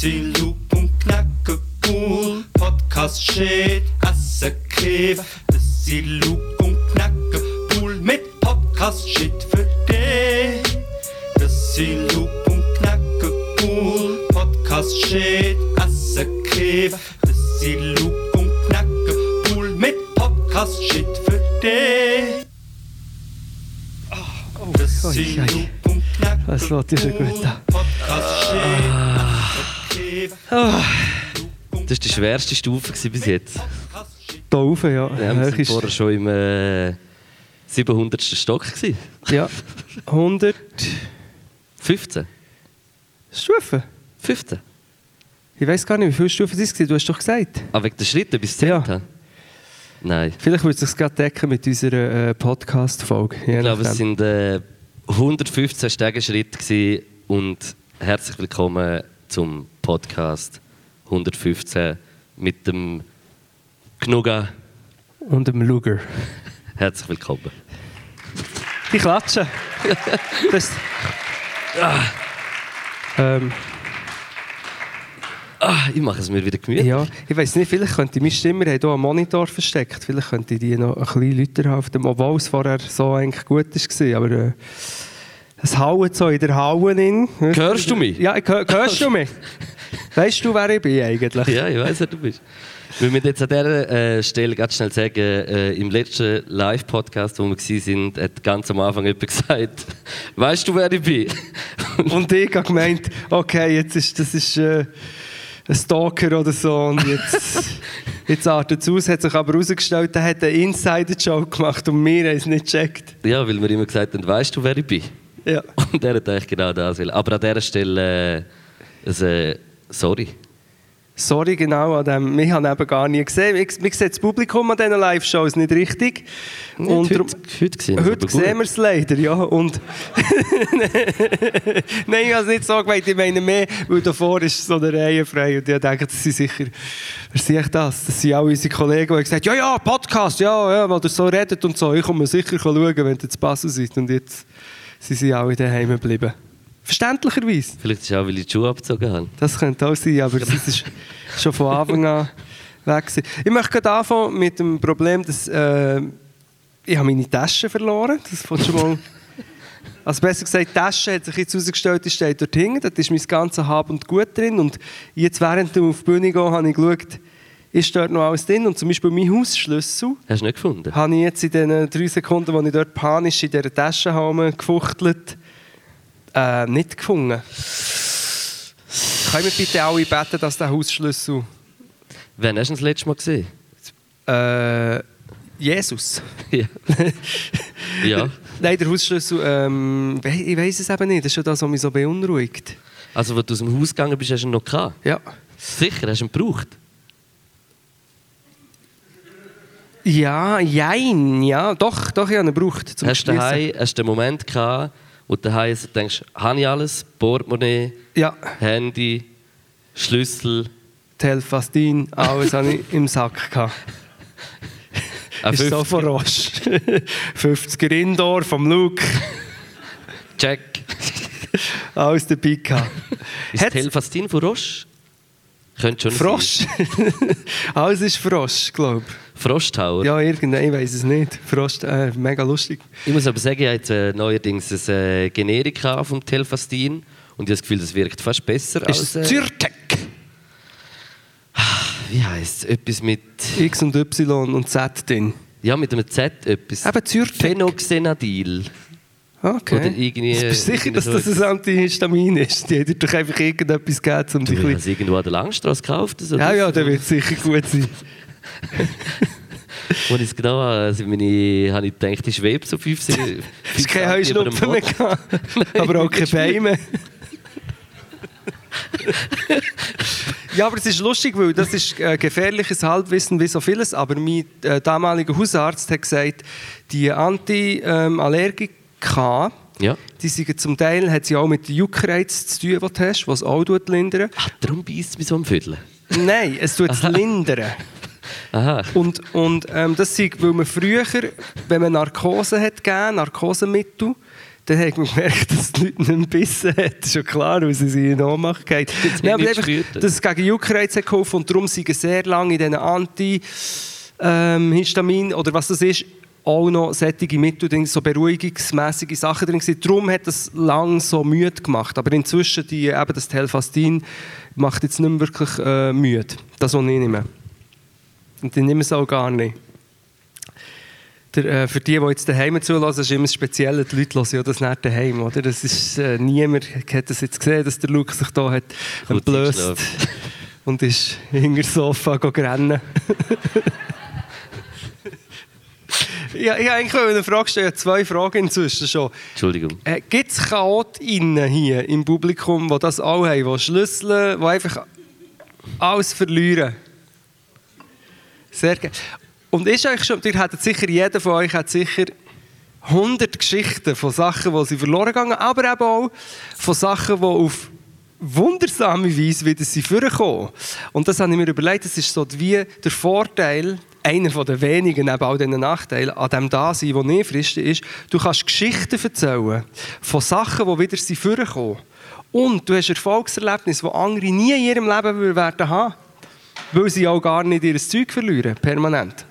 sind Loop und Knacke cool. Podcast shit, Essen Kiff. Sind Loop und Knacke cool mit Podcast shit für dich. Sind Loop und Knacke cool. Podcast shit, Essen Kiff. Sind Loop und Knacke cool mit Podcast shit für dich. Das Ui, sind ui. Loop und Knacke schon gut an. Podcast shit, Kiff. Das war die schwerste Stufe bis jetzt. Da rauf, ja. Ja, wir ist- vorher schon im äh, 700. Stock. Gewesen. ja. 100 15? Stufen. 15? Ich weiß gar nicht, wie viele Stufen es waren. Du hast doch gesagt. Ah, wegen der Schritte bis 10? Ja. Nein. Vielleicht würde es sich gerade decken mit unserer äh, Podcast-Folge. Ich glaube, es sind äh, 115 Stegenschritte und herzlich willkommen zum Podcast 115 mit dem Gnuga. Und dem Luger. Herzlich willkommen. Die klatschen. Das, ähm, Ah, ich mache es mir wieder gemütlich. ja, ich weiß nicht, vielleicht könnte meine Stimme, wir haben hier einen Monitor versteckt, vielleicht könnte ich die noch ein bisschen lauter halten, obwohl es vorher so eigentlich gut war. Aber äh, es haut so in der Haue in. Hörst du mich? Ja, hörst du mich? Weißt du, wer ich bin eigentlich? Ja, ich weiß, wer du bist. Wir müssen jetzt an dieser äh, Stelle ganz schnell sagen, äh, im letzten Live-Podcast, wo wir waren, hat ganz am Anfang jemand gesagt, weißt du, wer ich bin? Und ich habe gemeint, okay, jetzt ist das ist äh, ein Stalker oder so und jetzt, jetzt artet es aus. Hat sich aber herausgestellt, er hat einen Insider-Joke gemacht und wir haben es nicht gecheckt. ja, weil wir immer gesagt haben, weißt du, wer ich bin? Ja. Und er hat eigentlich genau das will. Aber an dieser Stelle, äh, äh, sorry. Sorry, genau, an dem, wir haben eben gar nie gesehen. Wir, wir sehen das Publikum an diesen Live-Shows nicht richtig. Und Und heute, heute, gesehen, aber Heute sehen wir es leider, ja. Und Nein, ich habe es nicht so gemeint. Ich meine mehr, weil davor ist so eine Reihe frei. Und ich denke, das sind sicher... Wer sehe ich das? Das sind auch unsere Kollegen, die haben gesagt ja, ja, Podcast, ja, ja, weil ihr so redet und so. Ich komme sicher schauen, wenn ihr zu Basel seid. Und jetzt sind sie alle daheim geblieben. Verständlicherweise. Vielleicht ist es auch, weil ich die Schuhe abgezogen habe. Das könnte auch sein, aber es ist schon von Anfang an weg. gewesen. Ich möchte gerade anfangen mit dem Problem, dass äh, ich habe meine Tasche verloren. Das fängt schon mal. Also besser gesagt, die Tasche hat sich jetzt herausgestellt, die steht dort hinten. Da ist mein ganzes Hab und Gut drin. Und jetzt, während ich auf die Bühne gehe, habe ich geschaut, ist dort noch alles drin. Und zum Beispiel mein Hausschlüssel Hast du nicht gefunden? habe ich jetzt in den drei Sekunden, wo ich dort panisch in dieser Tasche habe, gefuchtelt, äh, nicht gefunden. Können wir bitte alle beten, dass der Hausschlüssel... Wann hast du ihn das letzte Mal gesehen? Äh, Jesus. ja. ja. Nein, der Hausschlüssel, ähm, ich weiß es eben nicht. Das ist schon das, was mich so beunruhigt. Also, als du aus dem Haus gegangen bist, hast du ihn noch gehabt? Ja. Sicher, hast du ihn gebraucht? Ja, jein, ja. Doch, doch, ich habe ihn gebraucht. Zum Hast daheim, hast du den Moment gehabt, wo du daheim so denkst, habe ich alles? Portemonnaie, Ja, Handy, Schlüssel, Telfastin, alles habe ich im Sack gehabt. Ist so 50 von Roche. 50er Indoor vom Luke. Check. Alles dabei gehabt. Ist Hat's- Telfastin von Roche? Könnte schon Frosch. Alles ist Frosch, glaube sein. Frosthauer. ich. Ja, irgendein, ich weiß es nicht. Frosch, äh, mega lustig. Ich muss aber sagen, ich habe jetzt äh, neuerdings ein äh, Generika vom Telfastin und ich habe das Gefühl, das wirkt fast besser Ist als... es Äh, Zyrtec? wie heisst es? Etwas mit... X und Y und Z drin. Ja, mit einem Z etwas. Eben Zyrtec. Phenoxenadil. Okay. Oder irgendwie- Bist du sicher, dass so das ein Antihistamin ist? Die dir doch einfach irgendetwas gegeben, um Du dich hast ein es irgendwo an der Langstrasse gekauft. Also Ja, ja, der wird sicher gut sein. Als ich es genau habe, also meine, habe ich gedacht, ich schwebe so fünf, fünf Es ist kein Heuschnupfen mehr aber auch kein Bein mehr. ja, aber es ist lustig, weil das ist äh, gefährliches Halbwissen wie so vieles. Aber mein äh, damaliger Hausarzt hat gesagt, die Anti-Allergika, Ja. die sind zum Teil hat sie auch mit Juckreiz zu tun, die du hast, was auch tut lindern. Ach, darum beißt es mich so am Viertel. Nein, es tut es lindern. Aha. Und, und ähm, das ist, weil man früher, wenn man Narkose hat gegeben, Narkosemittel, dann hat man gemerkt, dass die Leute nicht mehr gebissen ist schon klar, weil sie sich in Ohnmacht gehen. Nein, aber einfach, dass es gegen Juckreiz hat geholfen und darum sind sehr lange in diesen Antihistamin oder was das ist, auch noch sättige Mittel, so beruhigungsmäßige Sachen drin gewesen. Darum hat das lang so müde gemacht. Aber inzwischen, die, eben das Telfastin macht jetzt nicht mehr wirklich äh, müde. Das, was ich nehme. Und ich nehme es auch gar nicht. Der, äh, für die, die jetzt daheim zulassen, ist immer das Spezielle, die Leute hören ja das nicht daheim. Oder? Das ist, äh, niemand hat das jetzt gesehen, dass der Luke sich da hat entblößt und ist hinter dem Sofa rennen. ja, ich eigentlich eine Frage stellen, zwei Fragen inzwischen schon. Entschuldigung. Äh, Gibt es Chaotinnen hier im Publikum, die das auch haben, die schlüsseln, die einfach alles verlieren? Sehr gerne. Und ist euch schon, ihr hättet sicher, jeder von euch hat sicher 100 Geschichten von Sachen, die sie verloren gegangen, aber eben auch von Sachen, die auf wundersame Weise wieder sie vorkommen. Und das habe ich mir überlegt, das ist so wie der Vorteil, einer den wenigen, neben all diesen Nachteilen, an dem Dasein, das nicht fristen ist, du kannst Geschichten erzählen von Sachen, die wieder sie vorkommen. Und du hast Erfolgserlebnisse, die andere nie in ihrem Leben werden haben weil sie auch gar nicht ihr Zeug verlieren, permanent.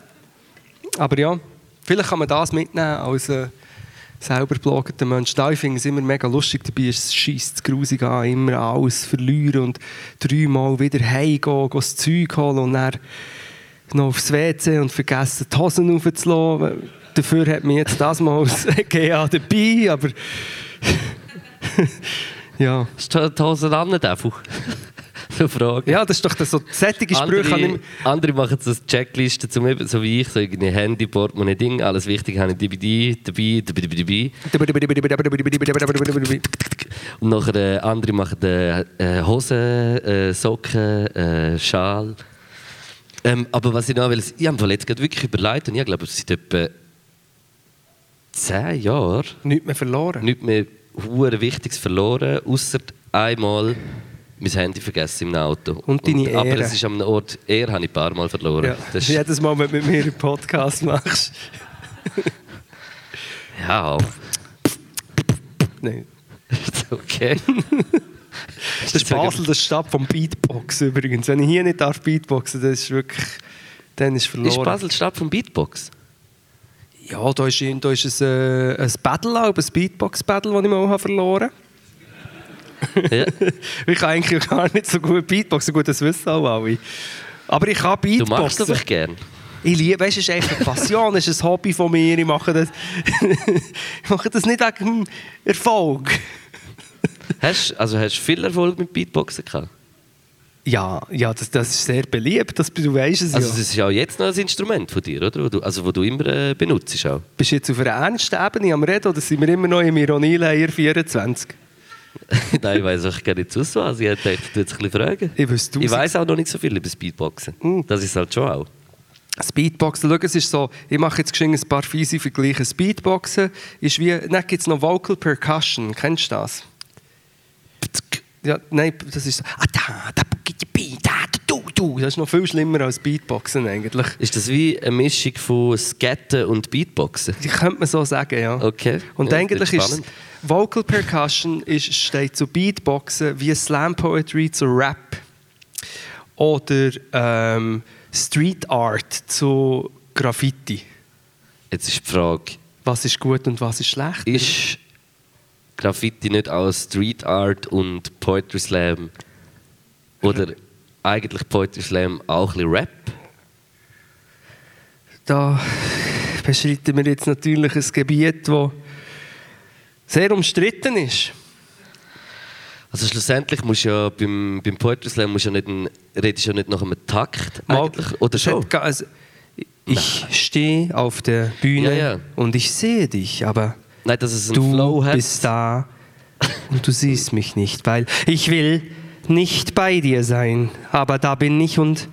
Aber ja, vielleicht kann man das mitnehmen als äh, selber bloggeter Mensch. Da ich finde es immer mega lustig dabei, es schießt grusig an, immer alles verlieren und dreimal wieder heimgehen, gehen, das Zeug holen und dann noch aufs WC und vergessen, die Hosen aufzulassen. Dafür hat mir jetzt das mal das GA dabei, aber ja. Steht die Hose an, einfach? So Frage. ja, das ist doch das so sättige Sprüche. kann ich- Andere, andere machen so eine Checkliste, zum, so wie ich, so irgendwie Handy, Portemonnaie, Ding, alles Wichtige habe ich dabei, dabei, dabei, dabei. Und nachher äh, andere machen äh, äh, Hosen, äh, Socken, äh, Schal. Ähm, aber was ich noch will, ich habe jetzt gerade wirklich überlegt und ich glaube, seit etwa 10 Jahren Nichts mehr verloren. nichts mehr hure Wichtiges verloren, außer einmal mein Handy vergessen im Auto. Und deine Aber Ehre. es ist an einem Ort, Ehre habe ich ein paar Mal verloren. Ja. Das ist, Jedes Mal, wenn du mit mir einen Podcast machst. ja, Nein. ist okay. Das ist Basel, das Stadt vom Beatbox übrigens. Wenn ich hier nicht darf Beatboxen, das ist wirklich, dann ist verloren. Ist Basel die Stadt vom Beatbox? Ja, da ist, da ist ein, äh, ein Battle, ein Beatbox-Battle, das ich mal habe verloren Ja. Ich kann eigentlich gar nicht so gut Beatboxen, gut, das wissen auch alle. Aber ich kann Du Beatboxen. machst es einfach gern. Ich liebe, weißt du, es ist einfach eine Passion, es ist ein Hobby von mir. Ich mache das, ich mache das nicht wegen dem Erfolg. Hast, also hast du viel Erfolg mit Beatboxen gehabt? Ja, ja das, das ist sehr beliebt, das, du weißt es Also ja. das ist auch jetzt noch ein Instrument von dir, oder? Wo du, also wo du immer äh, benutzt auch. Bist du jetzt auf einer ernsten Ebene am Reden oder sind wir immer noch im Ironieleier 24? Nein, ich weiß auch gar nicht aus was. Ich hätte gedacht, du jetzt ein bisschen fragen. Ich wüsste Ich weiß auch noch nicht so viel über das Beatboxen. Mm. Das ist halt schon auch. Speedboxen, schau, es ist so, ich mache jetzt ein paar fiese Vergleiche. Speedboxen ist wie, dann gibt es noch Vocal Percussion, kennst du das? Ja, nein, das ist so, ah, da, da, bi, da, da, du, du. Das ist noch viel schlimmer als Beatboxen eigentlich. Ist das wie eine Mischung von Scatten und Beatboxen? Die könnte man so sagen, ja. Okay. Und Ja, eigentlich ist spannend. Vocal Percussion ist, steht zu Beatboxen wie Slam Poetry zu Rap oder ähm, Street Art zu Graffiti. Jetzt ist die Frage, Was ist gut und was ist schlecht? ist Graffiti nicht als Street Art und Poetry Slam oder eigentlich Poetry Slam auch ein bisschen Rap? Da beschreiten wir jetzt natürlich ein Gebiet, das sehr umstritten ist. Also schlussendlich musst du ja beim, beim Poetry Slam musst ja nicht, ein, redest ja nicht nach einem Takt eigentlich, oder schon? Also, ich stehe auf der Bühne Ja, ja. und ich sehe dich, aber Nein, dass es einen du Flow hat. bist da und du siehst mich nicht, weil ich will nicht bei dir sein, aber da bin ich und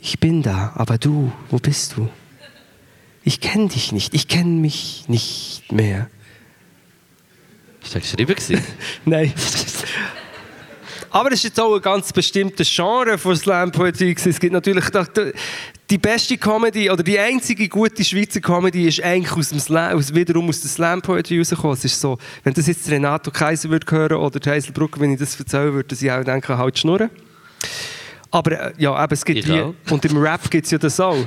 ich bin da, aber du, wo bist du? Ich kenne dich nicht, ich kenne mich nicht mehr. Das geschrieben gewesen? Nein. Aber es ist jetzt auch ein ganz bestimmtes Genre von Slam-Poetry. gewesen. Es gibt natürlich die beste Comedy oder die einzige gute Schweizer Comedy ist eigentlich aus dem Slam, aus, wiederum aus der Slam-Poetry rausgekommen. Es ist so, wenn das jetzt Renato Kaiser würde hören oder die Hazel Brugger, wenn ich das erzählen würde, dass ich auch denke, halt schnurren. Aber äh, ja, eben, es gibt Ich wie, auch. und im Rap gibt es ja das auch.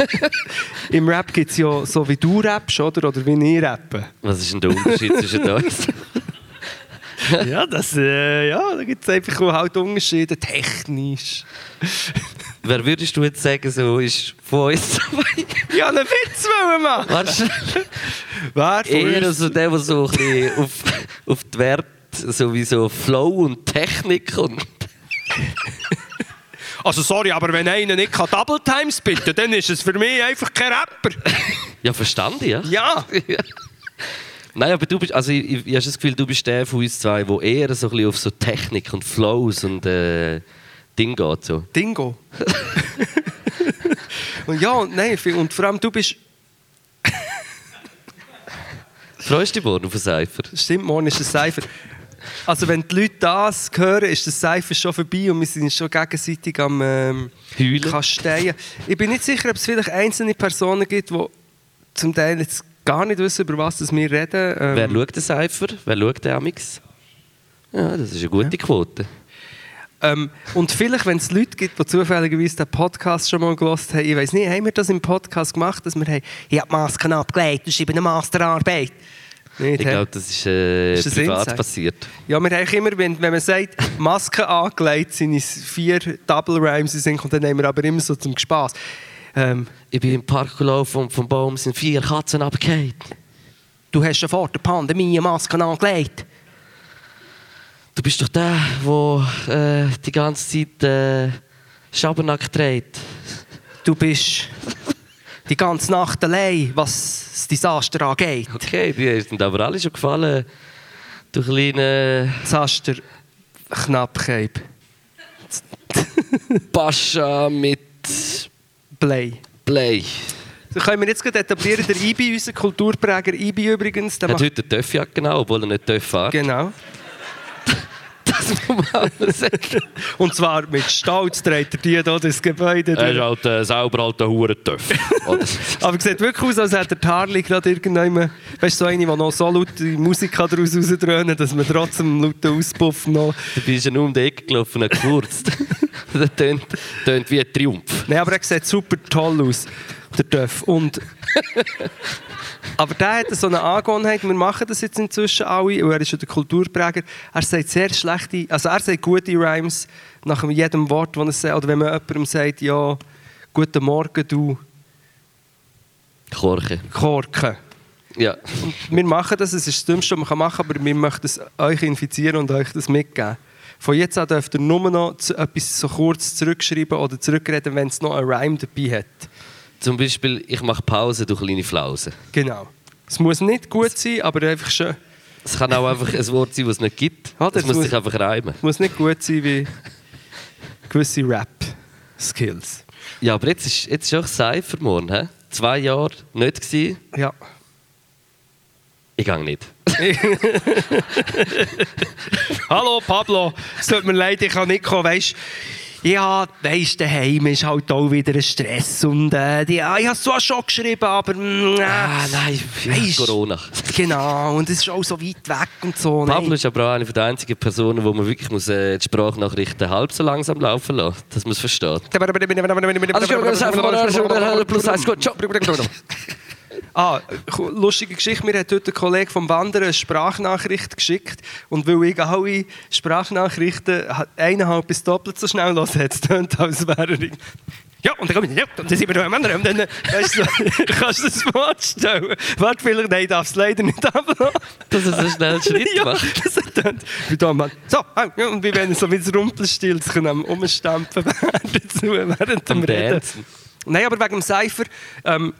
Im Rap gibt es ja so wie du rappst, oder? Oder wie ich rappe. Was ist denn der Unterschied zwischen uns? Ja, das, äh, ja, da gibt es einfach auch halt Unterschiede, technisch. Wer würdest du jetzt sagen, so ist von uns zwei? Ja, einen Witz wollen machen. Warte, Wer von eher uns? so der, der so ein bisschen auf, auf die Werte, so wie so Flow und Technik und... Also sorry, aber wenn einer nicht kann Double Time spitten, dann ist es für mich einfach kein Rapper. Ja, verstanden, ja. Ja. Nein, aber du bist, also ich, ich, ich habe das Gefühl, du bist der von uns zwei, der eher so ein bisschen auf so Technik und Flows und äh, Ding geht. So. Dingo. und ja, und nein, und vor allem du bist, Freust du dich morgen auf ein Cypher? stimmt, morgen ist das Cypher. Also wenn die Leute das hören, ist das Cypher schon vorbei und wir sind schon gegenseitig am ähm? Kasteien. Ich bin nicht sicher, ob es vielleicht einzelne Personen gibt, die zum Teil jetzt gar nicht wissen, über was das wir reden. Ähm, Wer schaut den Cypher? Wer schaut den Amix? Ja, das ist eine gute Quote. Ähm, und vielleicht, wenn es Leute gibt, die zufälligerweise den Podcast schon mal gelost haben, ich weiß nicht, haben wir das im Podcast gemacht, dass wir haben, ich habe die Masken abgelegt, das ist eben eine Masterarbeit. Nicht, Ich glaube, das ist, äh, Ist das privat Inside? passiert. ja, wir haben immer, wenn, wenn man sagt, Masken angelegt, sind es vier Double Rhymes, in Sinn, und dann haben wir aber immer so zum Spaß. Ähm, Ich bin im Park gelaufen und vom Baum sind vier Katzen abgefallen. du hast schon vor der Pandemie eine Maske angelegt. Du bist doch der, der äh, die ganze Zeit äh, Schabernack trägt. Du bist die ganze Nacht allein, was das Desaster angeht. Okay, die sind aber alle schon gefallen. Du kleine Desaster Knappkeib. Pascha mit Play. Play. So können wir jetzt gerade etablieren, der Ibi, unser Kulturpräger Ibi übrigens, der Er hat macht... heute eine Töffjacke an, obwohl er nicht Töff hat. Genau. Das muss man auch sagen. Und zwar mit Stolz trägt er die hier das Gebäude durch. halt äh, selber halt ein Hurentöff. Aber es sieht wirklich aus, als hätte der Harley gerade irgendjemand... Weißt du, so eine, die noch so laute Musik daraus rausdröhnen dass man trotzdem lauten Auspuff noch... Du bist ja nur um die Ecke gelaufen und gekürzt. das tönt, tönt wie ein Triumph. Nein, aber er sieht super toll aus, der Döff. Und... aber der hat so eine Angewohnheit, wir machen das jetzt inzwischen alle, und er ist ja der Kulturpräger, er sagt sehr schlechte, also er sagt gute Rhymes nach jedem Wort, das er sagt, oder wenn man jemandem sagt, ja, guten Morgen, du Korche. Korken. Ja. Wir machen das, es ist das Dümmste, was man machen kann, aber wir möchten es euch infizieren und euch das mitgeben. Von jetzt an dürft ihr nur noch etwas so kurz zurückschreiben oder zurückreden, wenn es noch einen Rhyme dabei hat. Zum Beispiel, ich mache Pause durch kleine Flausen. Genau. Es muss nicht gut sein, aber einfach schön. Es kann auch einfach ein Wort sein, das es nicht gibt. Ah, Es muss muss- sich einfach reimen. Es muss nicht gut sein wie gewisse Rap-Skills. Ja, aber jetzt ist, jetzt ist auch Cypher morgen. He? Zwei Jahre nicht gewesen. Ja. Ich gehe nicht. Hallo Pablo, es tut mir leid, ich kann nicht kommen, weißt ja, weisst, daheim ist halt auch wieder ein Stress und äh, die, ja, ich habe es zwar schon geschrieben, aber mm, äh, Ah, nein, Weisst- Corona. genau, und es ist auch so weit weg und so. nein. Pablo ist aber auch eine der einzigen Personen, wo man wirklich muss, äh, die Sprachnachrichten halb so langsam laufen lassen Das muss verstehen. Ah, lustige Geschichte. Mir hat heute ein Kollege vom Wandern eine Sprachnachricht geschickt. Und weil ich alle Sprachnachrichten eineinhalb bis doppelt so schnell los hat, es tönt, als wäre irgendwie- Ja, und dann kommen wir, ja, und dann sind wir noch am anderen. Und dann, äh, weißt du, kannst du das vorstellen? Warte, vielleicht, nein, ich darf es leider nicht ablassen. Dass er so schnell einen Schritt ja, macht. das hat tönt. Wie da, Mann. So, ah, ja, und wie wenn er so wie das Rumpelstilz kann am Umstampfen werden zu, während dem Am Reden. Dancen. Nein, aber wegen dem Cypher. Ähm,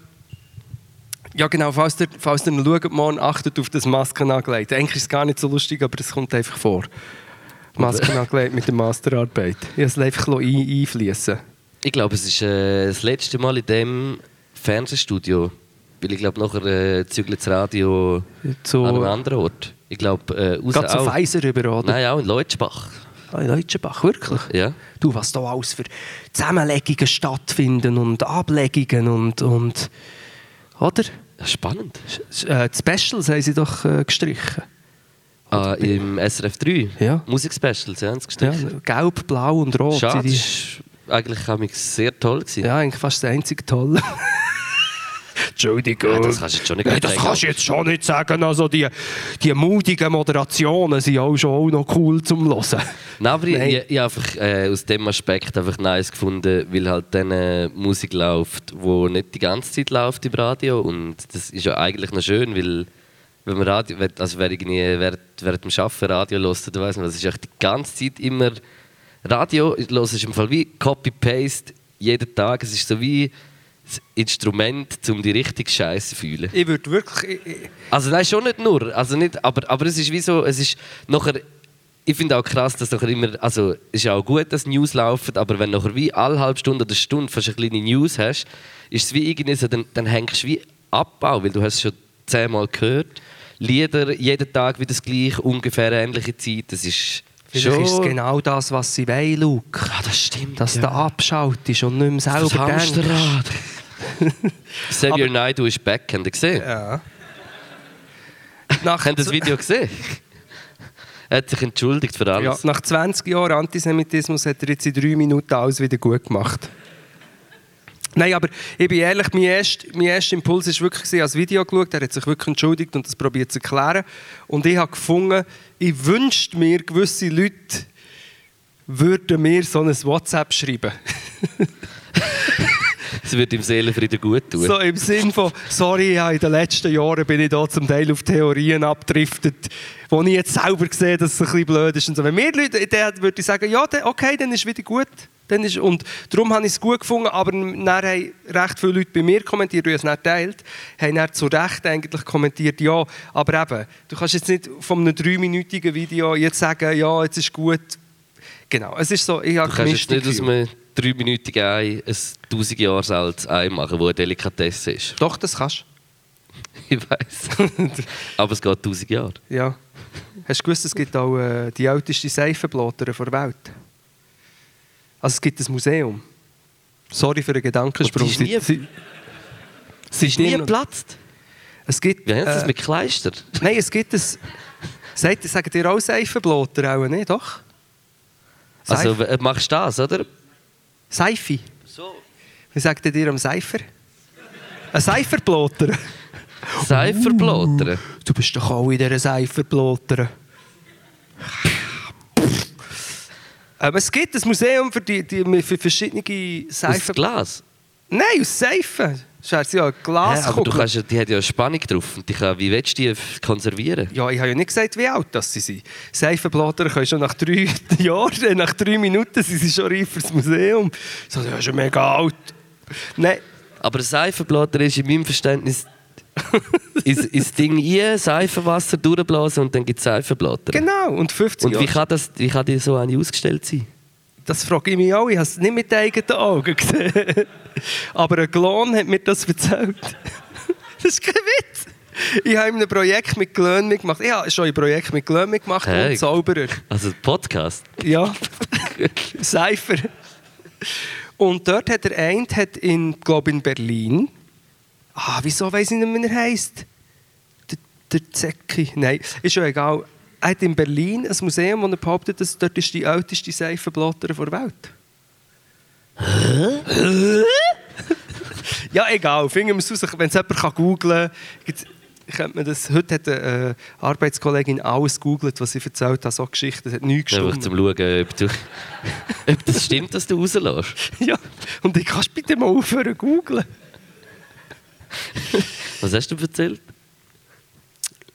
ja, genau, falls ihr, falls ihr schaut, morgen achtet auf das Masken angelegt. Eigentlich ist es gar nicht so lustig, aber es kommt einfach vor. Masken angelegt mit der Masterarbeit. Ich lasse es einfach ein, einfließen. Ich glaube, es ist äh, das letzte Mal in dem Fernsehstudio. Weil ich glaube, nachher äh, zügelt das Radio Zu, an einem anderen Ort. Ich glaube, äh, raus Geht zu. Pfizer rüber, oder? Nein, auch in Leutschbach. in Leutschenbach, wirklich. Ja. Du, was da alles für Zusammenlegungen stattfinden und Ablegungen und, und oder? Spannend. Äh, Die Specials haben sie doch äh, gestrichen. Ah, Im SRF 3? Ja. Musikspecials, ja, haben sie Ja, gestrichen. gelb, blau und rot. Schade, das war eigentlich sehr toll. Gewesen. Ja, eigentlich fast das einzige Tolle. Entschuldigung. Ja, das kannst du jetzt schon nicht Nein, das sagen. kannst du jetzt schon nicht sagen. Also die, die mutigen Moderationen sind auch schon auch noch cool zum Hören. Nein, aber Nein. ich, ich einfach äh, aus dem Aspekt einfach nice gefunden, weil halt dann äh, Musik läuft, wo nicht die ganze Zeit läuft im Radio und das ist ja eigentlich noch schön, weil wenn man Radio, also wer irgendwie während, während dem Arbeiten Radio hört, dann weiss man, das ist echt die ganze Zeit immer Radio, los ist im Fall wie Copy-Paste jeden Tag, es ist so wie das Instrument, um die richtige Scheiße zu fühlen. Ich würde wirklich... Ich, ich, Also nein, schon nicht nur. Also nicht, aber, aber es ist wie so, es ist nachher, ich finde auch krass, dass nachher immer, also es ist ja auch gut, dass News laufen, aber wenn nachher wie alle halbe Stunde oder Stunde fast eine kleine News hast, ist es wie irgendwie so, dann, dann hängst du wie Abbau, weil du hast es schon zehnmal gehört. Lieder, jeden Tag wieder das gleiche, ungefähr ähnliche Zeit, das ist vielleicht schon... ist es genau das, was sie wollen, Luke. Ah, das stimmt, Dass ja. du abschaltest und nicht mehr Das selber denkst. Xavier Naidoo ist back, habt ihr gesehen? Ja. Nach, Habt ihr das Video gesehen? er hat sich entschuldigt für alles. Ja, nach 20 Jahren Antisemitismus hat er jetzt in drei Minuten alles wieder gut gemacht. Nein, aber ich bin ehrlich, mein erster, mein erster Impuls war wirklich, gewesen, als Video geschaut, er hat sich wirklich entschuldigt und das probiert zu erklären. Und ich habe gefunden, ich wünschte mir, gewisse Leute würden mir so ein WhatsApp schreiben. Es wird ihm Seelenfrieden gut tun. So im Sinn von, sorry, ja, in den letzten Jahren bin ich da zum Teil auf Theorien abgedriftet, wo ich jetzt selber sehe, dass es ein bisschen blöd ist. Und so. Wenn mir Leute, dann würde ich sagen, ja, okay, dann ist wieder gut. Dann ist, und darum habe ich es gut gefunden, aber dann haben recht viele Leute bei mir kommentiert, die es nicht teilt, haben dann zu Recht eigentlich kommentiert, ja, aber eben, du kannst jetzt nicht von einem dreiminütigen Video jetzt sagen, ja, jetzt ist gut. Genau, es ist so, ich habe Du kannst nicht aus Gefühle. einem dreiminütigen Ei ein 1000 Jahre altes Ei machen, das eine Delikatesse ist. Doch, das kannst Ich weiß. Aber es geht 1000 Jahre. Ja. Hast du gewusst, es gibt auch äh, die älteste Seifenblätter der Welt? Also es gibt ein Museum. Sorry für den Gedankensprung. Die ist nie- Sie- sie Ist nie geplatzt. Es gibt, Wie haben sie das äh, mit Kleister? Nein, es gibt es. Sagt, sagen dir auch Seifenblätter auch nicht, doch? Also Seif- w- machst du das, oder? Seife. So. Wie sagt ihr am Seifer? Ein Seiferblätter. Seiferblättern. Du bist doch auch in dieser Seiferblätter. Aber es gibt ein Museum für, die, die, für verschiedene Aus Seifen. Glas. Nein, aus Seifen. Scheiße, ja, Ja, aber du kannst, ja- die hat ja Spannung drauf. Und die kann, wie willst du die f- konservieren? Ja, ich habe ja nicht gesagt, wie alt das sie sind. Seifenblätter können schon nach drei Jahren, äh, nach drei Minuten sind sie schon reif fürs Museum. So, das ist schon mega alt. Nein, Aber ein Seifenblätter ist in meinem Verständnis ist, ist Ding ein, Seifenwasser durchblasen und dann gibt es Seifenblätter. genau. Und 50 Und wie Jahre. kann, das, wie kann die so eine ausgestellt sein? Das frage ich mich auch. Ich habe es nicht mit eigenen Augen gesehen. Aber ein Klon hat mir das erzählt. Das ist kein Witz. Ich habe in einem Projekt mit Glöhn mitgemacht. Ich habe schon ein Projekt mit Glöhn mitgemacht Hey. und Zauberer. Also Podcast. Ja, Seifer. Und dort hat der eine hat in, glaube in Berlin. Ah, wieso weiß ich nicht, wie er heißt? Der, der Zecki. Nein, ist schon egal. Hat in Berlin ein Museum, er behauptet, dass dort ist die älteste Seifenblätter der Welt. Hä? ja, egal. Finden wir es raus. Wenn es jemand googlen kann, könnte man das. Heute hat eine äh, Arbeitskollegin alles googelt, was sie erzählt hat, so Geschichten. Es hat nichts Einfach gestimmt. zum Schauen, ob, du, ob das stimmt, dass du rauslässt. Ja, und ich kannst bitte mal aufhören zu googlen. Was hast du erzählt?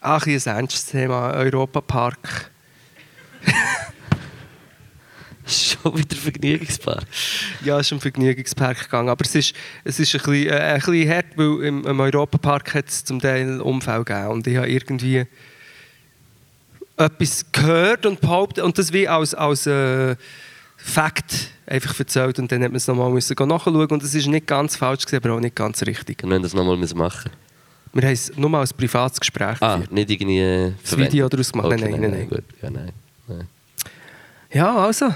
Ach, ein ernstes Thema, Europapark. Schon wieder Vergnügungspark. Ja, es ist um Vergnügungspark gegangen. Aber es ist, es ist ein, bisschen, äh, ein bisschen hart, weil im, im Europapark hat es zum Teil Unfälle gegeben. Und ich habe irgendwie etwas gehört und behauptet, und das wie als, als äh, Fakt einfach erzählt. Und dann hat man es nochmal müssen nachschauen und es ist nicht ganz falsch gewesen, aber auch nicht ganz richtig. Müssen wir das nochmal machen. Wir haben es nur mal als privates Gespräch Ah, geführt. nicht irgendwie äh, Das Video daraus gemacht? Okay, Nein, nein, nein, nein. Gut. Ja, nein. nein. Ja, also.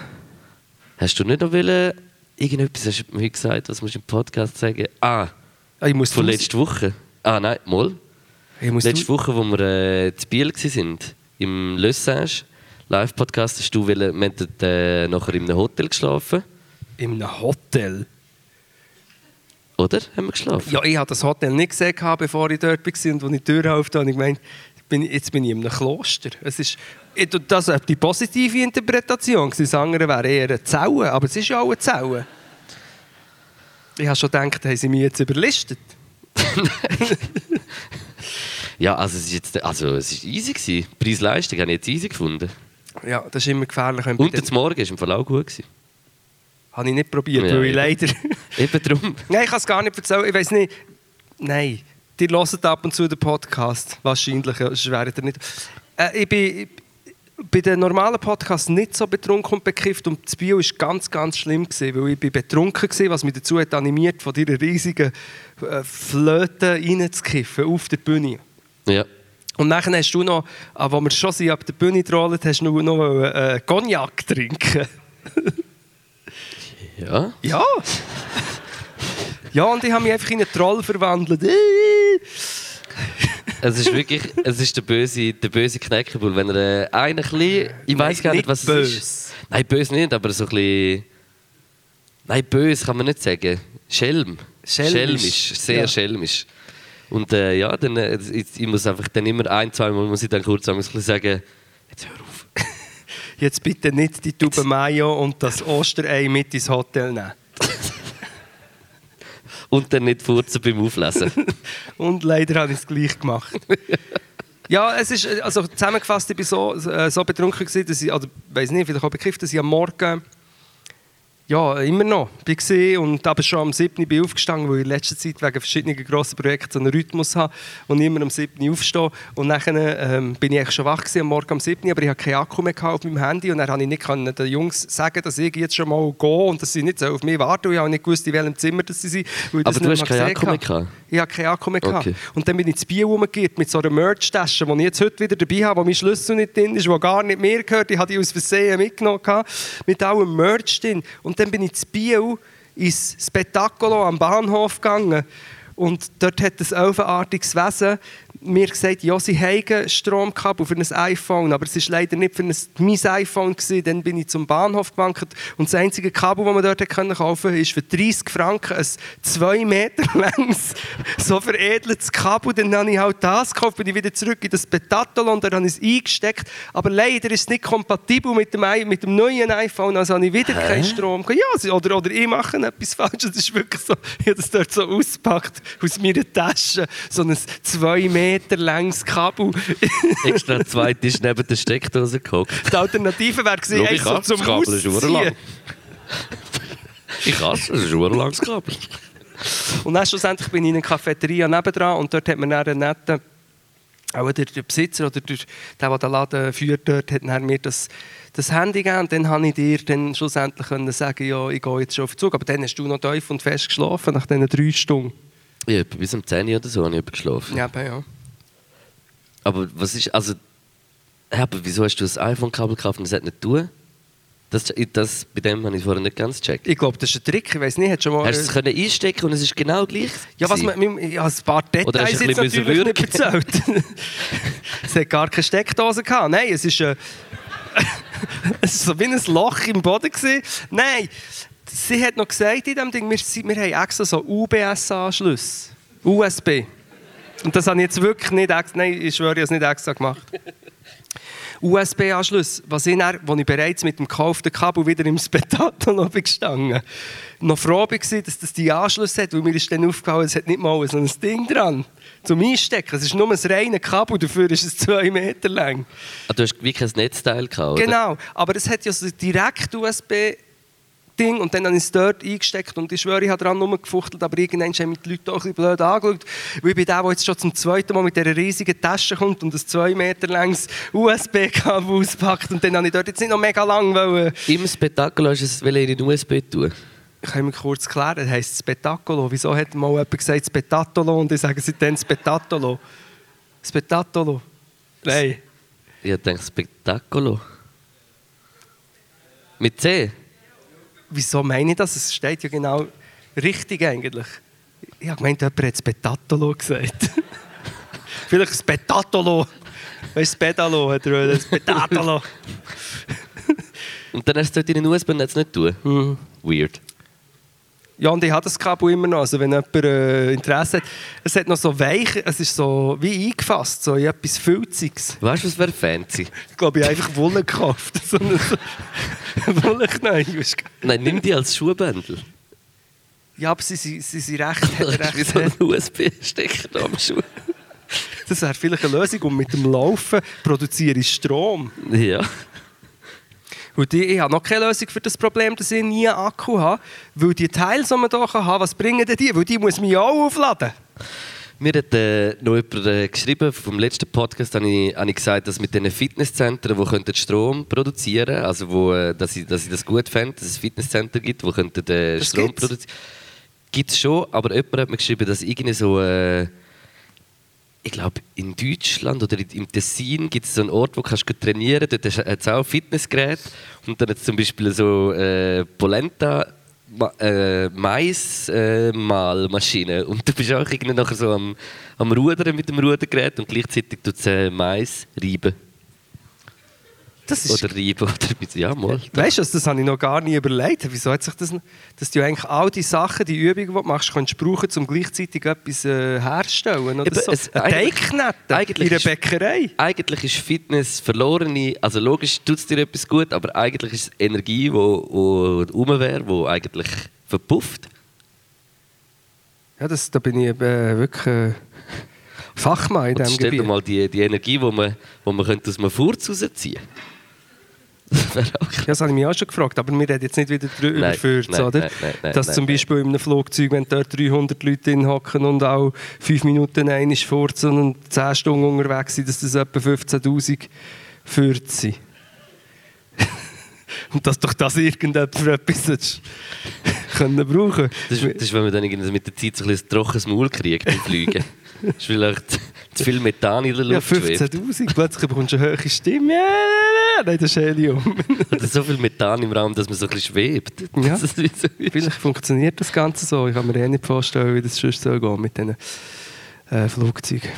Hast du nicht noch wollen, irgendetwas hast du mir gesagt, was musst du im Podcast sagen? Ah, Ah, Ich muss von letzter Woche. Ah, nein, mal. Letzte Woche, wo wir äh, zu Biel waren, im Le Sage, Live-Podcast, hast du wollen, wir haben äh, nachher in einem Hotel geschlafen. in einem Hotel. Oder? Haben wir geschlafen? Ja, ich habe das Hotel nicht gesehen, bevor ich dort war. Und als ich die Tür aufgetan habe, ich gemeint, jetzt bin ich in einem Kloster. Es ist, das ist die positive Interpretation. Das andere wäre eher eine Zelle, aber es ist ja auch eine Zelle. Ich habe schon gedacht, haben sie mich jetzt überlistet. Ja, also es ist jetzt, also es ist easy gewesen. Preis-Leistung habe ich jetzt easy gefunden. Ja, das ist immer gefährlich. Und das Morgen war im Fall auch gut. Gewesen. Habe ich nicht probiert, Ja, weil ich leider... Eben darum. Nein, ich kann es gar nicht erzählen. Ich weiß nicht. Nein, die hören ab und zu den Podcast. Wahrscheinlich, ja, sonst wäret ihr nicht. Äh, ich bin bei den normalen Podcasts nicht so betrunken und bekifft. Und das Bio war ganz, ganz schlimm, gewesen, weil ich bin betrunken war, was mich dazu hat animiert, von dieser riesigen äh, Flöte reinzukiffen auf der Bühne. Ja. Und nachher hast du noch, als wir schon sind, ab der Bühne trollen, hast du noch, noch äh, Cognac trinken. Ja. Ja. Ja, und ich habe mich einfach in einen Troll verwandelt. Es ist wirklich, es ist der böse, der böse Knäckebull. Wenn er äh, einen klein, ich weiß gar nicht, was böse. es ist. Nein, böse nicht, aber so ein bisschen... Nein, böse kann man nicht sagen. Schelm. Schelmisch. Schelmisch, sehr Ja. schelmisch. Und äh, ja, dann, äh, ich, ich muss einfach dann immer ein, zwei Mal muss ich dann kurz bisschen sagen, jetzt hör auf. Jetzt bitte nicht die Tube Mayo und das Osterei mit ins Hotel nehmen. Und dann nicht furzen beim Auflesen. Und leider habe ich es gleich gemacht. Ja, es ist, äh, also zusammengefasst, ich war so, äh, so betrunken, gewesen, dass ich, oder weiß nicht, vielleicht auch begriffen, dass ich am Morgen, ja, immer noch war und aber schon am 7. bin ich aufgestanden, weil ich in letzter Zeit wegen verschiedenen grossen Projekten so einen Rhythmus habe und immer am 7. aufstehe. Und dann ähm, bin ich eigentlich schon wach gewesen, am Morgen am 7., aber ich hatte keinen Akku mehr auf meinem Handy und dann konnte ich nicht können den Jungs sagen, dass ich jetzt schon mal gehe und dass sie nicht so auf mich warten. Und ich habe nicht gewusst, in welchem Zimmer das sie sind. weil ich Aber du hast keinen Akku mehr gehabt? Ich hatte keinen Akku mehr. Okay. Und dann bin ich ins Bier rumgegangen mit so einer Merch-Tasche, die ich jetzt heute wieder dabei habe, wo mein Schlüssel nicht drin ist, wo gar nicht mehr gehört. Ich habe die aus Versehen mitgenommen, mit allem Merch drin. Und dann bin ich ins Bier ins Spettacolo am Bahnhof gegangen. Und dort hat ein elfenartiges Wesen mir gesagt, ja, sie haben Stromkabel für ein iPhone, aber es war leider nicht für ein, mein iPhone. Gewesen. Dann bin ich zum Bahnhof gewankt und das einzige Kabel, das man dort können kaufen konnte, ist für 30 Franken ein 2 Meter langes, so veredeltes Kabel. Dann habe ich halt das gekauft, bin ich wieder zurück in das Betatolo und dann habe ich es eingesteckt. Aber leider ist es nicht kompatibel mit dem, mit dem neuen iPhone, also habe ich wieder keinen Strom. Ja, sie- oder, oder ich mache etwas falsch. Das ist wirklich so, ich habe das dort so ausgepackt aus meiner Tasche, so ein 2 Meter langes Kabel. Extra zwei Tisch neben der Steckdose gehockt. Die Alternative wäre gewesen, Schau, ich so zum das Kabel, ist urlang. Ich hasse es, das ist ein langes Kabel. Und dann schlussendlich bin ich in einer Cafeteria nebendran und dort hat mir dann einen netten, auch der, der Besitzer oder der, der, der den Laden führt, dort, hat mir das, das Handy gegeben und dann konnte ich dir dann schlussendlich können sagen, ja, ich gehe jetzt schon auf den Zug. Aber dann hast du noch tief und fest geschlafen, nach diesen drei Stunden. Ja, bis um 10 Uhr oder so habe ich geschlafen. Ja, ja. Aber was ist, also, hä, aber wieso hast du das iPhone-Kabel gekauft und das hat nicht tun? Das, das, bei dem habe ich vorher nicht ganz gecheckt. Ich glaube, das ist ein Trick, ich weiß nicht, hat schon mal... Hast du es können einstecken und es ist genau gleich? Ja, was man, ja, ein paar Oder hast Details du jetzt natürlich nicht erzählt. es hat gar keine Steckdose gehabt. Nein, es ist, äh, es war so wie ein Loch im Boden. Gewesen. Nein, sie hat noch gesagt in diesem Ding, wir, wir haben extra so UBS-Anschlüsse. USB. Und das habe ich jetzt wirklich nicht extra, nein, ich schwöre, ich habe es nicht extra gemacht. USB-Anschluss, was ich, dann, wo ich bereits mit dem gekauften Kabel wieder im Spetato noch gestanden noch froh war, dass das die Anschlüsse hat, weil mir ist dann aufgefallen, es hat nicht mal so ein Ding dran zum Einstecken. Es ist nur ein reines Kabel, dafür ist es zwei Meter lang. Ah, du hast wirklich ein Netzteil gehabt, oder? Genau, aber es hat ja so direkt USB Ding und dann habe ich es dort eingesteckt und ich schwöre, ich habe daran rumgefuchtelt, aber irgendwann haben mich die Leute auch ein bisschen blöd angeschaut, weil ich bin der, der jetzt schon zum zweiten Mal mit dieser riesigen Tasche kommt und ein zwei Meter langes USB-Kabel auspackt und dann habe ich dort jetzt nicht noch mega lang wollen. Im Spektakel hast du es in den USB tun. Ich kann mir kurz klären, das heisst Spettacolo. Wieso hat mal jemand gesagt Spetatolo und ich sage seitdem Spetatolo? Spetatolo. Nein. Ich denke Spektakulo. Mit C? Wieso meine ich das? Es steht ja genau richtig eigentlich. Ich habe gemeint, jemand hat Spetatolo gesagt. Vielleicht ein Spetatolo. Weißt du, das Pedalo hat er das Spetatolo. Und dann hast du es dort in den USB-Netz nicht tun. Mhm. Weird. Ja, und ich habe das Kabel immer noch. Also wenn jemand äh, Interesse hat. Es hat noch so weich, es ist so wie eingefasst, so in etwas Filziges. Weißt du, was wäre fancy? Ich glaube, ich habe einfach Wolle gekauft. So eine Wolleknäuel. Nein, nimm die als Schuhbändel. Ja, aber sie, sie, sie sind recht, ist wie recht so ein USB-Stecker am Schuh. Das wäre vielleicht eine Lösung. Und mit dem Laufen produziere ich Strom. Ja. Und die, ich habe noch keine Lösung für das Problem, dass ich nie einen Akku habe. Weil die Teile, die man hier haben was bringen denn die? Weil die muss ja auch aufladen. Mir hat äh, noch jemand äh, geschrieben, vom letzten Podcast habe ich, habe ich gesagt, dass mit diesen Fitnesszentren, die könnten Strom produzieren also wo, äh, dass, ich, dass ich das gut fände, dass es Fitnesscenter gibt, die könnten äh, Strom gibt's. produzieren. Gibt es schon, aber jemand hat mir geschrieben, dass irgendwie so, äh, ich glaube in Deutschland oder in- im Tessin gibt es so einen Ort, wo kannst du trainieren kannst. Dort hat es auch Fitnessgerät und dann hat es zum Beispiel so äh, Polenta Ma äh, Mais-Mahlmaschine und du bist auch irgendwie nachher so am, am Rudern mit dem Rudergerät und gleichzeitig tut es äh, Mais reiben. Das ist, Oder reiben oder ja, mal. weißt du, das habe ich noch gar nie überlegt. Wieso hat sich das, dass du eigentlich all die Sachen, die Übungen, die du machst, kannst brauchen, um gleichzeitig etwas äh, herzustellen? Oder Eben, so. es- Ein Teigknetten eigentlich in ist- Bäckerei. Eigentlich ist Fitness verlorene, also logisch tut es dir etwas gut, aber eigentlich ist es Energie, die rum wäre, die eigentlich verpufft. Ja, das, da bin ich äh, wirklich äh, Fachmann in diesem stell dir Gebiet. mal die, die Energie, die man, wo man könnte aus einem Furz rausziehen auch Ja, das habe ich mich auch schon gefragt, aber wir reden jetzt nicht wieder darüber, Nein, Fürth, nein, oder? nein, nein, Dass zum Beispiel in einem Flugzeug, wenn dort 300 Leute drin hocken und auch 5 Minuten einmal furzen und 10 Stunden unterwegs sind, dass das etwa 15'000 Fürth sind. und dass doch das irgendjemand für etwas können brauchen Das ist, das ist, wenn man dann mit der Zeit so ein, bisschen ein trockenes Maul kriegt beim Fliegen. Das ist vielleicht zu viel Methan in der Ja, Luft schwebt. 15'000, plötzlich bekommst du eine hohe Stimme. Ja, nein, das ist Helium. Oder so viel Methan im Raum, dass man so ein bisschen schwebt. Ja. So- Vielleicht funktioniert das Ganze so. Ich kann mir eh nicht vorstellen, wie das sonst soll gehen mit diesen äh, Flugzeugen.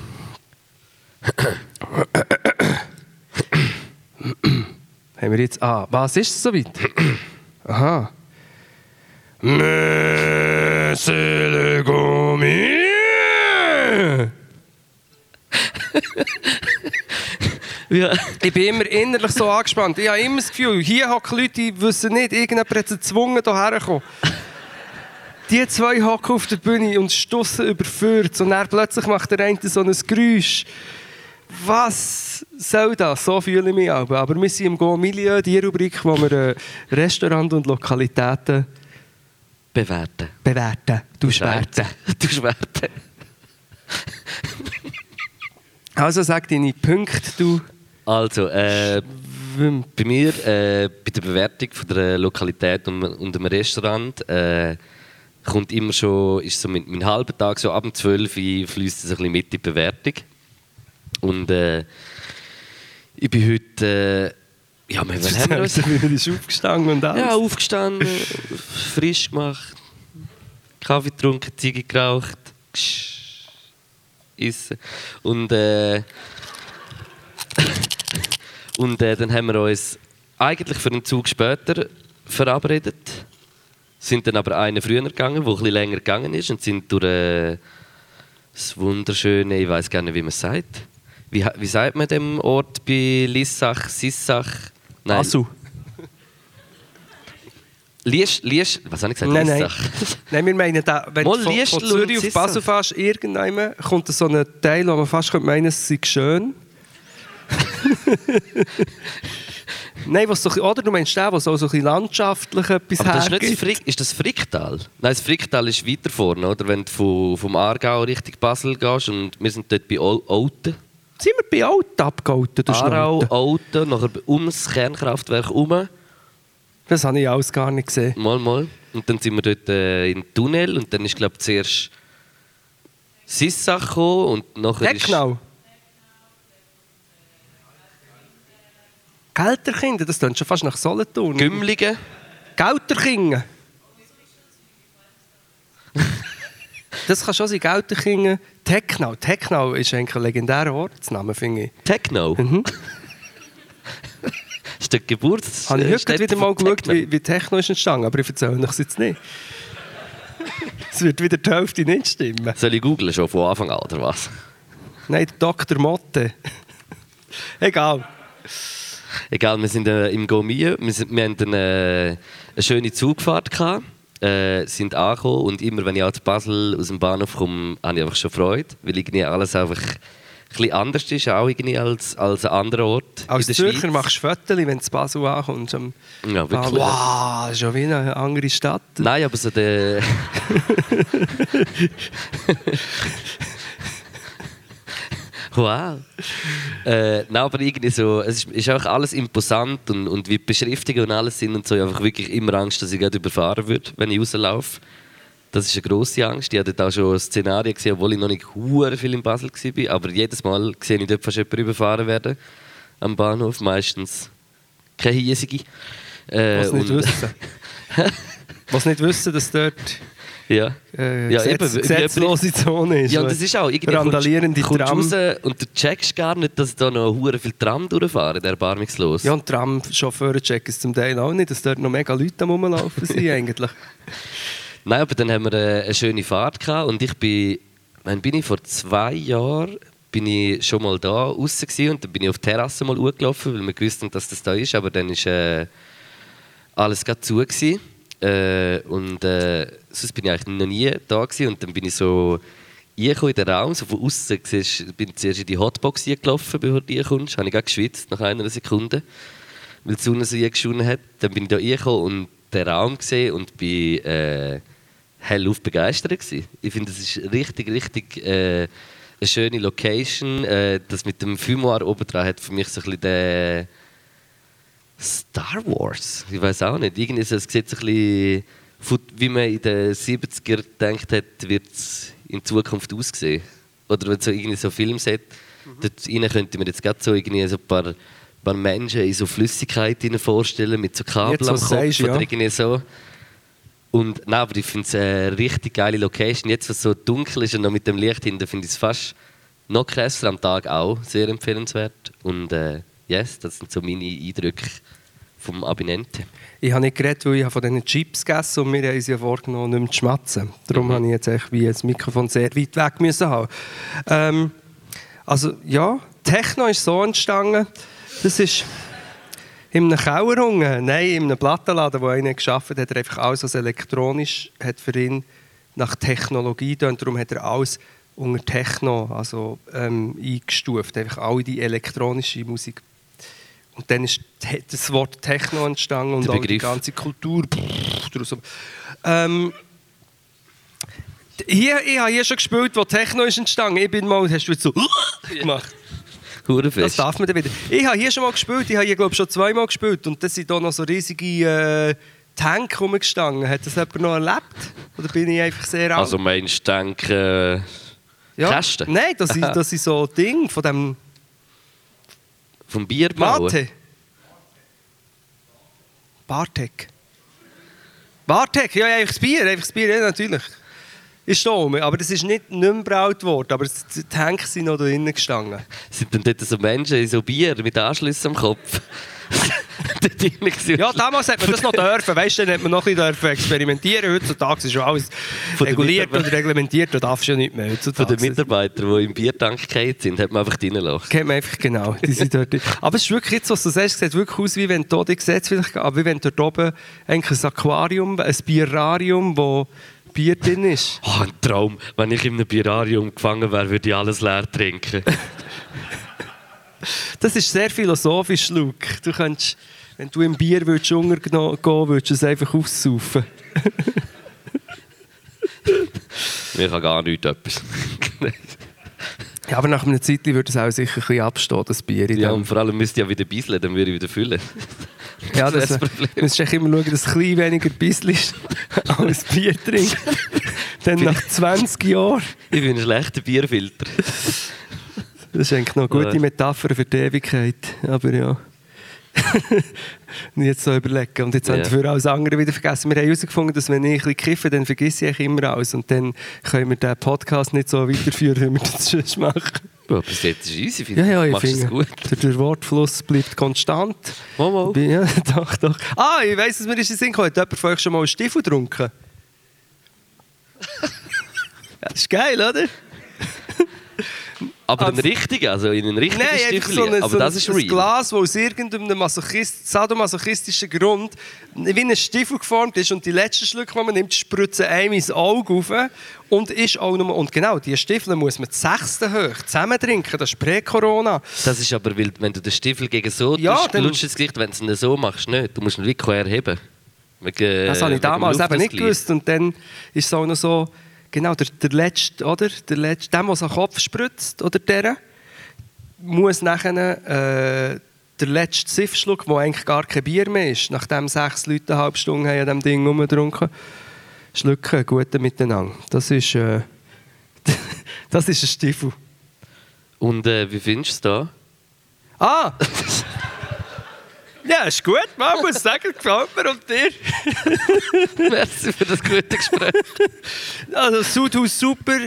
Haben wir jetzt... Ah, was ist es soweit? Aha. Monsieur le! Ja. Ich bin immer innerlich so angespannt. Ich habe immer das Gefühl, hier hocken Leute, die wissen nicht, irgendjemand hat sie gezwungen, hierher zu kommen. Die zwei hocken auf der Bühne und stossen überführt. Und dann plötzlich macht der eine so ein Geräusch. Was soll das? So fühle ich mich auch. Aber wir sind im Go Milieu, die Rubrik, wo wir äh, Restaurants und Lokalitäten Bewerten. bewerten. Du schwerten. Du schwerten. Also sag deine Punkte, du Also, äh, bei mir, äh, bei der Bewertung von der Lokalität und, und dem Restaurant, äh, kommt immer schon, ist so mein, mein halber Tag, so ab dem 12 Uhr fließt es ein bisschen mit in die Bewertung. Und äh, ich bin heute, äh, ja, wir, haben wir uns? Du aufgestanden und alles. Ja, aufgestanden, frisch gemacht, Kaffee getrunken, Ziege geraucht, ksch, essen. Und, äh, und äh, dann haben wir uns eigentlich für einen Zug später verabredet. Sind dann aber einen früher gegangen, der bisschen länger gegangen ist und sind durch äh, das wunderschöne, ich weiß gar nicht, wie man es sagt. Wie, wie sagt man dem Ort bei Lissach, Sissach? Nein, Asu. Liest, Liest, was habe ich gesagt? Nein, nein. Nein, wir meinen, da, wenn Mal du von, von Zürich auf. Basel fährst, irgendwann kommt so ein Teil, wo man fast könnte meinen, es sei schön. Nein, was so, oder du meinst den, wo so, so ein landschaftlich etwas Aber das ist, nicht? Frick, ist das Fricktal? Nein, das Fricktal ist weiter vorne, oder? Wenn du vom, vom Aargau Richtung Basel gehst und wir sind dort bei Ol- Olten. Sind wir bei Alt abgehalten, Aarau? Olten, nachher ums Kernkraftwerk herum. Das habe ich alles gar nicht gesehen. Mal, mal. Und dann sind wir dort äh, den Tunnel und dann ist, glaube ich, zuerst Sissach gekommen und nachher ist... Recknau. Gelterkinder, das klingt schon fast nach Solothurn. Gümligen. Gelterkingen. Das kann schon sein, Gelterkingen. Technau. Technau ist eigentlich ein legendärer Ortsname, finde ich. Techno. Mhm. ist der Geburts... Habe ich äh, heute wieder mal geschaut, wie, wie Techno ist entstanden, aber ich erzähle euch jetzt nicht. Es wird wieder die Hälfte nicht stimmen. Soll ich googlen schon von Anfang an, oder was? Nein, Dr. Motte. Egal. Egal, wir sind äh, im Gomia, wir, sind, wir hatten eine, eine schöne Zugfahrt gehabt, äh, sind angekommen und immer wenn ich aus Basel aus dem Bahnhof komme, habe ich einfach schon Freude, weil irgendwie alles einfach ein bisschen anders ist, auch irgendwie als, als ein anderer Ort Als Zürcher Schweiz. machst du Fotos, wenn du Basel ankommst. Am Ja, wirklich. Wow, das ist schon wie eine andere Stadt. Nein, aber so der... wow. Äh, nein, aber irgendwie so, es ist, ist auch alles imposant und, und wie die Beschriftungen und alles sind und so, ich habe einfach wirklich immer Angst, dass ich gerade überfahren würde, wenn ich rauslaufe. Das ist eine grosse Angst. Ich hatte auch schon Szenarien gesehen, obwohl ich noch nicht hure viel in Basel war. Aber jedes Mal sehe ich dort fast jemand überfahren werden am Bahnhof. Meistens keine hiesige. Äh, Was nicht wissen. Was nicht wissen, dass dort Ja. äh, Ja, Gesetz, eben, gesetzlose Zone ist. Ja, und das ist auch irgendwie Randalierende kommst, Tram. kommst raus und du checkst gar nicht, dass da noch hure viel Tram durchfahren, der erbarmungslos. Ja, und Tramchauffeure checken es zum Teil auch nicht, dass dort noch mega Leute am Rumlaufen sind eigentlich. Nein, aber dann haben wir eine schöne Fahrt gehabt und ich bin, wann bin ich vor zwei Jahren bin ich schon mal da gewesen und dann bin ich auf die Terrasse mal hochgelaufen, weil wir gewusst dass das da ist, aber dann ist äh, alles gerade zu. Äh, und äh, sonst bin ich eigentlich noch nie da gewesen und dann bin ich so reingekommen in den Raum, so von außen bin ich zuerst in die Hotbox gelaufen, bevor du reinkommst, habe ich gerade geschwitzt nach einer Sekunde, weil die Sonne so eingeschonen hat. Dann bin ich da reingekommen und den Raum gesehen und bin äh, hellauf begeistert gewesen. Ich finde, das ist richtig, richtig äh, eine schöne Location. Äh, das mit dem Fumoir oben dran hat für mich so ein bisschen den Star Wars. Ich weiß auch nicht. Irgendwie so, es sieht so ein bisschen, wie man in den 70er gedacht hat, wird es in Zukunft aussehen. Oder wenn so irgendwie so ein Filmset, dort rein könnte man jetzt gerade so irgendwie so ein paar, paar Menschen in so Flüssigkeit vorstellen, mit so Kabel Jetzt, am Kopf sagst, oder ja. irgendwie so. Und nein, aber ich finde es eine richtig geile Location. Jetzt, was so dunkel ist und noch mit dem Licht hinten, finde ich es fast noch krasser am Tag auch. Sehr empfehlenswert. Und äh, yes, das sind so meine Eindrücke vom Abinente. Ich habe nicht geredet, weil ich habe von diesen Chips gegessen und wir haben uns ja vorgenommen, nicht mehr zu schmatzen. Darum Mhm. habe ich jetzt echt wie das Mikrofon sehr weit weg müssen haben. Ähm, also ja, Techno ist so entstanden. Das ist in einem Keller unten, nein, in einem Plattenladen, wo einer geschafft hat, hat er einfach alles, was elektronisch hat für ihn nach Technologie tun. Darum hat er alles unter Techno also, ähm, eingestuft, einfach all die elektronische Musik. Und dann ist das Wort Techno entstanden und auch die ganze Kultur. Ähm, hier, ich habe hier schon gespielt, wo Techno ist entstanden. Ich bin mal, hast du jetzt so gemacht. Das darf man dann wieder. Ich habe hier schon mal gespielt, ich habe hier glaube ich schon zweimal gespielt und da sind da noch so riesige äh, Tank rumgestanden. Hat das jemand noch erlebt? Oder bin ich einfach sehr alt? Also meinst du, denk, äh, ja. Kästen? Nein, das ist, das ist so ein Ding von dem vom Bierbauer? Mate. Bartek. Bartek, ja, ja, einfach das Bier, einfach das Bier, ja, natürlich. Ist da oben, aber das ist nicht, nicht mehr braut worden, aber das- die Tanks sind noch da drinnen gestanden. Sind denn dort so Menschen in so Bier mit Anschlüssen am Kopf? Ja, damals hat man das noch dürfen, weißt du, dann hat man noch ein bisschen dürfen experimentieren. Heutzutage ist schon alles Von reguliert und reglementiert, da darfst du ja nicht mehr. Von Heutzutage. den Mitarbeitern, die im Biertank gefallen sind, hat man einfach reingelassen. Kennt man einfach genau. Die sind dort. Aber es ist wirklich jetzt, was du sagst, sieht wirklich aus, wie wenn du die Gesetz vielleicht, aber wie wenn dort oben eigentlich ein Aquarium, ein Bierarium, wo Bier drin ist. Oh, ein Traum. Wenn ich in einem Bierarium gefangen wäre, würde ich alles leer trinken. Das ist sehr philosophisch, Luke. Du könntest, wenn du im Bier würdest untergehen würdest du es einfach aussaufen. Mir kann gar nichts etwas. Ja, aber nach einer Zeit würde es auch sicher ein bisschen abstehen, das Bier. Ja, und vor allem müsste ich ja wieder bisseln, dann würde ich wieder füllen. Ja, Das das, ist das musst echt immer schauen, dass es ein bisschen weniger Bissl ist als Bier trinken. Dann nach 20 Jahren. Ich bin ein schlechter Bierfilter. Das ist eigentlich noch eine gute. Metapher für die Ewigkeit. Aber ja. Und jetzt so überlegen. Und jetzt Ja. haben dafür alles andere wieder vergessen. Wir haben herausgefunden, dass wenn ich ein bisschen kiffe, dann vergesse ich immer alles. Und dann können wir den Podcast nicht so weiterführen, wie wir das sonst machen. Ja, bis jetzt ist easy, finde Ja, ja, ich Machst du es finde, gut. der, der Wortfluss bleibt konstant. Mal. Ja, doch, doch. Ah, ich weiss, dass mir ist in den Sinn gekommen. Hat jemand von euch schon mal einen Stiefel getrunken? das ist geil, oder? Aber Also- einen richtigen, also in einen richtigen Nein, Stiefel. so ein, Aber so das ist ein real. Glas, das aus irgendeinem Masochist, sadomasochistischen Grund wie ein Stiefel geformt ist und die letzten Schlücke, die man nimmt, spritzen einem ins Auge rauf und ist auch nur, und genau, diese Stiefel muss man die sechste hoch zusammen trinken, das ist Prä-Corona. Das ist aber, weil, wenn du den Stiefel gegen so Ja, tust, dann- lutscht das Gesicht, wenn du es nicht so machst, nicht. Du musst ihn wirklich erheben. Wegen, äh, Das habe ich damals eben nicht gewusst. Und dann ist es auch noch so, genau, der, der letzte, oder? Der letzte, dem, was an den Kopf spritzt, oder der, muss nachher äh, der letzte Siffschluck, wo eigentlich gar kein Bier mehr ist, nachdem sechs Leute eine halbe Stunde haben an diesem Ding rumgetrunken, schlucken, gute miteinander. Das ist, äh, das ist ein Stiefel. Und äh, wie findest du es da? Ah! ja, ist gut, man muss sagen, gefällt mir und dir. Merci für das gute Gespräch. Also Sudhaus super,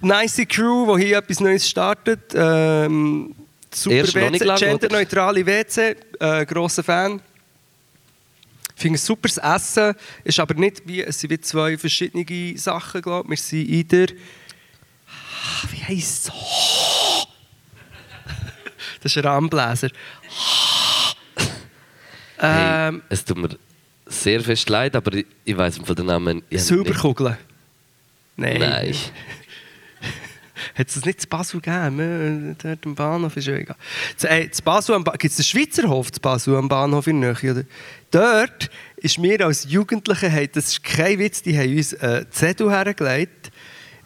nice Crew, die hier etwas Neues startet. Ähm, super Erst WC, lang, genderneutrale WC, äh, grosser Fan. Ich finde ein super Essen, ist aber nicht wie, es sind wie zwei verschiedene Sachen, glaube ich. Wir sind in der, Ah, wie heisst es? Das ist ein Rahmenbläser. Hey, Ähm, es tut mir sehr fest leid, aber ich, ich weiß von den Namen. Silberkugeln. Nein. Nein. Hat es nicht zu Basel gegeben? Äh, Dort am Bahnhof ist ja egal. Äh, ba Gibt es den Schweizer Hof zu Basel am Bahnhof in Nähe? Oder? Dort ist mir als Jugendliche, hey, das ist kein Witz, die haben uns einen Zettel hergelegt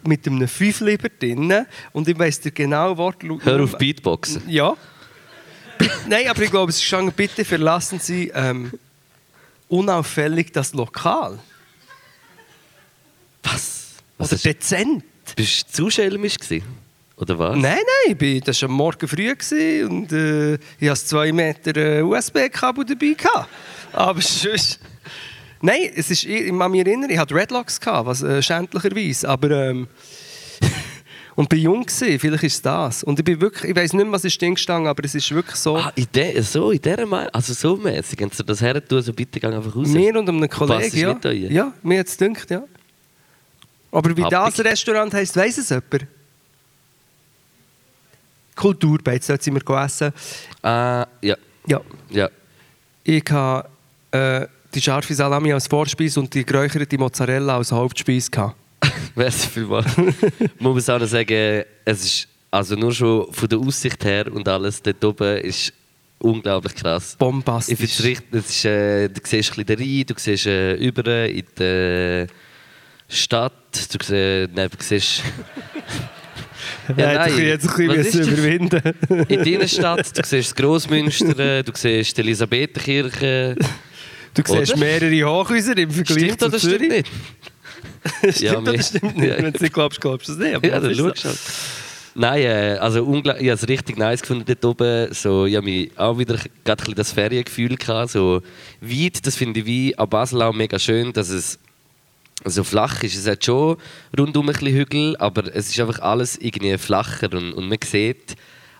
mit einem Fünfliber drinnen und ich weiss dir genau Wortlaut. Hör auf Beatboxen. Ja. Nein, aber ich glaube, es ist gestanden, bitte verlassen Sie ähm, unauffällig das Lokal. Was? Was Oder hast, dezent. bist du zu schelmisch gewesen? Oder was? Nein, nein, ich bin, das war am Morgen früh gewesen und äh, ich hatte zwei Meter äh, USB-Kabel dabei. Gehabt. Aber sonst... Nein, es ist, ich, ich kann mich erinnern, ich hatte Redlocks, gehabt, was äh, schändlicherweise, aber... Ähm, und bin jung gewesen, vielleicht ist es das. Und ich bin wirklich, ich weiß nicht mehr, was ist drin gestanden, aber es ist wirklich so... Ah, in der, so, in dieser Meinung? Also so mäßig. Wenn du das her tun, so bitte gang einfach raus. Mir und einem Kollegen, ja. an ihn? Ja, mir hat es gedacht, ja. Aber wie Happig. das Restaurant heisst, weiss es jemand? Kulturbeiz, dort sind wir essen. Ah, ja. Ja, Ja. ich habe äh, die scharfe Salami als Vorspeise und die geräucherte Mozzarella als Hauptspeise. Gehabt. Merci vielmals. Man muss auch noch sagen, es ist also nur schon von der Aussicht her und alles dort oben ist unglaublich krass. Ich Bombastisch. finde es richtig, äh, du siehst ein bisschen den Rhein, du siehst äh, über in der Stadt, du siehst, nein, du siehst Ja, nein. jetzt ein bisschen überwinden. in der Innenstadt, du siehst das Grossmünster, äh, du siehst die Elisabethenkirche. Du siehst Oder? mehrere Hochhäuser im Vergleich Stimmt zu oder stimmt Zürich. nicht? stimmt Ja, oder stimmt nicht? Wenn du es nicht glaubst, glaubst du es nicht. aber Ja, dann schaust du halt. Nein, äh, also ich habe es richtig nice gefunden dort oben. So, ich habe mich auch wieder gerade ein das Feriengefühl gehabt. So weit, das finde ich wie an Basel auch mega schön, dass es so flach ist. Es hat schon rundum ein bisschen Hügel, aber es ist einfach alles irgendwie flacher und, und man sieht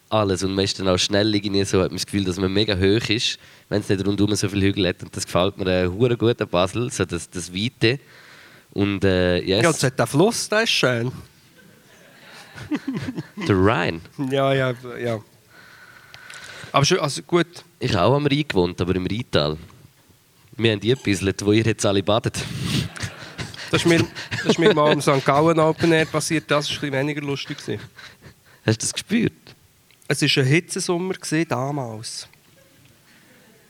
alles und man ist dann auch schnell irgendwie so, hat man das Gefühl, dass man mega hoch ist, wenn es nicht rundum so viele Hügel hat und das gefällt mir äh, gut an Basel, so das, das Weite. Und äh, yes, Ja, und hat den Fluss, der ist schön. der Rhine. Ja, ja, ja. Aber schon, also gut. Ich habe auch am Rhein gewohnt, aber im Rheintal. Wir haben die etwas, wo ihr jetzt alle badet. Das ist mir, das ist mir mal am St. Gallen Open Air passiert, das war ein bisschen weniger lustig. Gewesen. Hast du das gespürt? Es war ein Hitzesommer gewesen, damals.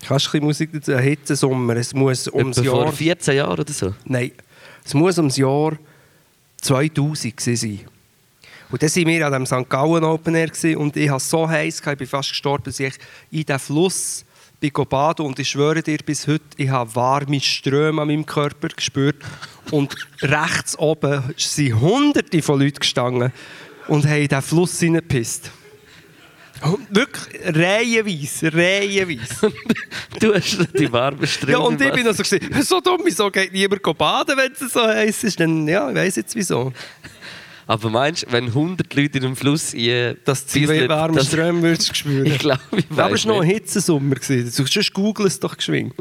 Kannst du ein bisschen Musik dazu? Ein Hitzesommer. Es muss ums Etwa Jahr... vor 14 Jahren oder so? Nein, es muss ums Jahr 2000 gewesen sein. Und dann waren wir an dem St. Gallen Open Air und ich hatte so heiß, ich bin fast gestorben, dass ich in diesen Fluss bin baden und ich schwöre dir bis heute, ich habe warme Ströme an meinem Körper gespürt und rechts oben sind hunderte von Leuten gestanden und haben in diesen Fluss hineingepisst. Wirklich reihenweise, reihenweise. Du hast die warme Ströme. Ja, und ich bin noch so gesehen, so dumm, wieso geht niemand baden, wenn es so heiß ist? Dann, ja, ich weiss jetzt wieso. Aber meinst du, wenn 100 Leute in einem Fluss in Dass du zwei warme das- Ströme würdest du spüren. Ich glaube, ich Aber weiß es war noch ein. Hitzesommer. Du sonst google es doch geschwind.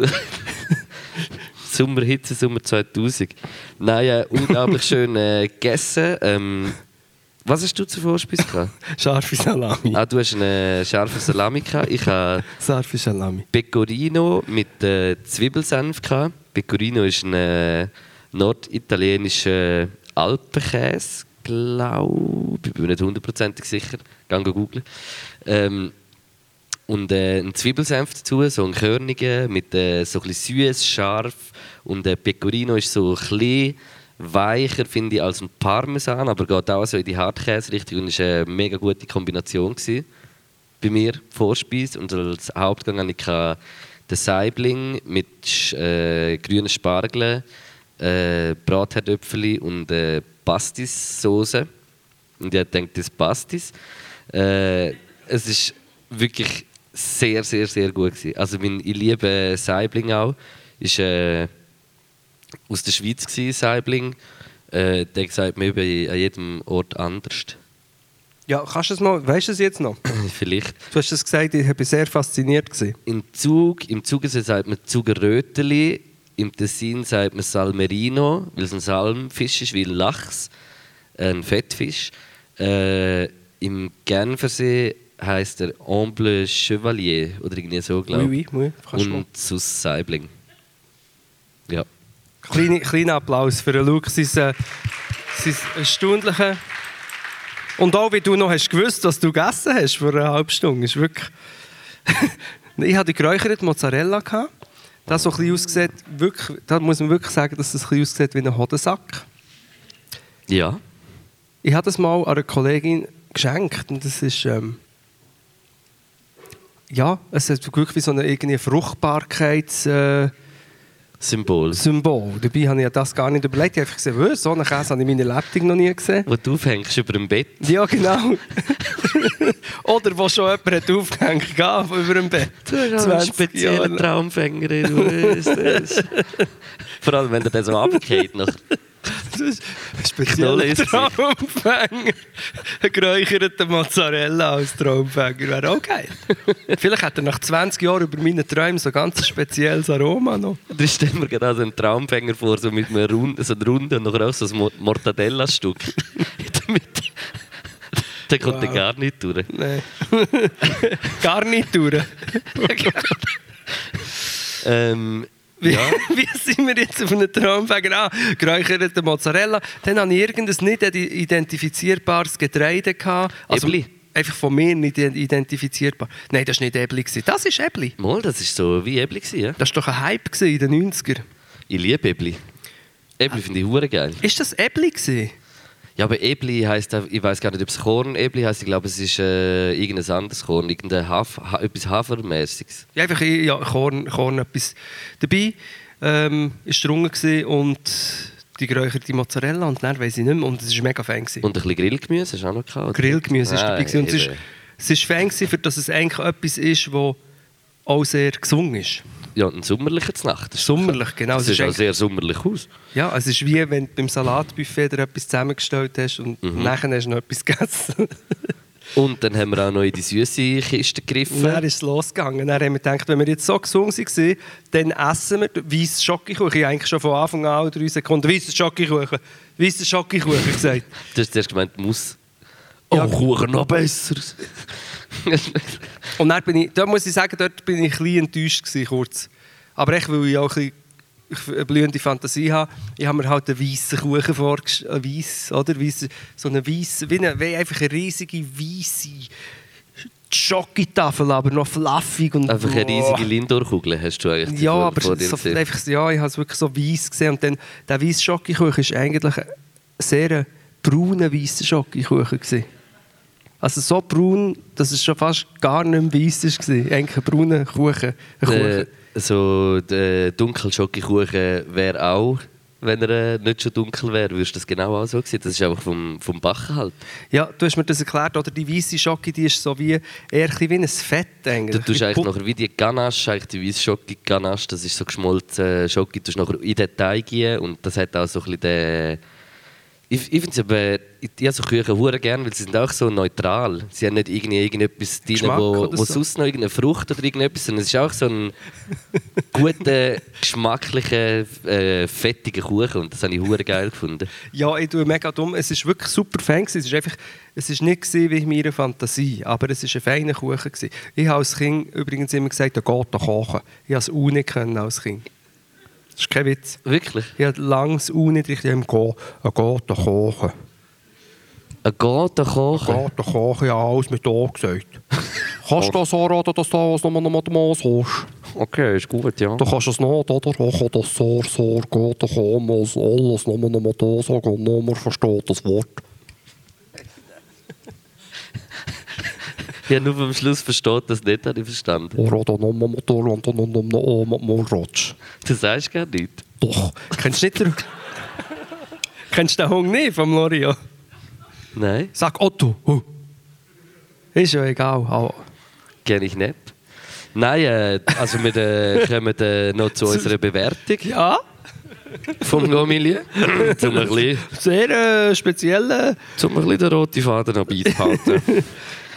Sommer, Hitze, Sommer 2000. Nein, äh, unglaublich schön äh, gegessen. Ähm, was hast du zur Vorspeise gehabt? Scharfe Salami. Ah, du hast eine scharfe Salami gehabt. Ich habe Scharfe Salami. Pecorino mit äh, Zwiebelsenf gehabt. Pecorino ist ein äh, norditalienischer Alpenkäse, glaube ich. bin mir nicht hundertprozentig sicher. Gang googeln. Ähm, und äh, ein Zwiebelsenf dazu, so ein körniger, mit äh, so ein bisschen süß, scharf. Und äh, Pecorino ist so ein bisschen weicher, finde ich, als ein Parmesan, aber geht auch so in die Hartkäse-Richtung und ist eine mega gute Kombination gewesen. bei mir, Vorspeise. Und als Hauptgang hatte ich den Saibling mit äh, grünen Spargeln, äh, Bratherdöpfeli und äh, Pastis-Soße. Und ich denke, das Pastis. Äh, es ist wirklich sehr, sehr, sehr gut gewesen. Also mein, ich liebe Saibling auch. Ist äh, aus der Schweiz gewesen, Saibling. Äh, der sagt mir bei an jedem Ort anders. Ja, kannst du es mal, weißt du es jetzt noch? Vielleicht. Du hast es gesagt, ich war sehr fasziniert. Gewesen. Im Zug, im Zugersee sagt man Zugerröteli, im Tessin sagt man Salmerino, weil es ein Salmfisch ist, wie ein Lachs, ein Fettfisch. Äh, Im Genfersee heißt er Amble Chevalier oder irgendwie so, glaube Oui, ich. oui, oui, mal. Und Sus Saibling. Kleine, kleiner Applaus für den Luke, sein, äh, sein erstaunlichen... Und auch, wie du noch hast gewusst, was du gegessen hast vor einer halben Stunde, ist wirklich... ich hatte geräucherte Mozzarella. Gehabt. Das so ein bisschen aussieht, wirklich, da muss man wirklich sagen, dass es ein bisschen aussieht wie ein Hodensack. Ja. Ich habe das mal einer Kollegin geschenkt und das ist... Ähm, ja, es hat wirklich wie so eine irgendwie Fruchtbarkeits... Äh, Symbol. Symbol. Dabei habe ich ja das gar nicht überlegt. Ich habe einfach gesehen, «Wow, so einen Käse habe ich in meiner Lebtung noch nie gesehen. Wo du aufhängst über dem Bett. Ja, genau. Oder wo schon jemand hat aufgehängt hat, über dem Bett. Du hast einen speziellen Traumfänger, du weißt es. Vor allem, wenn der dann so runtergeht. nach- Das ist ein spezieller. Traumfänger. Ein geräucherter Mozzarella als Traumfänger wäre auch geil. Vielleicht hat er nach 20 Jahren über meine Träume so ein ganz spezielles Aroma noch. Da stellen wir gerade also einen Traumfänger vor, so mit einem Runden, so einer Runde und nachher auch so ein Mo- Mortadella-Stück. Damit. Da kommt Wow. der gar nicht durch. Nein. Gar nicht durch. Ähm, Wie, ja, wie sind wir jetzt auf einen Traumfänger? Ah, geräucherte Mozzarella. Dann hatte ich irgendein nicht identifizierbares Getreide. Gehabt. Also, Ebli? Einfach von mir nicht identifizierbar. Nein, das war nicht Ebli. Das ist Ebli. mal, das war so wie Ebli. Ja? Das war doch ein Hype in den 90er. Ich liebe Ebli. Ebli finde ich hure geil. Ist das Ebli? Gewesen? Ja, aber Ebli heisst, ich weiß gar nicht, ob es Korn Ebli heisst. Ich glaube, es ist äh, irgendein anderes Korn, irgendein Haf, ha, etwas Hafermäßiges. Ja, einfach ja, Korn, Korn etwas dabei. Ähm, ist drunter gewesen und die geräucherte Mozzarella und dann weiß ich nicht mehr. Und es war mega fein. Gewesen. Und ein bisschen Grillgemüse hast du auch noch gehabt? Grillgemüse ist Ah, dabei. gewesen. Und es ist, eben. es ist fein, gewesen, für dass es eigentlich etwas ist, das auch sehr gesungen ist. Ja, ein sommerlicher Nacht. Sommerlich, genau. Es sieht auch sehr sommerlich aus. ja, es ist wie wenn du beim Salatbuffet dir etwas zusammengestellt hast und Mhm. nachher hast du noch etwas gegessen. Und dann haben wir auch noch in die süße Kiste Und gegriffen. dann ist es losgegangen. Dann haben wir gedacht, wenn wir jetzt so gesungen waren, dann essen wir weißen Schokokuchen. Ich habe eigentlich schon von Anfang an drei Sekunden weißen Schokokuchen. Weißen Schokokuchen gesagt. Du hast zuerst gemeint, muss. Oh, Ja. Kuchen noch besser. Und dann bin ich, da muss ich sagen, dort bin ich ein bisschen enttäuscht gewesen, kurz. Aber echt, weil ich auch ein bisschen eine blühende Fantasie habe. Ich habe mir halt einen weißen Kuchen vorgestellt, weiss, oder? Weiss, so eine weiße, wie, eine, wie einfach eine riesige weiße Schokitafel, aber noch fluffig und Einfach eine riesige Lindor-Kugel hast du eigentlich Ja, vor, aber vor so, gesehen. einfach, ja, ich habe es wirklich so weiß gesehen. Und dann, der weiße Schokokuchen ist eigentlich ein sehr brauner weißer Schokokuchen. gewesen. Also so braun, dass es schon fast gar nicht mehr weiss war. Eigentlich ein brauner Kuchen. Ein Kuchen. so der Dunkelschokikuchen wäre auch wenn er äh, nicht schon dunkel wäre, würdest du das genau auch so sehen. Das ist einfach vom, vom Backen halt. Ja, du hast mir das erklärt, oder die weiße Schocke, die ist so wie, eher ein wie ein Fett eigentlich. Du tust eigentlich nachher wie die Ganache, eigentlich die weiße Schocke Ganache, das ist so geschmolzen Schocke, du tust nachher in den Teig und das hat auch so ein bisschen den... Ich, ich finde es aber, ich, ich habe so Küchen hure gerne, weil sie sind auch so neutral. Sie haben nicht irgendwie irgendetwas drin, Geschmack wo, wo so? sonst noch irgendeine Frucht oder irgendetwas, sondern es ist auch so ein guter, geschmacklicher, äh, fettiger Kuchen und das habe ich hure geil gefunden. Ja, ich tue mega dumm. Es war wirklich super fein. Es war einfach, es ist nicht gewesen wie in meiner Fantasie, aber es war ein feiner Kuchen. Gewesen. Ich habe als Kind übrigens immer gesagt, der geht doch kochen. Ich habe es auch nicht können als Kind. Das ist kein Witz. Wirklich? Ich habe lange das U nicht richtig im geht doch kochen. Ein Gata Er kochen? geht doch kochen, ja, alles mit O gesagt. Kannst du das anraten, dass du das nochmal den Maß hast? Okay, ist gut, ja. Du kannst es nicht, oder? Ich kann das so, so, geht doch alles, alles nochmal nochmal da sagen und niemand versteht das Wort. Ja, nur am Schluss versteht das nicht, habe ich verstanden. Oder da nochmal Motor und dann nochmal O mit Mollratsch. Du sagst gar nicht. Doch. Kennst du nicht den... Kennst du den Hund nicht vom Lorio? Nein, Sag Otto. Hu. Ist ja egal. aber- kenne ich nicht. Nein, äh, also wir äh, kommen äh, noch zu unserer Bewertung Ja, vom Gomilier. zum ein bisschen, sehr äh, speziell. zum ein bisschen den roten Faden noch beizuhalten.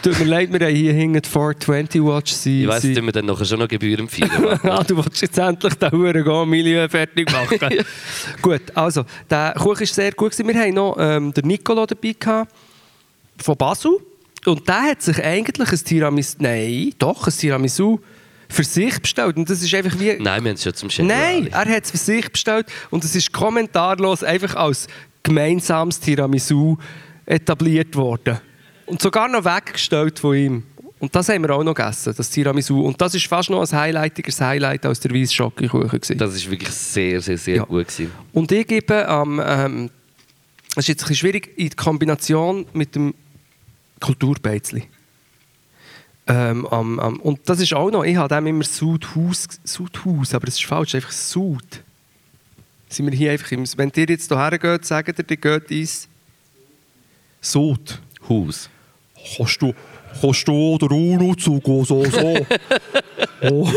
Tut mir leid, wir haben hier hinten die 420 Watch sein. Ich weiss, dass wir dann nachher schon noch Gebühren feiern. ah, du willst jetzt endlich den Huren gehen, Milieu fertig machen. gut, also, der Kuchen war sehr gut. gewesen. Wir haben noch ähm, den Nicolo dabei gehabt, von Basel. Und der hat sich eigentlich ein Tiramisu, nein, doch, ein Tiramisu für sich bestellt. Und das ist einfach wie... Nein, wir haben es schon zum Chef. Nein, er hat es für sich bestellt und es ist kommentarlos einfach als gemeinsames Tiramisu etabliert worden. Und sogar noch weggestellt von ihm. Und das haben wir auch noch gegessen, das Tiramisu. Und das ist fast noch ein highlightigeres Highlight als der weiße Schokokuchen. gewesen. Das war wirklich sehr, sehr, sehr Ja. gut. Gewesen. Und ich gebe am... Ähm, das ist jetzt ein bisschen schwierig in Kombination mit dem Kulturbeizli. Ähm, am, am, und das ist auch noch, ich habe dem immer Sudhaus, Sudhaus, aber das ist falsch, einfach Sud. Sind wir hier einfach im, wenn ihr jetzt hierher geht, sagt ihr, ihr geht ins Sud. Kannst du, kannst du Uno zugehen, so, so. oh.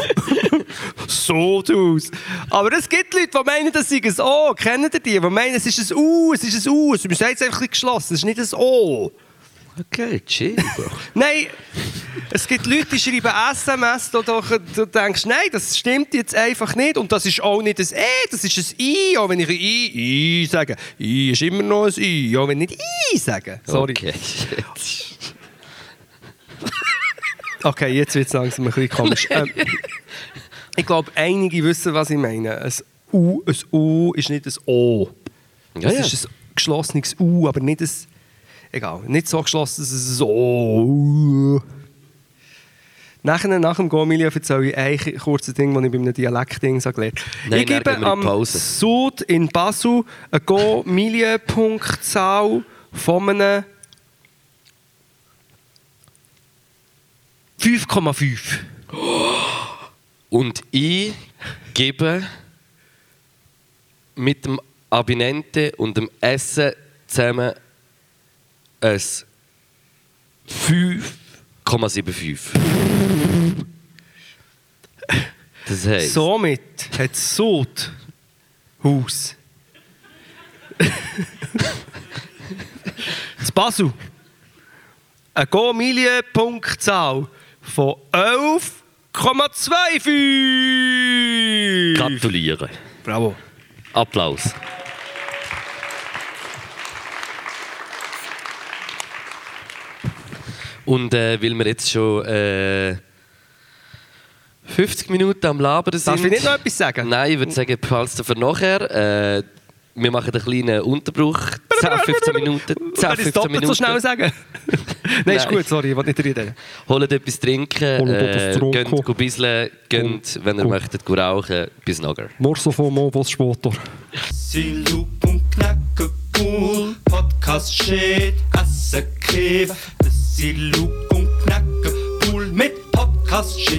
Sudhaus. Aber es gibt Leute, die meinen, das sei ein O. Kennen ihr die? Die meinen, es ist ein U, es ist ein U. Man sagt es einfach ein geschlossen, es ist nicht ein O. Okay, chill. Nein, es gibt Leute, die schreiben SMS, da du, du denkst, nein, das stimmt jetzt einfach nicht. Und das ist auch nicht ein E, das ist ein I. Auch wenn ich ein I, I sage. I ist immer noch ein I, auch wenn ich nicht I sage. Sorry. Okay. Okay, jetzt wird es langsam ein bisschen komisch. ähm, ich glaube, einige wissen, was ich meine. Ein U, ein U ist nicht ein O. Ja, es ist ein geschlossenes U, aber nicht ein... Egal, nicht so geschlossen, dass es ein O. Nachher, nach dem Go-Milio erzähle ich ein kurzes Ding, das ich bei einem Dialektding so gelernt habe. Ich gebe am. Sud in Basel eine Go-Milio-Punktzahl von einem 5,5. Und ich gebe mit dem Abinente und dem Essen zusammen ein 5,75. Das heisst, Somit hat Sud Haus. das Basel. Eine Go-Milie-Punktzahl von 11,25. gratuliere. Bravo. Applaus. Und äh, weil wir jetzt schon äh, 50 Minuten am Labern sind. Darf ich nicht noch etwas sagen? Nein, ich würde sagen, behalten es für nachher. Äh, wir machen einen kleinen Unterbruch. 10, 15 Minuten. 10, Kann ich es 15 doppelt Minuten. so schnell sagen? Nein, ist Nein. gut, sorry, ich wollte nicht reden. Holt etwas trinken. Holt Äh, trinken. geht go bisseln. Geht, wenn ihr möchtet, go rauchen. Bis nachher. Morso von Mobos später. Silup und Knacke cool, Podcast shit, Asse Kiff. Das Silup und Knacke cool mit Podcast shit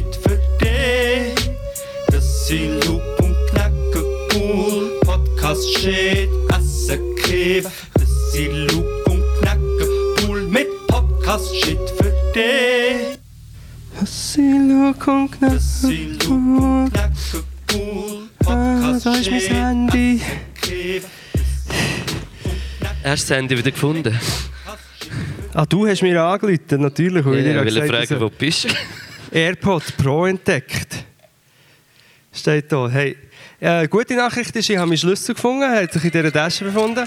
Und Luke und Knacken, Pool, Ah, da ist mein Handy. Hast du das Handy wieder gefunden? Ah, du hast mir angerufen, natürlich. dir Ja, ich will gesagt fragen, habe, wo du bist. AirPod Pro entdeckt. Steht da. Hey, äh, gute Nachricht ist, ich habe meinen Schlüssel gefunden, er hat sich in dieser Tasche befunden.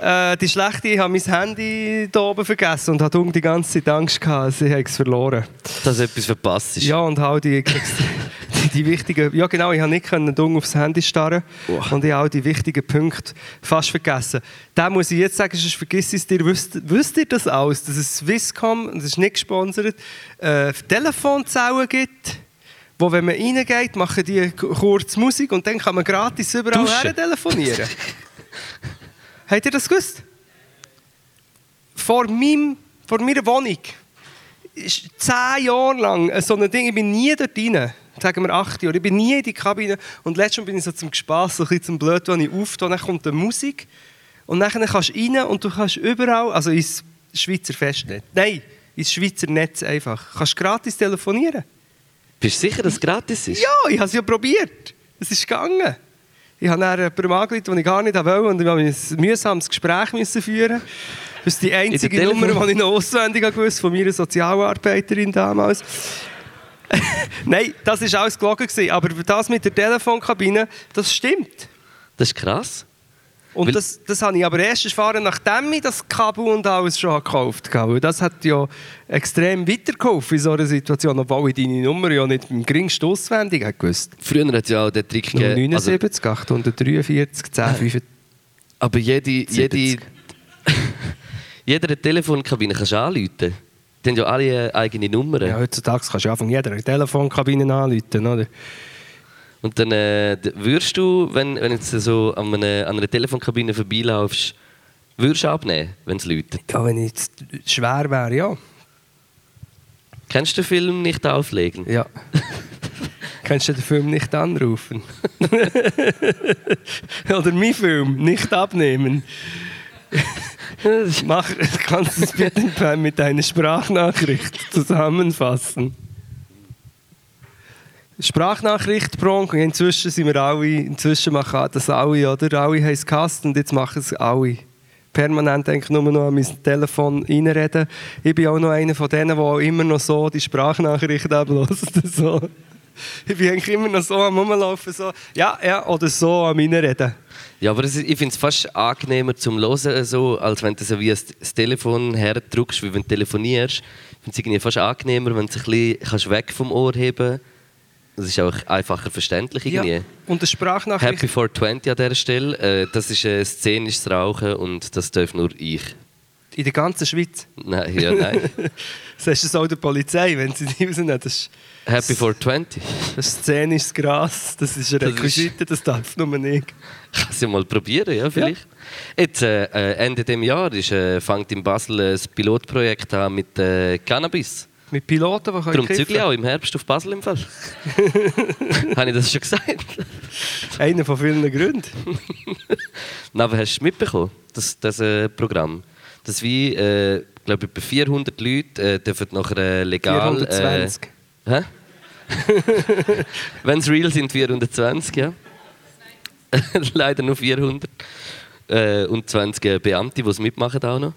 Äh, die schlechte, ich habe mein Handy hier oben vergessen und hatte die ganze Zeit Angst gehabt, sie habe es verloren. Dass etwas verpasst ist. Ja, und auch die, die, die wichtigen, ja genau, ich habe nicht können dumm aufs Handy starren Wow. und ich habe auch die wichtigen Punkte fast vergessen. Da muss ich jetzt sagen, sonst vergiss es dir, wisst, wisst ihr das alles, dass es Swisscom, das ist nicht gesponsert, äh, Telefonzellen gibt, wo wenn man reingeht, machen die kurz Musik und dann kann man gratis überall Duschen. her telefonieren. Habt ihr das gewusst? Vor, meinem, vor meiner Wohnung ist zehn Jahre lang so ein Ding, ich bin nie dort rein. Sagen wir acht Jahre. Ich bin nie in die Kabine. Und letztens bin ich so zum Spass, so ein bisschen zum Blöd, wenn ich aufgehe, dann kommt die Musik. Und dann kannst du rein und du kannst überall, also ins Schweizer Festnetz, nein, ins Schweizer Netz einfach, kannst gratis telefonieren. Bist du sicher, dass es gratis ist? Ja, ich habe es ja probiert. Es ist gegangen. Ich habe dann jemanden angerufen, den ich gar nicht wollte und ich musste ein mühsames Gespräch müssen führen. Das ist die einzige Nummer, die ich noch auswendig gewusst von meiner Sozialarbeiterin damals. Nein, das war alles gelogen. Aber das mit der Telefonkabine, das stimmt. Das ist krass. Und das, das habe ich aber erst erfahren, nachdem ich das Kabel und alles schon gekauft habe. Das hat ja extrem weitergeholfen in so einer Situation, obwohl ich deine Nummer ja nicht im geringsten auswendig gewusst. Früher hat ja auch den Trick gegeben. Also, 79, 843, 10, 85. aber jede, jede, 70. jeder Telefonkabine kannst du anrufen. Die haben ja alle eine eigene Nummer. Ja, heutzutage kannst du einfach jeder Telefonkabine anrufen, oder? Und dann äh, würdest du, wenn, wenn jetzt so an einer, an einer Telefonkabine vorbeilaufst, würdest du abnehmen, wenn es läutet? Ja, wenn jetzt schwer wäre, ja. Kennst du den Film nicht auflegen? ja. Kannst du den Film nicht anrufen? Oder mein Film nicht abnehmen? Mach, kannst du es bitte mit einer Sprachnachricht zusammenfassen? Sprachnachricht, Bronco. Inzwischen sind wir alle, inzwischen machen das alle, oder? Alle haben es gehasst und jetzt machen es alle. Permanent eigentlich nur noch an mein Telefon reinreden. Ich bin auch noch einer von denen, der immer noch so die Sprachnachricht ablässt. So. Ich bin eigentlich immer noch so am Rumlaufen, so, ja, ja, oder so am Reinreden. Ja, aber ist, ich finde es fast angenehmer zum Hören, so, als wenn du so wie das Telefon herdrückst, wie wenn du telefonierst. Ich finde es fast angenehmer, wenn du es ein bisschen kannst weg vom Ohr heben Das ist auch einfacher verständlich irgendwie. Ja. Und eine Sprachnachricht. Happy 420 an dieser Stelle. Äh, das ist äh, szenisches Rauchen und das darf nur ich. In der ganzen Schweiz. Nein, ja, nein. Sagst du es auch der Polizei, wenn sie die rausnehmen? Das ist, Happy 420. das ist szenisches Gras, das ist eine Das ist- Requisite, das darf nur nicht. Ich kann es ja mal probieren, ja, vielleicht. Jetzt, äh, äh, Ende des Jahres ist, äh, fängt in Basel ein Pilotprojekt an mit äh, Cannabis. Mit Piloten, die Darum können zügle ich kiffen. auch im Herbst auf Basel im Fall. Habe ich das schon gesagt? Einer von vielen Gründen. Nein, aber hast du mitbekommen, das, das äh, Programm? Dass wie, äh, glaube ich, bei 400 Leute äh, dürfen nachher legal... 420. Äh, hä? Wenn es real sind, 420, ja. Leider nur 400. Äh, und 20 äh, Beamte, die es mitmachen auch noch.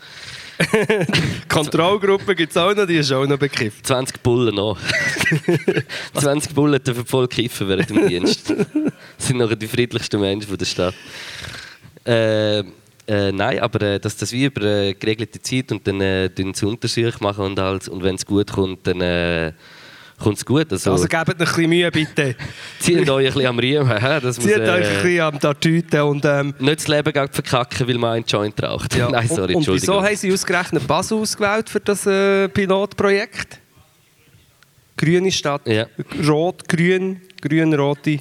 Kontrollgruppe gibt es auch noch, die ist auch noch bekifft. 20 Bullen noch. 20 Bullen dürfen voll kiffen während dem Dienst. Das sind noch die friedlichsten Menschen der Stadt. Äh, äh, nein, aber äh, dass das wie über äh, geregelte Zeit und dann äh, sie Untersuchungen machen und alles. Und wenn es gut kommt, dann äh, kommt es gut. Also, Also gebt ein bisschen Mühe, bitte. zieht euch ein bisschen am Riemen. Das muss, Zieht euch ein äh, bisschen am Tatüte und... Ähm, nicht das Leben gleich verkacken, weil man einen Joint raucht. ja. Nein, sorry, und, und wieso haben sie ausgerechnet Basel ausgewählt für das äh, Pilotprojekt? Grüne Stadt. Ja. Rot, grün, grün-rote.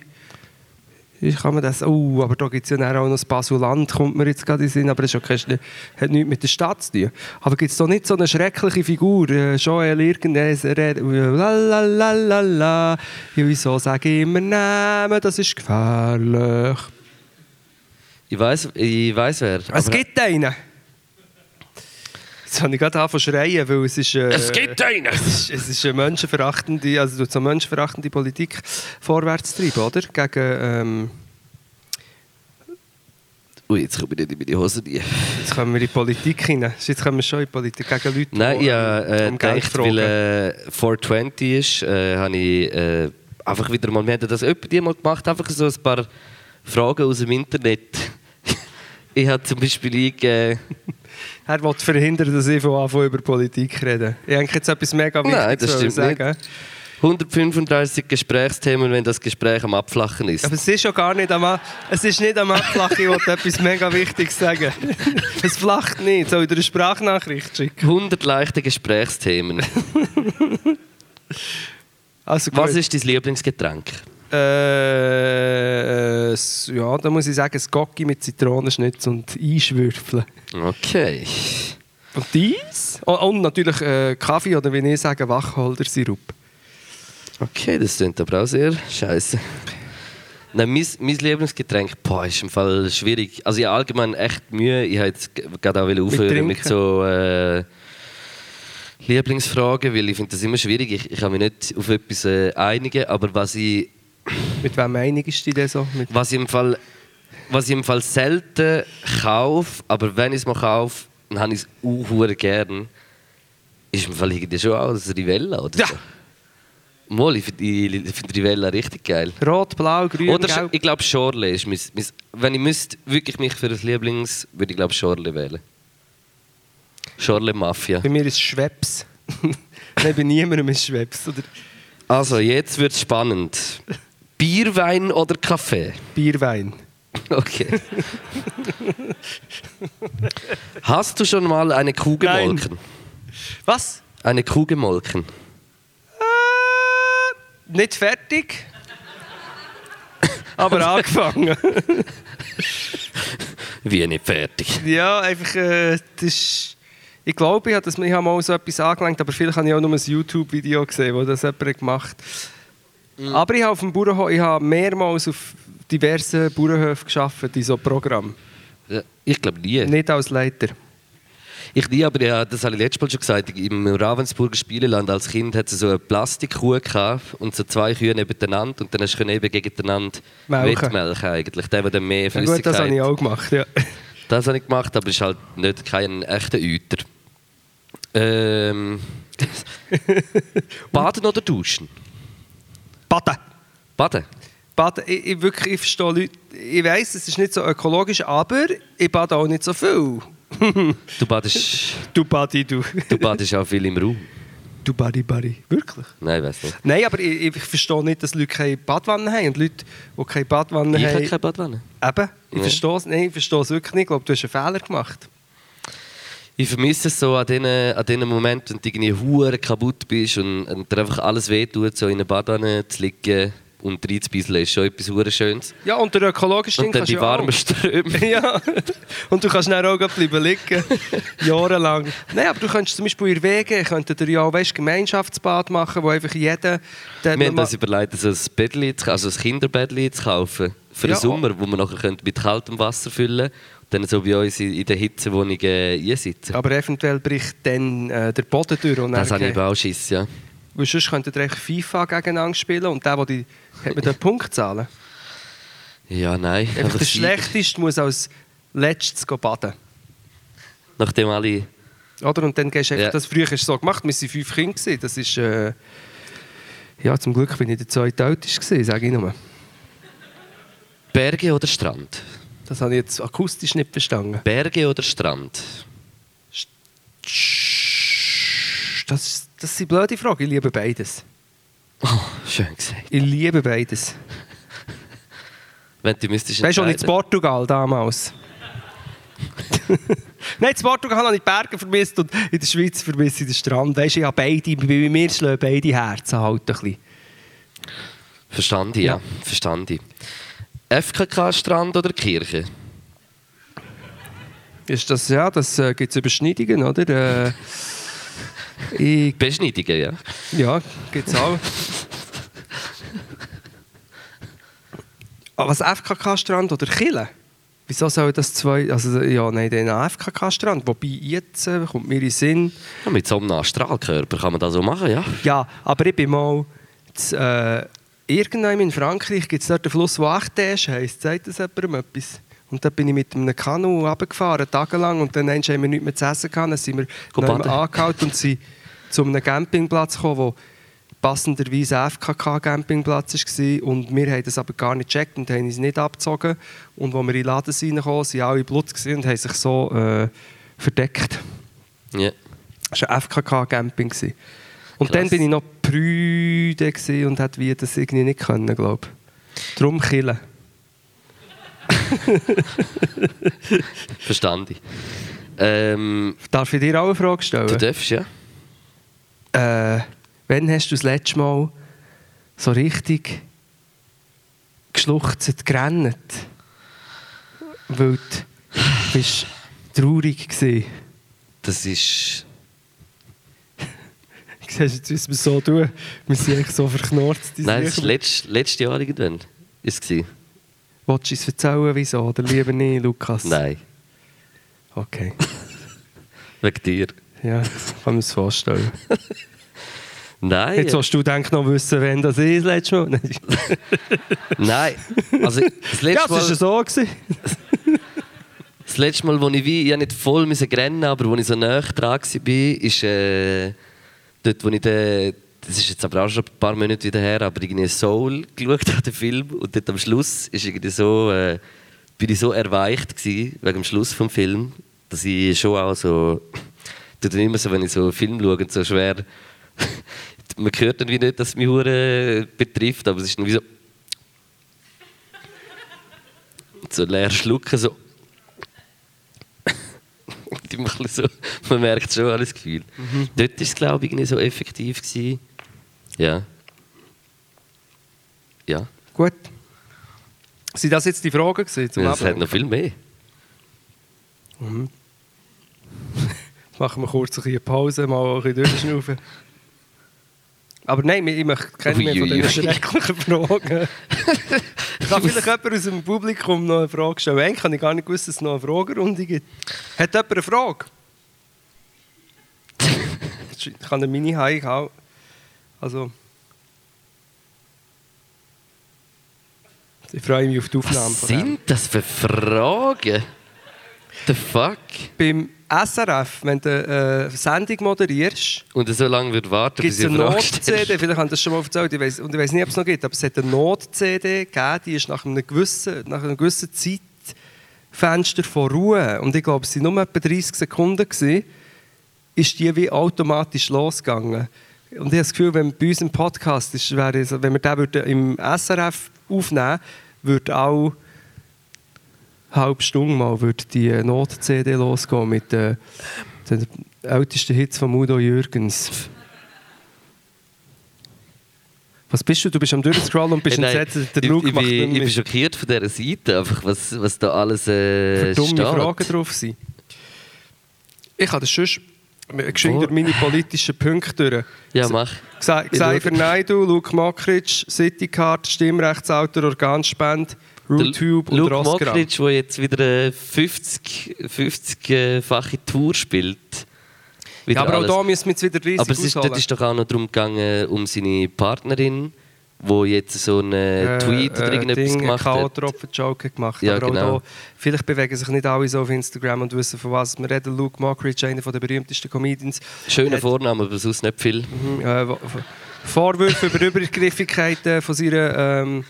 Kann man das? Oh, aber da gibt es ja auch noch das Basuland, kommt mir jetzt gerade in den Sinn, aber das ist okay, hat nichts mit der Stadt zu tun. Aber gibt es da nicht so eine schreckliche Figur? Äh, Joel irgendein, lalalala, ja, wieso sage ich immer Namen, das ist gefährlich. Ich weiß, ich weiß wer. Es gibt einen. Jetzt habe ich gerade angefangen zu schreien, weil es ist... Äh, Es gibt einen! Es ist, es ist eine menschenverachtende, also so menschenverachtende Politik vorwärts treiben, oder? Gegen, ähm, Ui, jetzt komme ich nicht in meine Hose rein. jetzt kommen wir in die Politik rein. Jetzt kommen wir schon in die Politik gegen Leute, Nein, die ich habe äh, um Geld gedacht, weil fragen. äh, 420 ist, äh, habe ich äh, einfach wieder mal, wir haben das die mal gemacht, einfach so ein paar Fragen aus dem Internet. ich habe zum Beispiel eingegeben, Er will verhindern, dass ich von Anfang über Politik rede. Ich denke jetzt etwas mega Nein, Wichtiges das wollen stimmt sagen. 135 Gesprächsthemen, wenn das Gespräch am Abflachen ist. Aber es ist schon gar nicht am, es ist nicht am Abflachen, ich wollte etwas mega Wichtiges sagen. Es flacht nicht. Soll ich dir eine Sprachnachricht schicken? 100 leichte Gesprächsthemen. Also Was ist dein Lieblingsgetränk? Äh, ja, da muss ich sagen, Gocki mit Zitronenschnitz und Einschwürfeln. Okay. Und dies? Und, und natürlich äh, Kaffee oder wie ich sage, Wacholdersirup. Okay, das klingt aber auch sehr scheiße. Nein, mein, mein Lieblingsgetränk boah, ist im Fall schwierig. Also ich habe allgemein echt Mühe. Ich wollte gerade auch aufhören mit, Trinken? so äh, Lieblingsfragen, weil ich finde das immer schwierig. Ich, ich kann mich nicht auf etwas äh, einigen, aber was ich, Mit wem einigst du dich so? Mit was ich im Fall, was ich im Fall selten kaufe, aber wenn ich es mal kaufe, dann habe ich es auch gern, ist im Fall irgendwie schon auch das Rivella oder Ja. so. Ich finde find Rivella richtig geil. Rot, Blau, Grün, Oder Gelb? ich glaube Schorle ist mein, mein, Wenn ich müsste wirklich mich für das Lieblings, würde ich glaube Schorle wählen. Schorle Mafia. Bei mir ist es Schweppes. Nein, bei niemandem ist Schweppes. Oder Also jetzt wird es spannend. Bier, Wein oder Kaffee? Bierwein. Okay. Hast du schon mal eine Kuh Nein. gemolken? Was? Eine Kuh gemolken? Äh, nicht fertig. Aber angefangen. Wie nicht fertig? ja, einfach, äh, das ist... Ich glaube, ich habe, das, ich habe mal so etwas angelenkt, aber vielleicht habe ich auch nur ein YouTube-Video gesehen, wo das jemand gemacht hat. Aber ich habe auf dem Bauernhof, ich habe mehrmals auf diversen Bauernhöfen gearbeitet in so Programm. Ja, Ich glaube nie. Nicht als Leiter. Ich nie, aber ja, das habe ich letztes Mal schon gesagt. Im Ravensburger Spieleland als Kind hat es so eine Plastikkuh gehabt und so zwei Kühe nebeneinander und dann hast du eben gegeneinander Melken. Wettmelken eigentlich. Der, der dann mehr Ja, Flüssigkeit... gut, das habe ich auch gemacht, ja. Das habe ich gemacht, aber es ist halt nicht kein echter Euter. Ähm, Baden oder duschen? Baden. Baden. Baden, ich, ich, wirklich, ich verstehe Leute, ich weiss, es ist nicht so ökologisch, aber ich bade auch nicht so viel. Du badest, Du Badi, du. du badest auch viel im Raum. Du Badi, Badi. Wirklich? Nein, ich weiß nicht. Nein, aber ich, ich verstehe nicht, dass Leute keine Badwanne haben. Und Leute, die keine Badwanne Ich haben... habe keine Badwanne. Eben, ich Ja. verstehe es nein, ich verstehe es wirklich nicht. Ich glaube, du hast einen Fehler gemacht. Ich vermisse es so an diesen, an diesen Momenten, wenn du irgendwie hure kaputt bist und, und dir einfach alles wehtut, so in einer Badewanne zu liegen und reinzubeissen, ist schon etwas hure Schönes. Ja, und der ökologische Ding Und dann die auch. warmen Ströme. Ja, und du kannst dann auch bleiben liegen, jahrelang. Nein, aber du könntest zum Beispiel in Wegen, könntet ihr ja auch weißt, Gemeinschaftsbad machen, wo einfach jeder... der- Wir haben man- uns überlegt, so ein, Bettli, zu- also ein Kinderbettli zu kaufen für Ja, den Sommer, wo wir nachher mit kaltem Wasser füllen und dann so bei uns in, in der Hitzewohnung äh, einsitzen. Aber eventuell bricht dann äh, der Boden durch. Und Das habe ich eben auch Schiss, ja. Weil sonst könntet ihr FIFA gegeneinander spielen und der, der die... Hat man dort Punkt zahlen? Ja, nein. Einfach der. Schlechteste muss als Letztes baden. Nachdem alle... Oder? Und dann gehst du einfach, Ja. das früher hast du so gemacht, wir waren fünf Kinder. Das ist... Äh, ja, zum Glück bin ich der zweite Älteste, sage ich nur. Berge oder Strand? Das habe ich jetzt akustisch nicht verstanden. Berge oder Strand? Das, das sind blöde Fragen. Ich liebe beides. Oh, schön gesagt. Ich liebe beides. Wenn du müsstest Weißt du, schon in. Portugal damals? Nein, in Portugal habe ich die Berge vermisst und in der Schweiz vermisse ich den Strand. Weißt du, ich habe beide, bei mir schlagen beide Herzen halt ein bisschen. Verstand ich, ja. Ja. Verstand ich. FKK-Strand oder Kirche? Ist das, ja, das äh, gibt es Überschneidungen, oder? Äh, ich, Beschneidungen, ja. ja, gibt es auch. Aber was FKK-Strand oder Kille? Wieso soll das zwei, also ja, nein, den AFKK-Strand, wobei jetzt äh, kommt mir in den Sinn, Ja, mit so einem Astralkörper kann man das so machen, ja. ja, aber ich bin mal, z, äh, irgendwann in Frankreich gibt es dort einen Fluss, der Achtäsch heisst, sagt das jemandem etwas? Und da bin ich mit einem Kanu runtergefahren, tagelang, und dann haben wir nichts mehr zu essen gehabt, dann sind wir angehalten und sind zu einem Campingplatz gekommen, wo passenderweise FKK-Campingplatz war. Und wir haben das aber gar nicht gecheckt und haben uns nicht abgezogen. Und als wir in den Laden reinkamen, waren alle Blut und haben sich so äh, verdeckt. ja. Das war ein FKK-Camping. Und Krass. dann bin ich noch gewesen und hätte wie das irgendwie nicht können, glaube ich. Darum killen. Verstanden. Ähm, Darf ich dir auch eine Frage du stellen? darfst, ja. Äh, wann hast du das letzte Mal so richtig geschluchzt, gerannt? Weil du bist traurig warst. Das ist. Siehst du, jetzt müssen wir so tun. Wir sind eigentlich so verknorzt. die Nein, das war letzt, letztes Jahr irgendwann. Ist es? Willst du uns erzählen, wieso? Oder lieber nicht, Lukas? Nein, Okay. wegen dir. Ja, kann man es vorstellen. Nein, Jetzt willst du denk noch wissen, wann das ist, letztes Mal. Nein. nein. Also, das letzte Ja, das war so. Gewesen. das letzte Mal, wo ich wie, ich nicht voll rennen, aber wo ich so nah dran war, ist äh, dort, wo ich den, das ist jetzt aber auch schon ein paar Monate wieder her, aber irgendwie Soul geschaut habe, den Film, und dort am Schluss ist irgendwie so, äh, bin ich so erweicht gewesen, wegen dem Schluss vom Film, dass ich schon auch so, tut immer so, wenn ich so einen Film schaue, so schwer, man hört dann wie nicht, dass es mich hure betrifft, aber es ist dann wie so, so leer schlucken, so. So, man merkt schon alles Gefühl. Dort war es, glaube ich, nicht so effektiv. Gewesen. Ja. Ja. Gut. Sind das jetzt die Fragen gewesen, zum ja es hat noch viel mehr. Machen wir kurz eine Pause, mal ein bisschen durchschnaufen. Aber nein, ich möchte keine mehr von diesen schrecklichen Fragen. Kann vielleicht jemand aus dem Publikum noch eine Frage stellen? Eigentlich habe ich gar nicht gewusst, dass es noch eine Fragerunde gibt. Hat jemand eine Frage? ich kann eine Mini-High auch. Also. Ich freue mich auf die Aufnahme. Was sind das für Fragen? The fuck? Beim SRF, wenn du eine Sendung moderierst, Und so lange wird warten, bis ich eine. Not-CD, vielleicht haben das schon mal erzählt, ich weiss, und ich weiß nicht, ob es noch gibt, aber es hat eine Not-CD gegeben, die ist nach einem gewissen, nach einem gewissen Zeitfenster von Ruhe, und ich glaube, es waren nur etwa 30 Sekunden, gewesen, ist die wie automatisch losgegangen. Und ich habe das Gefühl, wenn bei uns im Podcast ist, wäre, wenn wir den würden im SRF aufnehmen würde auch halbe Stunde mal würde die Not-CD losgehen mit äh, den ältesten Hits von Udo Jürgens. Was bist du? Du bist am Durchscrollen und bist Hey, nein, entsetzt. Der Druck ich, macht ich bin schockiert von dieser Seite, einfach was, was da alles äh, für dumme steht. Fragen drauf sind. Ich kann das sonst geschwind durch meine politischen Punkte durch. Ja, mach. Xaver Ich schau. Naidu, Luke Mockridge, Citycard, Stimmrechtsautor, Organspende, RootTube und Luke Rossgram. Mockridge, der jetzt wieder eine 50 50-fache Tour spielt. Ja, aber auch alles. da müssen wir jetzt wieder riesig Aber es ist, dort ist doch auch noch darum gegangen, um seine Partnerin, die jetzt so einen Tweet oder irgendetwas Ding, gemacht hat. K.O.-Tropfen-Joke hat gemacht. Ja, aber auch genau. da, vielleicht bewegen sich nicht alle so auf Instagram und wissen, von was wir reden. Luke Mockridge, einer der berühmtesten Comedians. Schöner Vorname, aber sonst nicht viel. Mhm, äh, Vorwürfe über Übergriffigkeiten von seiner ähm,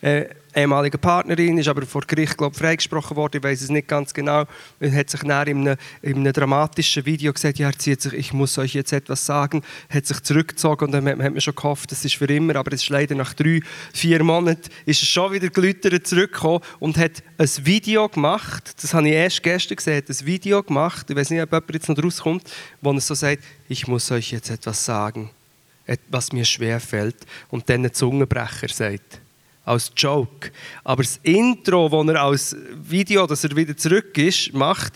äh, ehemaligen Partnerin, ist aber vor Gericht glaub, freigesprochen worden, ich weiß es nicht ganz genau. Er hat sich dann in einem, in einem dramatischen Video gesagt, ja, er zieht sich, ich muss euch jetzt etwas sagen, hat sich zurückgezogen und dann hat, hat man schon gehofft, das ist für immer, aber es ist leider nach drei, vier Monaten ist er schon wieder geläutert zurückgekommen und hat ein Video gemacht, das habe ich erst gestern gesehen, hat ein Video gemacht, ich weiß nicht, ob jemand jetzt noch rauskommt, wo er so sagt, ich muss euch jetzt etwas sagen was mir schwer fällt. Und dann einen Zungenbrecher sagt. Als Joke. Aber das Intro, das er als Video, dass er wieder zurück ist, macht,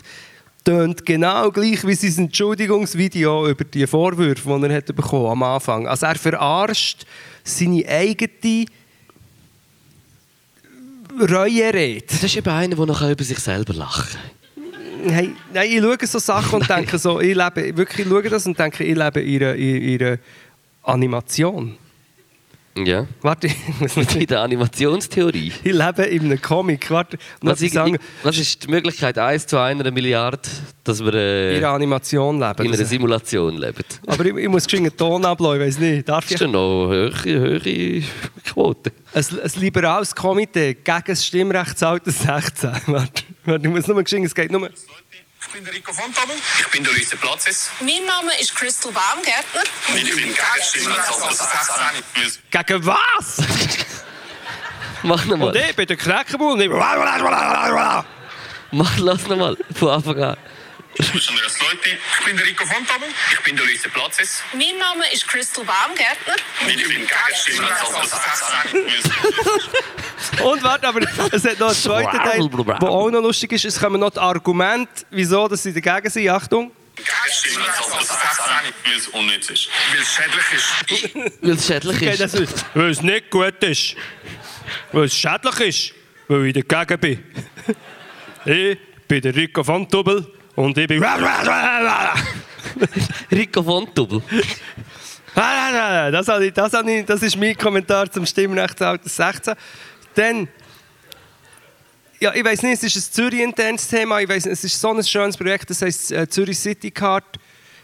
tönt genau gleich wie sein Entschuldigungsvideo über die Vorwürfe, die er hat bekommen am Anfang. Also er verarscht seine eigene Reue redet. Das ist eben einer, der noch über sich selber lachen kann. Hey, nein, ich schaue so Sachen und denke so, ich lebe, wirklich, ich schaue das und denke, ich lebe in einer, in einer Animation. Ja. Warte, ich In der Animationstheorie. ich lebe in einem Comic. Warte, Was, ich, sagen, was ist die Möglichkeit 1 zu einer Milliarde, dass wir äh, in in einer Animation leben. einer Das- Simulation leben? aber ich, ich muss geschwind einen Ton ablassen, ich weiß nicht. Darf Das ich? ist ja noch eine höhere, höhere Quote. Ein, ein liberales Komitee gegen das Stimmrechtsalter 16. Warte, warte, ich muss nur geschwind, es geht nur... Ich bin der Rico Fontobel. Ich bin der Luise Platzes. Mein Name ist Crystal Baumgärtner. Ich bin gegen Stimmenrechtsalter 16. Gegen was? Mach nochmal. Und ich bin der Knäckebull und ich... Mach, lass nochmal. Von Anfang an. Ich bin der Rico Fontobel. Ich bin der Luise Platzes. Mein Name ist Crystal Baumgärtner. Ich bin 16. Und warte, aber es hat noch einen zweiten Teil, der auch noch lustig ist. Es kommen noch die Argumente, wieso dass sie dagegen sind. Achtung. 16. Weil es unnütz ist. Weil es schädlich ist. Weil es schädlich ist. das ist, weil es nicht gut ist. Weil es schädlich ist. Weil ich dagegen bin. Ich bin der Rico von Tubel und ich bin... Rico Fontubel. Das, habe ich, das, habe ich, das ist mein Kommentar zum Stimmrechtsalter 16. Dann... Ja, ich weiß nicht, es ist ein Zürich-internes Thema. Ich weiss, es ist so ein schönes Projekt, das heisst äh, Zürich City Card.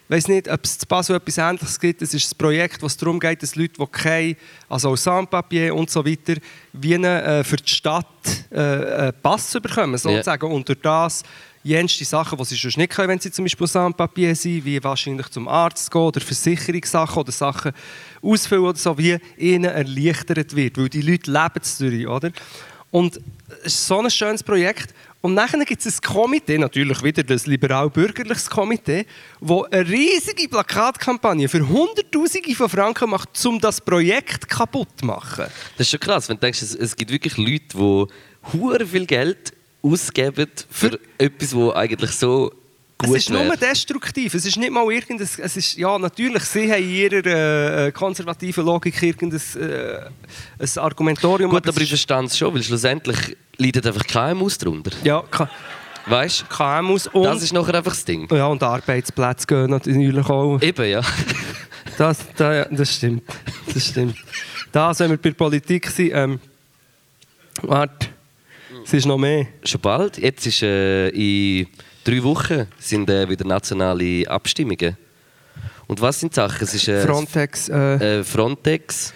Ich weiß nicht, ob es zu Basel etwas Ähnliches gibt. Es ist ein Projekt, wo es darum geht, dass Leute, die kein, also auch Sandpapier und so weiter, wie eine, äh, für die Stadt äh, einen Pass bekommen, sozusagen. Und durch das jenste Sachen, die sie sonst nicht können, wenn sie zum Beispiel Sandpapier sind, wie wahrscheinlich zum Arzt gehen oder Versicherungssachen oder Sachen ausfüllen oder so, wie ihnen erleichtert wird. Weil die Leute leben in Zürich, oder? Und es ist so ein schönes Projekt. Und nachher gibt es ein Komitee, natürlich wieder das liberal-bürgerliches Komitee, das eine riesige Plakatkampagne für Hunderttausende von Franken macht, um das Projekt kaputt zu machen. Das ist schon krass, wenn du denkst, es, es gibt wirklich Leute, die hure viel Geld ausgeben für, Für- etwas, das eigentlich so Es gut ist nur wäre. destruktiv. Es ist nicht mal irgendein. Es ist, ja, natürlich, sie haben in ihrer äh, konservativen Logik irgendein äh, ein Argumentorium. Gut, es aber ich ist- verstehe es schon, weil schlussendlich leidet einfach KMUs darunter. Ja, K- Weißt? KMUs und, Das ist nachher einfach das Ding. ja, und Arbeitsplätze gehen natürlich auch. Eben, ja. Das, da, ja, das stimmt. Das stimmt. Das, wenn wir bei der Politik sind, ähm, warte, es ist noch mehr. Schon bald. Jetzt ist äh, in drei Wochen sind äh, wieder nationale Abstimmungen. Und was sind die Sachen? Es ist äh, Frontex, äh, äh, Frontex.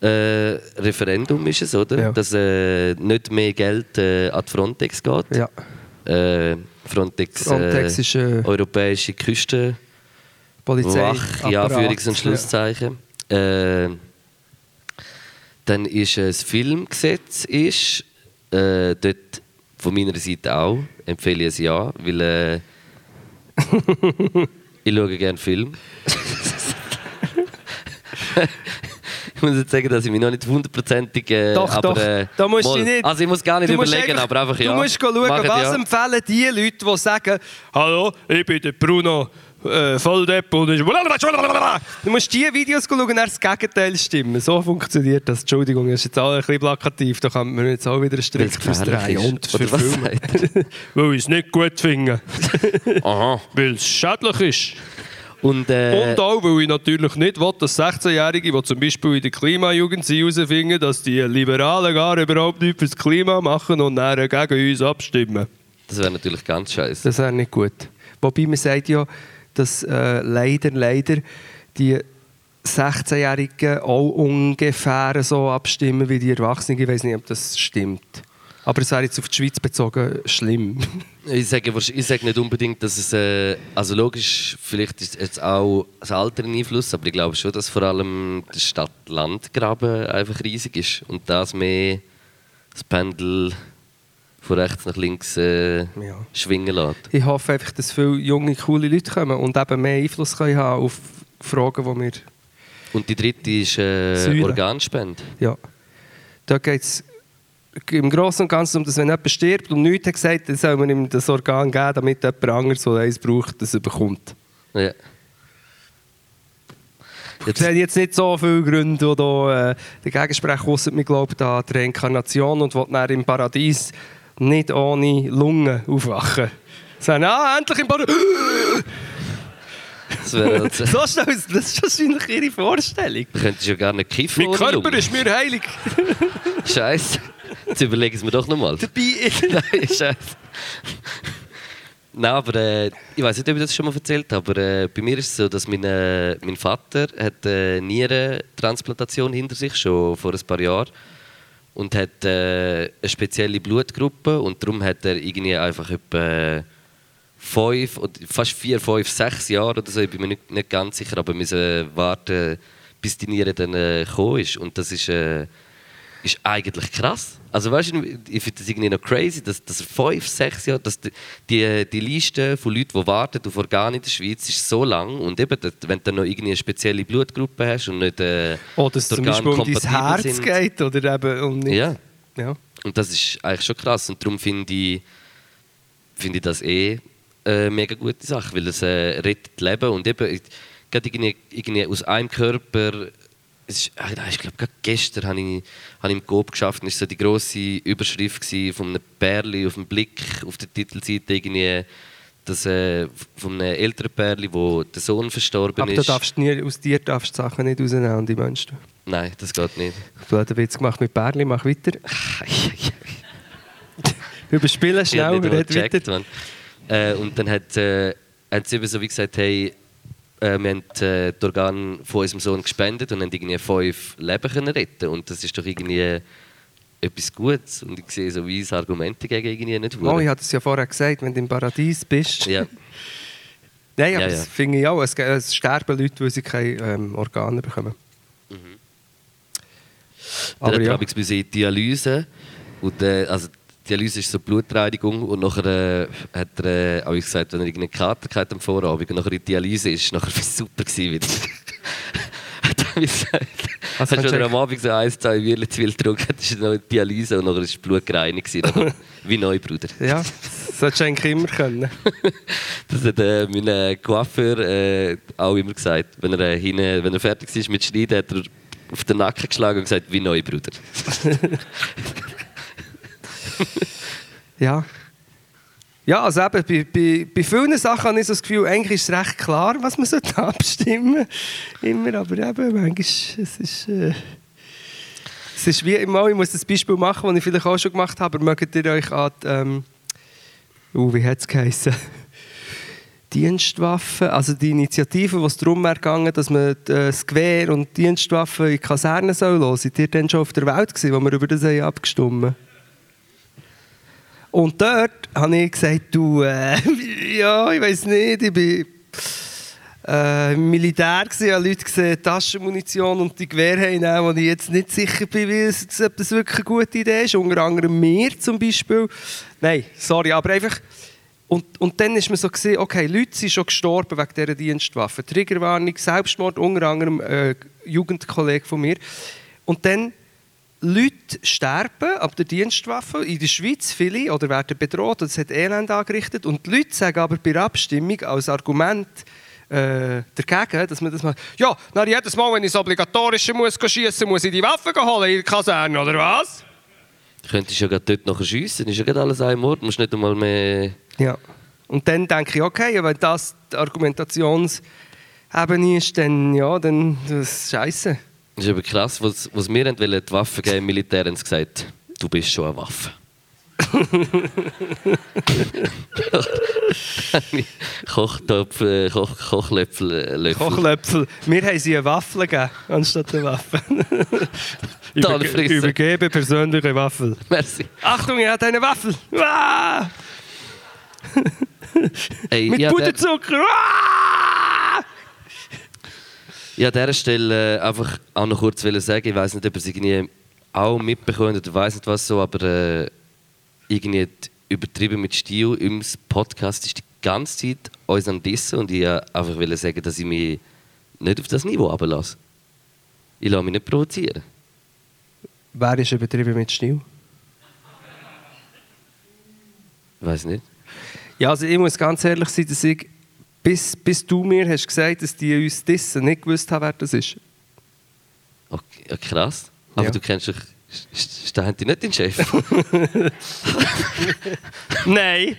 Äh, Referendum ist es, oder? Ja. Dass nicht mehr Geld an die Frontex geht. ja. Frontex, Frontex ist Europäische Küste. Polizei. Wach, ja, Führungs- und Schlusszeichen. Äh, dann ist das Filmgesetz ist, äh, dort von meiner Seite auch, empfehle ich es ja, weil äh, ich schaue gerne Film. ich muss jetzt sagen, dass ich mich noch nicht hundertprozentig... Äh, Doch, aber, doch. Äh, Da musst mal- nicht- Also ich muss gar nicht überlegen, aber einfach ja. Du musst schauen, Machen was ja. empfehlen die Leute, die sagen, «Hallo, ich bin der Bruno äh, Volldepp und ich...» Du musst diese Videos schauen und das Gegenteil stimmen. So funktioniert das. Entschuldigung, das ist jetzt auch ein bisschen plakativ. Da kann man jetzt auch wieder einen Strick drehen. ist. Und sagt er? Weil ich es nicht gut finde. Aha. Weil es schädlich ist. Und, äh, Und auch, weil ich natürlich nicht will, dass 16-Jährige, die zum Beispiel in der Klimajugend sind, herausfinden, dass die Liberalen gar überhaupt nichts fürs Klima machen und dann gegen uns abstimmen. das wäre natürlich ganz scheiße. Das wäre nicht gut. Wobei man sagt ja, dass äh, leider, leider die 16-Jährigen auch ungefähr so abstimmen wie die Erwachsenen. Ich weiß nicht, ob das stimmt. Aber es wäre jetzt auf die Schweiz bezogen schlimm. Ich sage, ich sage nicht unbedingt, dass es. Äh, also logisch, vielleicht ist jetzt auch das Alter ein Einfluss, aber ich glaube schon, dass vor allem der Stadt-Land-Graben einfach riesig ist und das mehr das Pendel von rechts nach links äh, Ja. schwingen lässt. Ich hoffe einfach, dass viele junge, coole Leute kommen und eben mehr Einfluss können haben auf Fragen, die wir Und die dritte ist äh. Organspende. Ja. Da geht es im Großen und Ganzen um das, wenn jemand stirbt und nichts hat gesagt, dann soll man ihm das Organ geben, damit jemand anderes, der eins braucht, das bekommt. Ja. Ich sehe jetzt nicht so viele Gründe, die da, äh, dagegen sprechen, ausser mir glaubt an die Reinkarnation und will dann im Paradies nicht ohne Lungen aufwachen. Sagen, ah, endlich im Paradies. Das, wäre halt, So schnell, das ist wahrscheinlich ihre Vorstellung. du könntest ja gar nicht kiffen Mein Körper Lunge. ist mir heilig. Scheiße. Jetzt überlegen wir doch nochmal. Dabei Nein, Scheiße. Nein, aber äh, ich weiß nicht, ob ich das schon mal erzählt habe, aber äh, bei mir ist es so, dass mein, äh, mein Vater hat eine Nierentransplantation hinter sich, schon vor ein paar Jahren. Und hat äh, eine spezielle Blutgruppe und darum hat er irgendwie einfach etwa fünf, fast vier, fünf, sechs Jahre oder so, ich bin mir nicht, nicht ganz sicher, aber müssen warten, bis die Niere dann äh, gekommen ist. Und das ist, äh, ist eigentlich krass. Also weißt du, ich finde das irgendwie noch crazy, dass, dass er fünf, sechs Jahre, dass die, die, die Liste von Leuten, die warten auf Organe in der Schweiz, ist so lang. Und eben, wenn du dann noch irgendwie eine spezielle Blutgruppe hast und nicht äh, Oder dass zum Beispiel um dein Herz sind. geht oder eben um nicht. Ja. ja. Und das ist eigentlich schon krass. Und darum finde ich, finde ich das eh eine mega gute Sache, weil es äh, rettet Leben. Und eben, gerade irgendwie, irgendwie aus einem Körper, es ist, äh, ich glaube, gerade gestern habe ich, habe ich im Coop geschafft, und es war so die grosse Überschrift von einem Pärli auf dem Blick auf der Titelseite, irgendwie, das, äh, von einem älteren Pärli, wo der Sohn verstorben Aber du ist. darfst nie, aus dir darfst du die Sachen nicht rausnehmen, die Menschen. Nein, das geht nicht. Blöder Witz gemacht mit Bärli, mach weiter. Überspielen schnell, nicht red gecheckt, weiter. Äh, und dann hat, äh, haben sie eben so wie gesagt, hey, äh, wir haben äh, die Organe von unserem Sohn gespendet und haben irgendwie fünf Leben können retten Und das ist doch irgendwie etwas Gutes. Und ich sehe so wie das Argument dagegen irgendwie nicht Oh, ich hatte es ja vorher gesagt, wenn du im Paradies bist. Ja, Nein, aber Ja, das ja. finde ich auch. Es, sterben Leute, weil sie keine ähm, Organe bekommen. dann Aber hat ja. in die Dialyse. Und, äh, also, Dialyse ist so Blutreinigung und nachher äh, hat er äh, auch gesagt, wenn er irgendeine Kater hatte am Vorabend und nachher die Dialyse ist, nachher war es super gewesen wieder. hat er mir gesagt. Was Hast du am Abend so ein, zwei Bier zu viel getrunken, das ist noch in die Dialyse und nachher ist das Blut gereinigt gewesen. Wie neu, Bruder. Ja, das solltest du eigentlich immer können. Das hat äh, mein äh, Coiffeur äh, auch immer gesagt. Wenn er, äh, hinten, wenn er fertig war mit Schneiden, hat er auf den Nacken geschlagen und gesagt, wie neu, Bruder. Ja. Ja, also eben, bei, bei, bei vielen Sachen habe ich so das Gefühl, eigentlich ist es recht klar, was man sollte abstimmen Immer, aber eben, manchmal es ist äh, es ist wie immer, ich muss das Beispiel machen, das ich vielleicht auch schon gemacht habe, aber mögt ihr euch an die, ähm, uh, wie hat es geheißen? Dienstwaffen, also die Initiative, es darum gegangen, dass man äh, das Gewehr und die Dienstwaffen in die Kasernen soll. Seid ihr dann schon auf der Welt gewesen, wo wir über das haben abgestimmt haben? Und dort habe ich gesagt, du, äh, ja, ich weiß nicht, ich bin äh, im Militär gewesen, habe Leute gesehen, Taschenmunition und die Gewehre haben, wo ich jetzt nicht sicher bin, wie es, ob das wirklich eine gute Idee ist. Unter anderem mir zum Beispiel. Nein, sorry, aber einfach... Und, und dann ist mir so gesehen, okay, Leute sind schon gestorben wegen dieser Dienstwaffe. Triggerwarnung, Selbstmord, unter anderem äh, Jugendkollege von mir. Und dann Leute sterben ab der Dienstwaffe in der Schweiz, viele, oder werden bedroht, und es hat Elend angerichtet. Und die Leute sagen aber bei der Abstimmung als Argument äh, dagegen, dass man das mal. Ja, na, jedes Mal, wenn ich das Obligatorische muss schießen muss ich die Waffen holen in der Kaserne, oder was? Du könntest ja gerade dort nachher schiessen, ist ja gerade alles ein Mord, musst nicht einmal mehr... Ja. Und dann denke ich, okay, wenn das die Argumentationsebene ist, dann ja, dann das ist scheiße. Das ist aber krass, was, was wir wollen, die Waffen geben im Militär, haben gesagt, du bist schon eine Waffe. Kochtopf, äh, Koch, Kochlöffel, äh, Löffel. Kochlöpfel. Wir haben sie eine Waffel gegeben, anstatt eine Waffe. Frissen. übergebe persönliche Waffel. Merci. Achtung, er hat eine Waffel. Ey, Mit ich habe Puderzucker. Ah! an dieser Stelle äh, einfach auch noch kurz sagen, ich weiß nicht, ob ihr es irgendwie auch mitbekommen oder weiß nicht was so, aber äh, irgendwie die übertrieben mit Stil im Podcast ist die ganze Zeit uns am Dissen und ich äh, einfach will sagen, dass ich mich nicht auf das Niveau runterlasse. Ich lasse mich nicht provozieren. Wer ist übertrieben mit Stil? Ich weiß nicht. Ja, also ich muss ganz ehrlich sein, dass ich bis, bis du mir hast gesagt, dass die uns dissen, nicht gewusst haben, wer das ist. Okay, ja, krass. Aber Ja. du kennst dich. Die nicht dein Chef? Nein.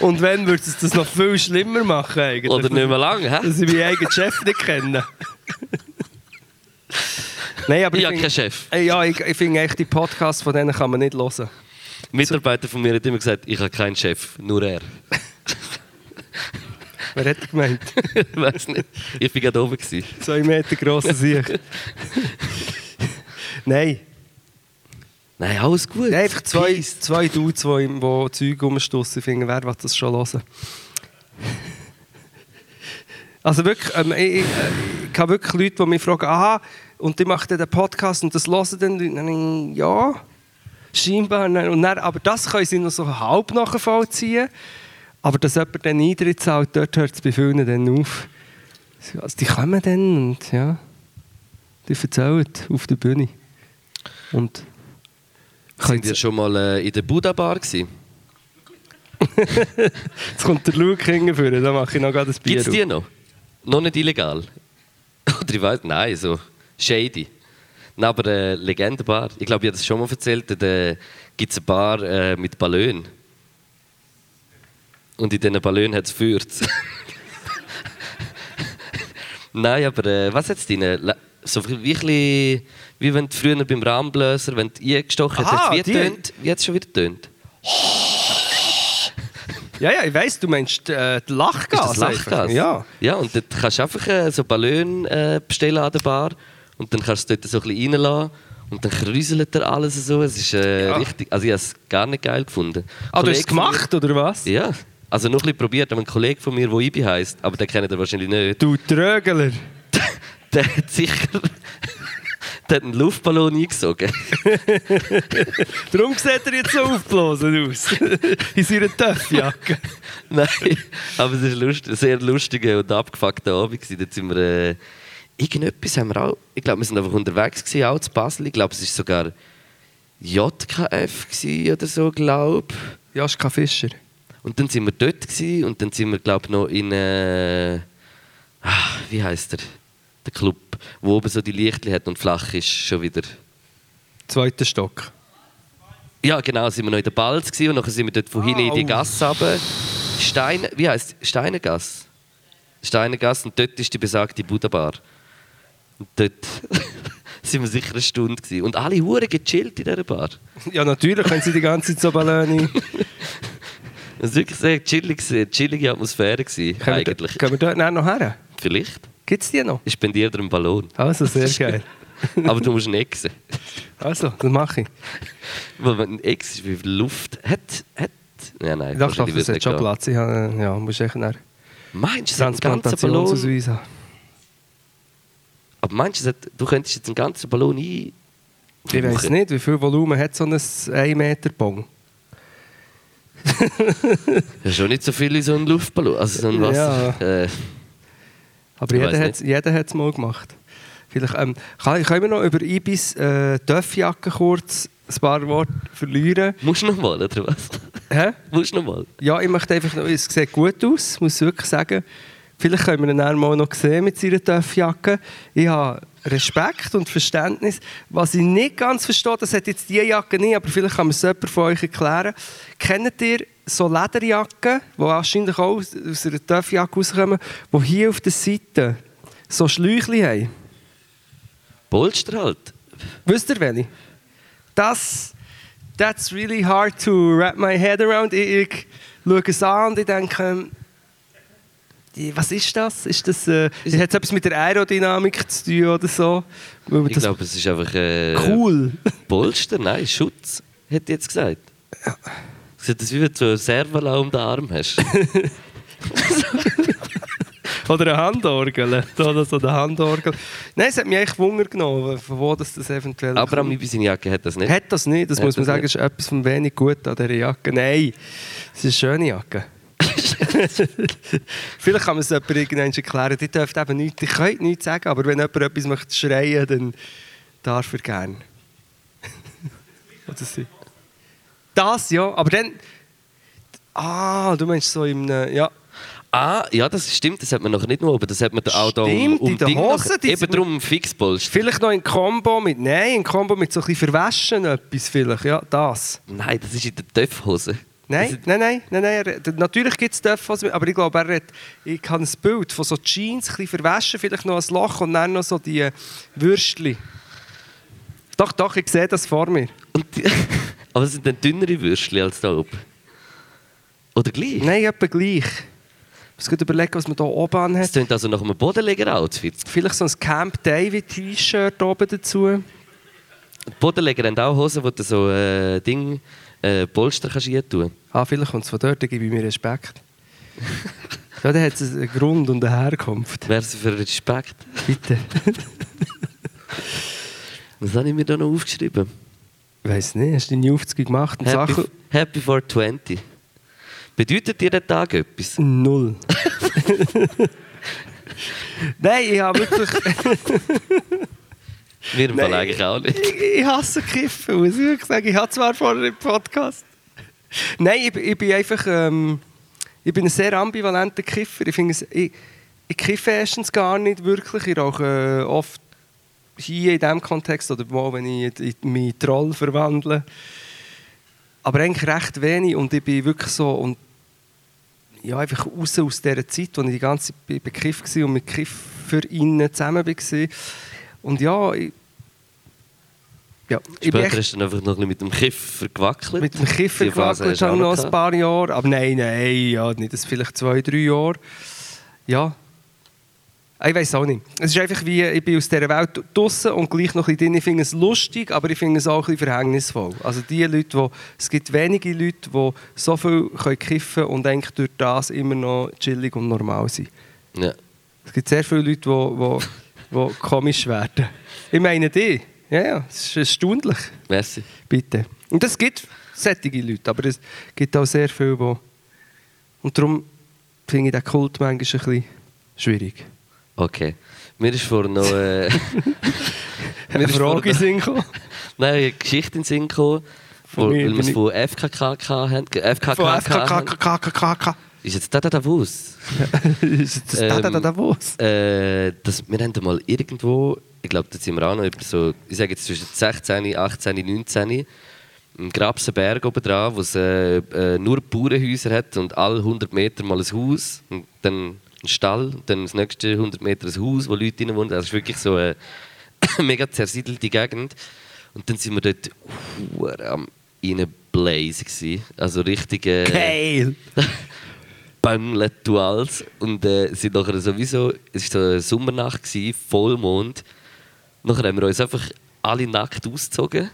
Und wenn, würde es das noch viel schlimmer machen eigentlich. Oder nicht mehr lange, hä? Dass ich meinen eigenen Chef nicht kenne. Nein, aber Ich habe keinen Chef. Ey, Ja, ich, ich finde echt, die Podcasts von denen kann man nicht hören. Mitarbeiter von mir hat immer gesagt, ich habe keinen Chef, nur er. Wer hätte gemeint? ich weiß nicht. Ich war gerade oben. Gewesen. Zwei Meter grosser Sieg. Nein. Nein, alles gut. Nein, einfach zwei, Peace. zwei Dudes, die, die Zeug rumstossen, finden, wer will das schon hören. Also wirklich, ähm, ich, ich, ich habe wirklich Leute, die mich fragen, aha, und die machen den Podcast und das hören dann. Dann ja, scheinbar. Und dann, aber das können sie noch so halb nachvollziehen. Aber dass jemand dann Eintritt zahlt, dort hört es bei vielen dann auf. Also die kommen dann und ja, die erzählen auf der Bühne. Und Sind ihr schon mal äh, in der Buddha Bar gewesen? Jetzt kommt der Luke hingeführen, dann mache ich noch gerade ein Bier Gibt es die noch? Noch nicht illegal? Oder ich weiß, nein, so shady. Nein, aber äh, Legendenbar. Ich glaube, ich habe das schon mal erzählt. Da gibt es eine Bar äh, mit Ballon. Und in diesen Ballonen hat es Fürz. Nein, aber äh, was hat es drin? Le- So bisschen- wie wenn du früher beim Rahmenblöser, wenn du eingestochen hast, wie die. tönt? Es schon wieder tönt? Ja, ja, ich weiss, du meinst äh, die Lachgas. Ist das Lachgas? Ja. Ja, und dort kannst du einfach äh, so Ballon äh, bestellen an der Bar und dann kannst du es dort so ein bisschen reinlassen und dann kräuselt er alles so. Es ist äh, Ja. richtig, also ich habe es gar nicht geil gefunden. Ah, du hast es Kollege gemacht, oder was? Ja, also noch ein bisschen probiert, aber ein Kollege von mir, der Ibi heisst, aber den kennt ihr wahrscheinlich nicht, Du Trögler. der hat sicher der hat einen Luftballon eingesogen. Darum sieht er jetzt so aufgeblasen aus. In seiner Töffjacke. Nein, aber es war lust, ein sehr lustiger und abgefuckter Abend. Dort sind wir, äh, irgendetwas haben wir auch, ich glaube, wir sind einfach unterwegs gewesen, auch zu Basel. Ich glaube, es war sogar JKF oder so, glaube Jaska Fischer. Und dann sind wir dort gewesen, und dann sind wir, glaube ich, noch in, äh, ah, wie heißt der? Der Club, wo oben so die Lichtli hat und flach ist, schon wieder. Zweiter Stock. Ja, genau, sind wir noch in der Balz gewesen, und dann sind wir dort von hinten in die. Gasse runter. Stein, wie heisst Steinergasse? Steinergasse und dort ist die besagte Buddha-Bar. Und dort sind wir sicher eine Stunde gewesen. Und alle Huren gechillt in dieser Bar. Ja, natürlich können sie die ganze Zeit so Ballone. Es war wirklich sehr chillig, gewesen, chillige Atmosphäre gewesen, Können wir, eigentlich. können wir dort nachher noch her? Vielleicht. Gibt es die noch? Ich spendiere dir einen Ballon. Also, sehr geil. Aber du musst ihn exen. Also, das mache ich. Weil wenn ein Ex ist, wie viel Luft hat. hat ja, nein, Ich dachte, das hat schon. Platz. Ich habe, ja, musst echt nachher Meinst du, es hat einen ganzen Ballon? Aber meinst du, du könntest jetzt einen ganzen Ballon ein. Ich weiß nicht, wie viel Volumen hat so ein 1 Meter Bong? Ja, schon nicht so viel in so einem Luftballon. Also so ein Wasser. Äh, Aber jeder hat, es mal gemacht. Vielleicht, ähm, kann, können wir noch über Ibis äh, Töffjacke kurz ein paar Worte verlieren? musst du noch mal, oder was? Hä? musst du noch mal. Ja, ich möchte einfach noch, es sieht gut aus, muss ich wirklich sagen. Vielleicht können wir ihn dann mal noch sehen mit seiner Töffjacke. Ich habe Respekt und Verständnis. Was ich nicht ganz verstehe, das hat jetzt diese Jacke nicht, aber vielleicht kann mir es jemand von euch erklären. Kennt ihr so Lederjacken, die wahrscheinlich auch aus aus einer Töffjacke rauskommen, die hier auf der Seite so Schläuchchen haben? Polster halt. Wisst ihr welche? Das, that's really hard to wrap my head around. Ich, ich schaue es an und ich denke, was ist das? Ist das äh, hat es etwas mit der Aerodynamik zu tun oder so? Ich das glaube, es ist einfach. Äh, cool. Polster, nein, Schutz, ich jetzt gesagt. Es sieht aus, wie wenn du so einen Servola um den Arm hast. Oder eine Handorgel. Oder so eine Handorgel. Nein, es hat mich echt Wunder genommen, von wo das, das eventuell Aber kommt. bei seiner Jacke hat das nicht. Hat das nicht, das Hat muss man das sagen, nicht. ist etwas von wenig gut an dieser Jacke. Nein, es ist eine schöne Jacke. Vielleicht kann man es jemandem irgendwann erklären, die dürft eben nichts, ich könnte nichts sagen, aber wenn jemand etwas möchte schreien dann darf er gerne. Das ja, aber dann... Ah, du meinst so im... Ja, Ah, ja, das stimmt, das hat man noch nicht nur oben, das hat man da auch da um, Stimmt, um in den Ding Hosen, noch, die eben drum Fixpolster. Vielleicht noch in Kombo mit, nein, in Kombo mit so ein bisschen verwaschen etwas vielleicht, ja, das. Nein, das ist in der Töpfhose. Nein, nein, nein, nein, nein, er- natürlich gibt es Dörfers, aber ich glaube, er hat, ich habe ein Bild von so Jeans, ein bisschen verwaschen, vielleicht noch ein Loch und dann noch so die äh, Würstchen. Doch, doch, ich sehe das vor mir. Die, aber es sind dann dünnere Würstchen als da oben. Oder gleich? Nein, etwa gleich. Ich muss gerade überlegen, was man hier oben Das anhat. klingt also nach einem Bodenleger-Outfit. Vielleicht so ein Camp David T-Shirt oben dazu. Die Bodenleger haben auch Hosen, wo du so äh, Ding, äh, Polster kannst rein tun Ah, vielleicht kommt es von dort, dann gebe ich mir Respekt. ja, dann hat es einen Grund und eine Herkunft. Merci für Respekt. Bitte. Was habe ich mir da noch aufgeschrieben? Ich weiss nicht, hast du deine Aufzüge gemacht und Happy, Sachen... Happy 420. Bedeutet dir der Tag etwas? Null. Nein, ich habe wirklich... Fall Nein. eigentlich auch nicht. ich, ich hasse Kiffen, muss ich wirklich sagen. Ich habe zwar vorher im Podcast... Nein, ich, ich bin einfach... Ähm, ich bin ein sehr ambivalenter Kiffer. Ich finde. Ich, ich kiffe erstens gar nicht wirklich. Ich rauche äh, oft hier in diesem Kontext oder mal, wenn ich in in meinen Troll verwandle. Aber eigentlich recht wenig und ich bin wirklich so... Und ja, einfach raus aus dieser Zeit, wo ich die ganze Zeit be- bekifft war und mit KifferInnen zusammen war. Und ja, ich, ja, Später echt du dann einfach noch ein bisschen mit dem Kiffer gewackelt. mit dem Kiffer gewackelt, ich noch gehabt. ein paar Jahre. Aber nein, nein, ja, nicht das vielleicht zwei, drei Jahre. Ja. Ich weiß auch nicht. Es ist einfach wie, ich bin aus dieser Welt draußen und gleich noch ein bisschen drin. Ich finde es lustig, aber ich finde es auch ein bisschen verhängnisvoll. Also die Leute, die, es gibt wenige Leute, die so viel können kiffen und eigentlich durch das immer noch chillig und normal sind. Ja. Es gibt sehr viele Leute, die, die, die komisch werden. Ich meine die. Ja, ja, es ist erstaunlich. Merci. Bitte. Und es gibt solche Leute, aber es gibt auch sehr viele, die... Und darum finde ich den Kult manchmal ein bisschen schwierig. Okay. Mir ist vor noch... Äh, Eine ist Frage in Sinn gekommen. Nein, eine Geschichte in Sinn gekommen, weil wir es von FKK haben. FKK Von. Ist jetzt da da Davos? Ist das da, da, da, da, was? Äh, wir haben mal irgendwo, ich glaube, da sind wir auch noch so, ich sage jetzt zwischen 16, 18, 19, im Grabsenberg oben dran, wo es äh, äh, nur Bauernhäuser hat und alle 100 Meter mal ein Haus und dann ein Stall und dann das nächste 100 Meter ein Haus, wo Leute drin wohnen. Das ist wirklich so eine mega zersiedelte Gegend. Und dann sind wir dort hure am reinblazen gewesen. Also richtig... Äh, Geil! Bäumletuals und äh, sind nachher sowieso, es war so eine Sommernacht, gewesen, Vollmond. Nachher haben wir uns einfach alle nackt ausgezogen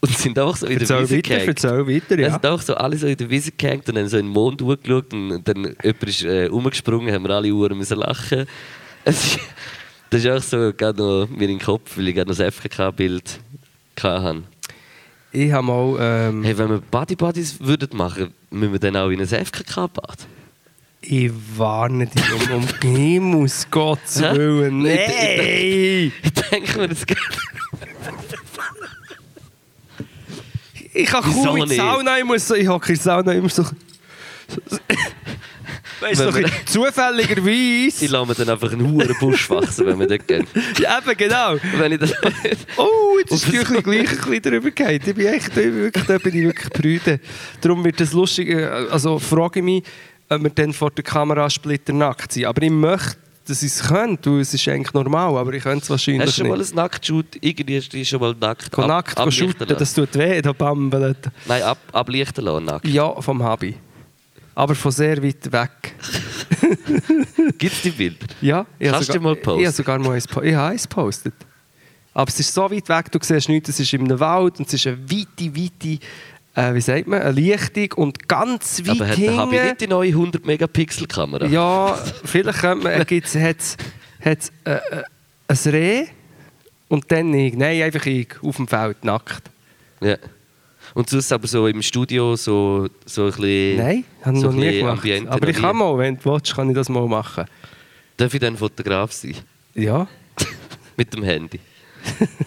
und sind einfach so in der Wiese weiter, gehängt. weiter, Wir ja. sind einfach so alle so in der Wiese gehängt und haben so in den Mond hochgeschaut und dann jemand ist äh, rumgesprungen, haben wir alle Uhren müssen lachen. Es das ist auch so gerade noch mir in den Kopf, weil ich gerade noch das FKK-Bild hatte. Ich habe mal... Ähm, Hey, wenn wir Buddy Buddies würden machen, müssen wir dann auch in ein FKK-Bad? Ich warne dich um, um Himmels Gottes? Willen. Ich- ich- Nein! Ich denke mir das gerne. Ich kann Wieso kaum in die nicht? Sauna, ich muss so, ich hocke in die Sauna immer so... Weißt du, Wenn wir- zufälligerweise... Ich lasse mir dann einfach einen hohen Busch wachsen, wenn wir dort gehen. Ja, eben, genau. Wenn ich das Oh, jetzt ist die das- Küche gleich ein bisschen drüber gefallen. Ich bin echt, ich bin wirklich, da bin ich wirklich prüde. Darum wird das lustig. äh, Also frage ich mich, ob wir dann vor der Kamera splitternackt sind. Aber ich möchte, dass ich es könnte. weil Es ist eigentlich normal, aber ich könnte es wahrscheinlich Hast du schon mal nicht. ein Nacktshoot? Irgendwie hast du schon mal nackt Go ab- nackt ablichten shooten, das tut weh, da bambelt. Nein, ab, ablichten lassen, nackt. Ja, vom Hobby. Aber von sehr weit weg. Gibt es die Bilder? Ja, ich habe Kannst du sogar, mal posten? Ich habe sogar mal eins, ich habe eins gepostet. Aber es ist so weit weg, du siehst nichts, es ist in einem Wald und es ist eine weite, weite, äh, wie sagt man, eine Lichtung und ganz weit Aber hat der Habi hinten... nicht die neue 100-Megapixel-Kamera? Ja, vielleicht könnte man, gibt's, hat's, hat's, äh, äh, ein Reh und dann ich. Nein, einfach ich, auf dem Feld, nackt. Ja. Und sonst aber so im Studio so, so ein bisschen... Nein, habe ich so noch nie gemacht. Ambiente Aber ich kann mal, wenn du willst, kann ich das mal machen. Darf ich dann Fotograf sein? Ja, Mit dem Handy?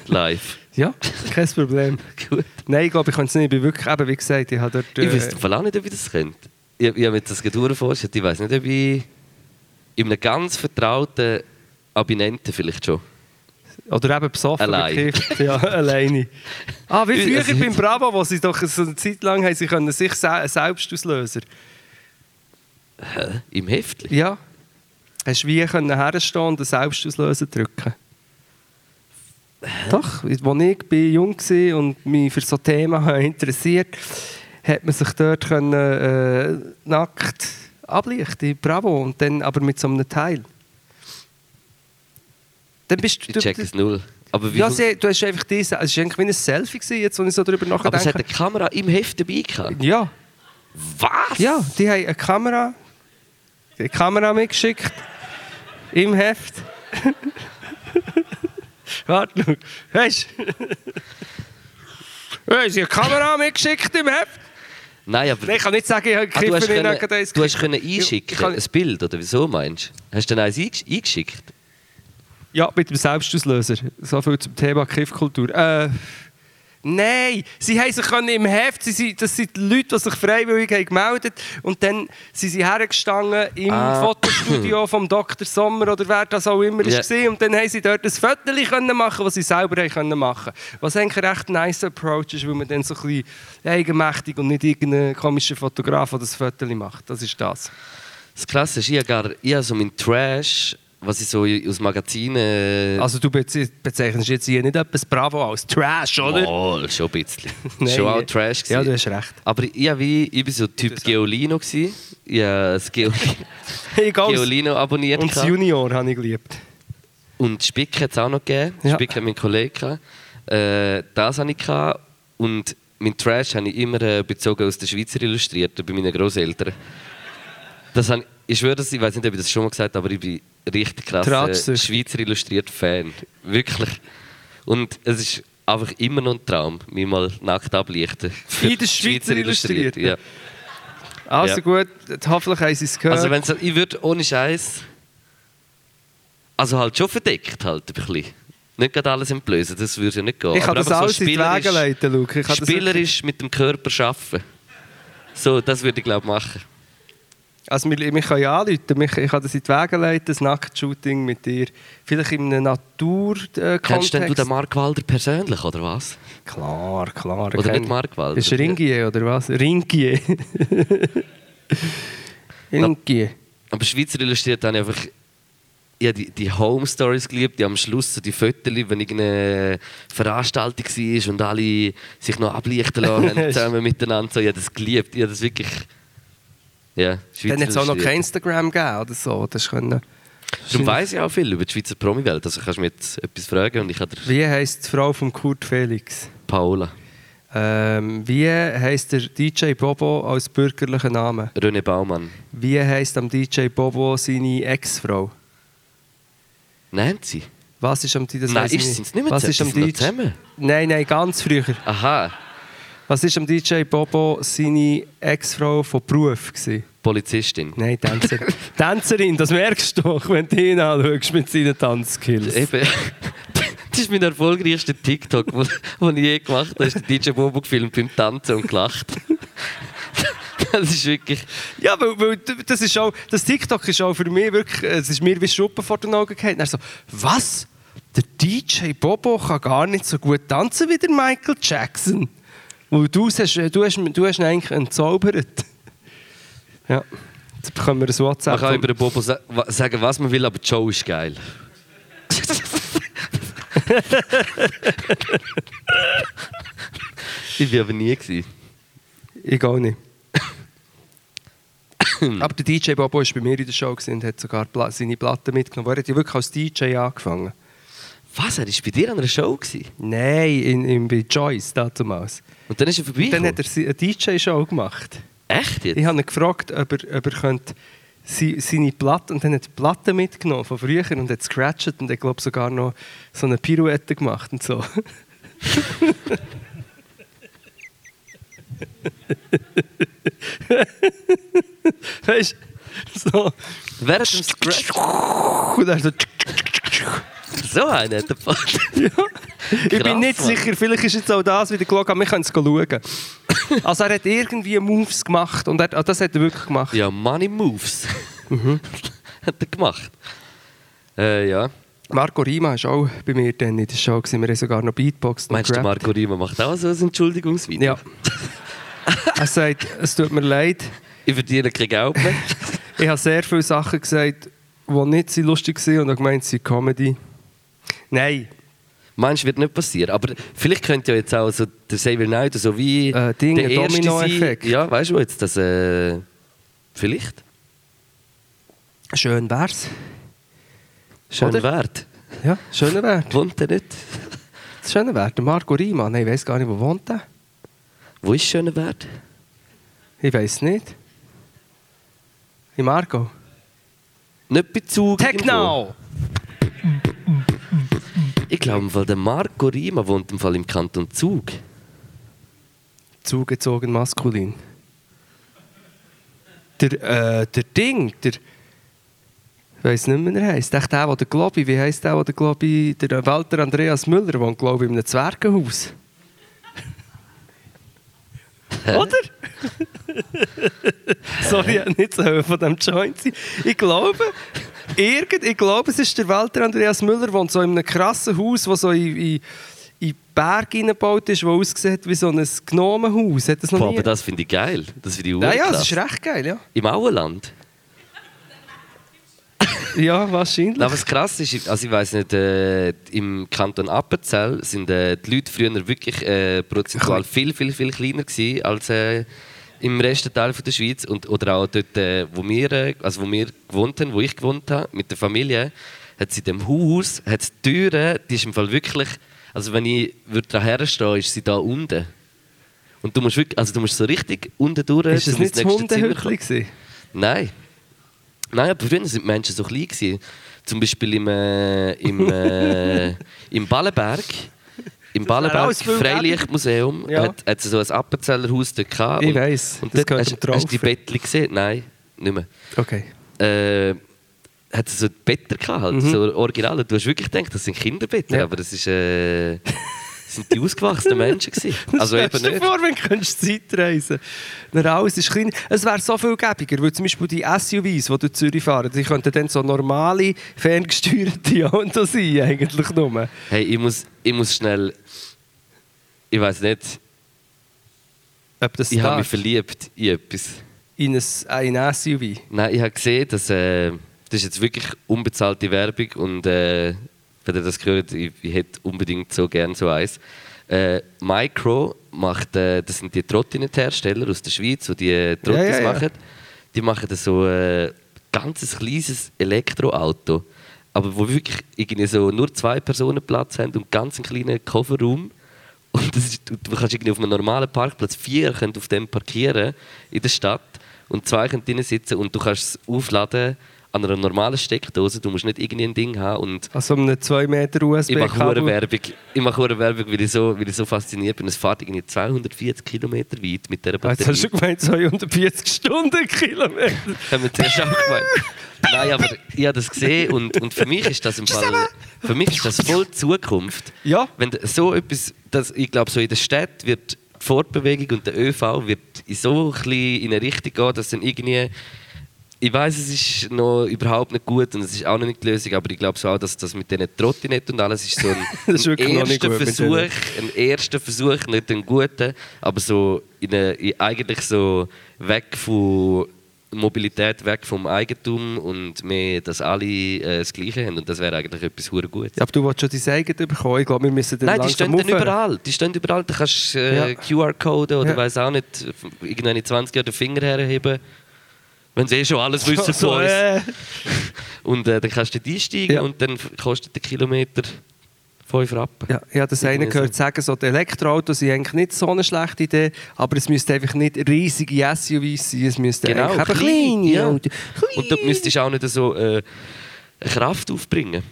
Live? Ja, kein Problem. Gut. Nein, ich glaube, ich kann es nicht. Ich bin wirklich, eben, wie gesagt, ich habe dort... Ich äh, wüsste im Fall auch nicht, ob ich das könnte. ich, ich habe mir das gerade vorgestellt. Ich weiß nicht, ob ich in einem ganz vertrauten Abinenten vielleicht schon. Oder eben besoffen. Allein. Ja, alleine. Ah, wie früher Also- beim Bravo, wo sie doch so eine Zeit lang haben, sie können sich se selbst auslösen. Hä? Im Heftli? Ja. Hast du wie können herstehen und einen Selbstauslöser drücken? Doch, als ich bin jung war und mich für so Themen interessiert hat man sich dort können, äh, nackt ablichten, Bravo, und dann aber mit so einem Teil. Dann bist Ich du... check es null. Aber wie ja, sie, du hast einfach diese... Es war eigentlich wie ein Selfie, gewesen, jetzt, wenn ich so darüber aber es hat nachdenke. eine Kamera im Heft dabei gehabt. Ja, Was? ja, die haben eine Kamera, die Kamera mitgeschickt im Heft. Warte. Weißt du? Sie eine Kamera mitgeschickt im Heft? Nein, aber Nein, ich kann nicht sagen, ich habe Ah, du hast, können, eins du hast können einschicken, kann- ein Bild, oder wieso meinst du? Hast du dann eins eingesch- eingeschickt? Ja, mit dem Selbstauslöser. So viel zum Thema Kiffkultur. Äh, nein, sie haben sich im Heft, sie, sind- das sind die Leute, die sich freiwillig haben gemeldet und dann sind sie hergestanden im Ah. Fotostudio vom Dr. Sommer oder wer das auch immer Ja. war und dann haben sie dort ein Foto können machen, was sie selber können machen. Was eigentlich ein recht nice Approach ist, weil man dann so ein bisschen eigenmächtig und nicht irgendein komischer Fotograf, der das Foto macht. Das ist das. Das Krasse ist, ich habe, gar, ich habe so meinen Trash, was ich so aus Magazinen... Also du beze- bezeichnest jetzt hier nicht etwas Bravo als Trash, oder? Mal, schon ein bisschen. Nein, schon auch ja. Trash Ja, du gewesen. hast recht. Aber ich, hab wie, ich bin so Typ Geolino. Gewesen. Ich habe das Geol Egal. Geolino abonniert. Und das. Junior habe ich geliebt. Und Spick hat es auch noch gegeben. Ja. Spick hat mein Kollege. Äh, das hatte ich. Gehabt. Und mein Trash habe ich immer äh, bezogen aus der Schweizer Illustrierten bei meinen Großeltern. Das habe ich, schwöre, ich weiß nicht, ob ich das schon mal gesagt habe, aber ich bin richtig krass äh. Schweizer illustriert Fan. Wirklich. Und es ist einfach immer noch ein Traum, mich mal nackt ablichten. In der Schweizer Illustrierten? Ja. Also Ja. gut, hoffentlich haben sie es gehört. Also wenn so, ich würde ohne Scheiß, also halt schon verdeckt halt ein bisschen. Nicht gerade alles entblößen, das würde ja nicht gehen. ich kann Aber das alles in die Wege leiten, Luke. Ich Spielerisch mit dem Körper arbeiten. So, das würde ich glaube machen. Also wir, wir können ja anrufen, ich, ich kann das in die Wege leiten, ein Nacktshooting mit dir. Vielleicht in einem Natur-Kontext. Kennst denn du den Mark Walder persönlich, oder was? Klar, klar. Oder kenn- nicht Mark Walder? Ist Ringier, oder was? Ringier. Ringier. Aber Schweizer Illustriert habe ich einfach ja, die, die Home Stories geliebt, die am Schluss so die Fotos, wenn irgendeine Veranstaltung war und alle sich noch ablichten lassen zusammen miteinander. So, ich habe das geliebt. Ich habe das wirklich. Ja, Schweizer Dann hat es auch noch kein Instagram gegeben oder so. Das können... Darum weiss ich auch viel über die Schweizer Promi-Welt. Also kannst du mir jetzt etwas fragen und ich kann dir Wie heisst die Frau von Kurt Felix? Paola, Ähm, wie heisst der DJ Bobo als bürgerlicher Name? René Baumann, Wie heisst am DJ Bobo seine Ex-Frau? Nancy. Was ist am DJ? Nein, ist sie nicht mehr Was ist am sind DJ? Nein, nein, ganz früher. Aha, Was ist am DJ Bobo seine Ex-Frau von Beruf gewesen? Polizistin. Nein, Tänzerin. Tänzerin, das merkst du doch, wenn du ihn anschaust mit seinen Tanzskills. Eben. Das ist mein erfolgreichster TikTok, den ich je gemacht habe. Da ist der DJ Bobo gefilmt beim Tanzen und gelacht. Das ist wirklich. Ja, weil, weil das, ist auch, das TikTok ist auch für mich wirklich, es ist mir wie Schuppen vor den Augen gefallen. Er so, was? Der DJ Bobo kann gar nicht so gut tanzen wie der Michael Jackson. Weil du hast, du hast, du hast ihn eigentlich entzaubert. Ja, jetzt bekommen wir ein WhatsApp. Man kann über den Bobo sa sagen, was man will, aber die Show ist geil. ich war aber nie. Gewesen. Ich auch nicht. Aber der DJ Bobo war bei mir in der Show und hat sogar seine Platten mitgenommen. Er hat ja wirklich als DJ angefangen. Was? Er war bei dir an einer Show? Gewesen? Nein, in, in, bei Joyce damals. Und dann ist er vorbei. Dann hat er eine DJ-Show gemacht. Echt jetzt? Ich habe ihn gefragt, ob er, ob er könnte seine Platte und dann hat er die Platte mitgenommen von früher und hat scratchet und ich glaube sogar noch so eine Pirouette gemacht und so. weißt du? So. Während dem Scratch. Und er so. So einen hat er gefallen. Ja. Ich bin nicht Mann. sicher, vielleicht ist jetzt auch das wieder geschaut, aber wir können es schauen. Also er hat irgendwie Moves gemacht und er, ah, das hat er wirklich gemacht. Ja, Money Moves. Mhm. Hat er gemacht. Äh, ja. Marco Rima war auch bei mir dann in der Show. Wir haben sogar noch Beatbox Meinst du. Marco Rima macht auch so ein Entschuldigungsvideo? Ja. er sagt, es tut mir leid, Ich verdiene kein Geld mehr. ich habe sehr viele Sachen gesagt, die nicht so lustig waren und habe gemeint, sie sind Comedy. Nein, Meinst wird nicht passieren. Aber vielleicht könnte ja jetzt auch so der Xavier Naidoo so wie Äh, Ding, der Dominoeffekt. Ja, weißt du jetzt, dass äh, vielleicht schön wär's. schön Oder? wert. Ja, schöner Wert. Wohnt er nicht? Schöner Wert. Der Marco Rima. Nein, ich weiß gar nicht, wo wohnt er. Wo ist schöner Wert? Ich weiß nicht. In Marco. Nicht Bezug. Techno! Ich glaube, der Marco Rima wohnt im Fall im Kanton Zug. Zugezogen maskulin. Der, äh, der Ding, der. Ich weiß nicht mehr, wie er heisst. Echt der, der Globi, wie heisst der, der Globi, der Walter Andreas Müller wohnt, glaube ich, in einem Zwergenhaus. Oder? Sorry, ich nicht so von dem Joint sein. Ich glaube, irgend, ich glaube, es ist der Walter Andreas Müller, wohnt so in einem krassen Haus, das so in, in, in die Berge hineingebaut ist, das aussieht wie so ein Gnomenhaus. Hat das noch Boah, nie? aber das finde ich geil. Das finde ich ja, ja, das ist recht geil, ja. Im Auenland. Ja, wahrscheinlich. Nein, was krass ist, also ich weiß nicht, äh, im Kanton Appenzell sind äh, die Leute früher wirklich äh, prozentual viel, viel, viel kleiner gewesen als äh, im Rest Teil von der Schweiz und oder auch dort, äh, wo wir, äh, also wo wir gewohnt haben, wo ich gewohnt habe mit der Familie, hat es in dem Haus, hat es Türen, die ist im Fall wirklich, also wenn ich würde daher stehen, ist sie da unten. Und du musst wirklich, also du musst so richtig unten durch. ist das nicht das gewesen? Nein. Nein, aber früher sind die Menschen so klein. Gewesen. Zum Beispiel im, äh, im, äh, im Ballenberg. Im Ballenberg Freilichtmuseum Ja. hat, hat so ein Appenzellerhaus dort gehabt. Ich und, weiss, Und das dort gehört hast, zum hast du die. Bettli gesehen? Nein, nicht mehr. Okay. Äh, hat so Betten gehabt, halt, so original. Du hast wirklich gedacht, das sind Kinderbetten, Mhm. Ja. aber das ist, äh, sind die ausgewachsenen Menschen gewesen. Also eben dir nicht. vor, wenn du könntest Zeitreisen könntest. Alles ist klein. Es wäre so viel gäbiger, weil zum Beispiel die SUVs, die durch Zürich fahren, die könnten dann so normale, ferngesteuerte Autos sein, eigentlich nur. Hey, ich muss, ich muss schnell... Ich weiß nicht, Ob das ich habe mich verliebt in etwas. in ein, ein SUV. Nein, ich habe gesehen, dass äh, das ist jetzt wirklich unbezahlte Werbung und äh, wenn ihr das gehört, ich, ich hätte unbedingt so gern so eins. Äh, Micro macht, äh, das sind die Trottinett-Hersteller aus der Schweiz, die die äh, Trottis Ja, ja, ja. machen. Die machen so äh, ganz kleines Elektroauto, aber wo wirklich irgendwie so nur zwei Personen Platz haben und ganz einen kleinen Kofferraum. Und das ist, du du kannst irgendwie auf einem normalen Parkplatz vier können auf dem parkieren in der Stadt und zwei können drinnen sitzen und du kannst es aufladen an einer normalen Steckdose. Du musst nicht irgendwie ein Ding haben und Also um einen 2 Meter ich mache USB-Kabel. Werbung. Ich mache hure Werbung, weil ich so, weil ich so fasziniert bin. Es fährt irgendwie 240 Kilometer weit mit dieser Ah, Jetzt hast Batterie. du gemeint 240 Stundenkilometer. haben wir zuerst auch gemeint. Nein, aber ich habe das gesehen und, und für mich ist das im Fall, für mich ist das voll Zukunft. Ja. Wenn so etwas, das, ich glaube, so in der Stadt wird die Fortbewegung und der ÖV wird in so ein in eine Richtung gehen, dass dann irgendwie ich weiß, es ist noch überhaupt nicht gut und es ist auch noch nicht die Lösung, aber ich glaube so auch, dass das mit diesen Trottinetten und alles ist so ein, ist ein erster Versuch, ein erster Versuch, nicht ein guter, aber so in eine, in eigentlich so weg von Mobilität, weg vom Eigentum und mehr, dass alle äh, das Gleiche haben und das wäre eigentlich etwas hure gut. Ja, aber du willst schon dein eigenes bekommen. Ich glaube, wir müssen dann Nein, die stehen dann überall. Die stehen überall. Da kannst du äh, Ja. QR-Code oder Ja. weiß auch nicht, irgendwann in 20 Jahren den Finger herheben. Wenn sie eh schon alles wissen So, von uns. äh, Und äh, dann kannst du dort einsteigen Ja. und dann kostet der Kilometer 5 Rappen. Ja, ich habe das eine gehört sagen, so die Elektroautos sind eigentlich nicht so eine schlechte Idee, aber es müsste einfach nicht riesige SUVs sein, es müsste Genau, eigentlich eben klein, kleine ja. Autos. Und dort müsstest du auch nicht so äh, Kraft aufbringen.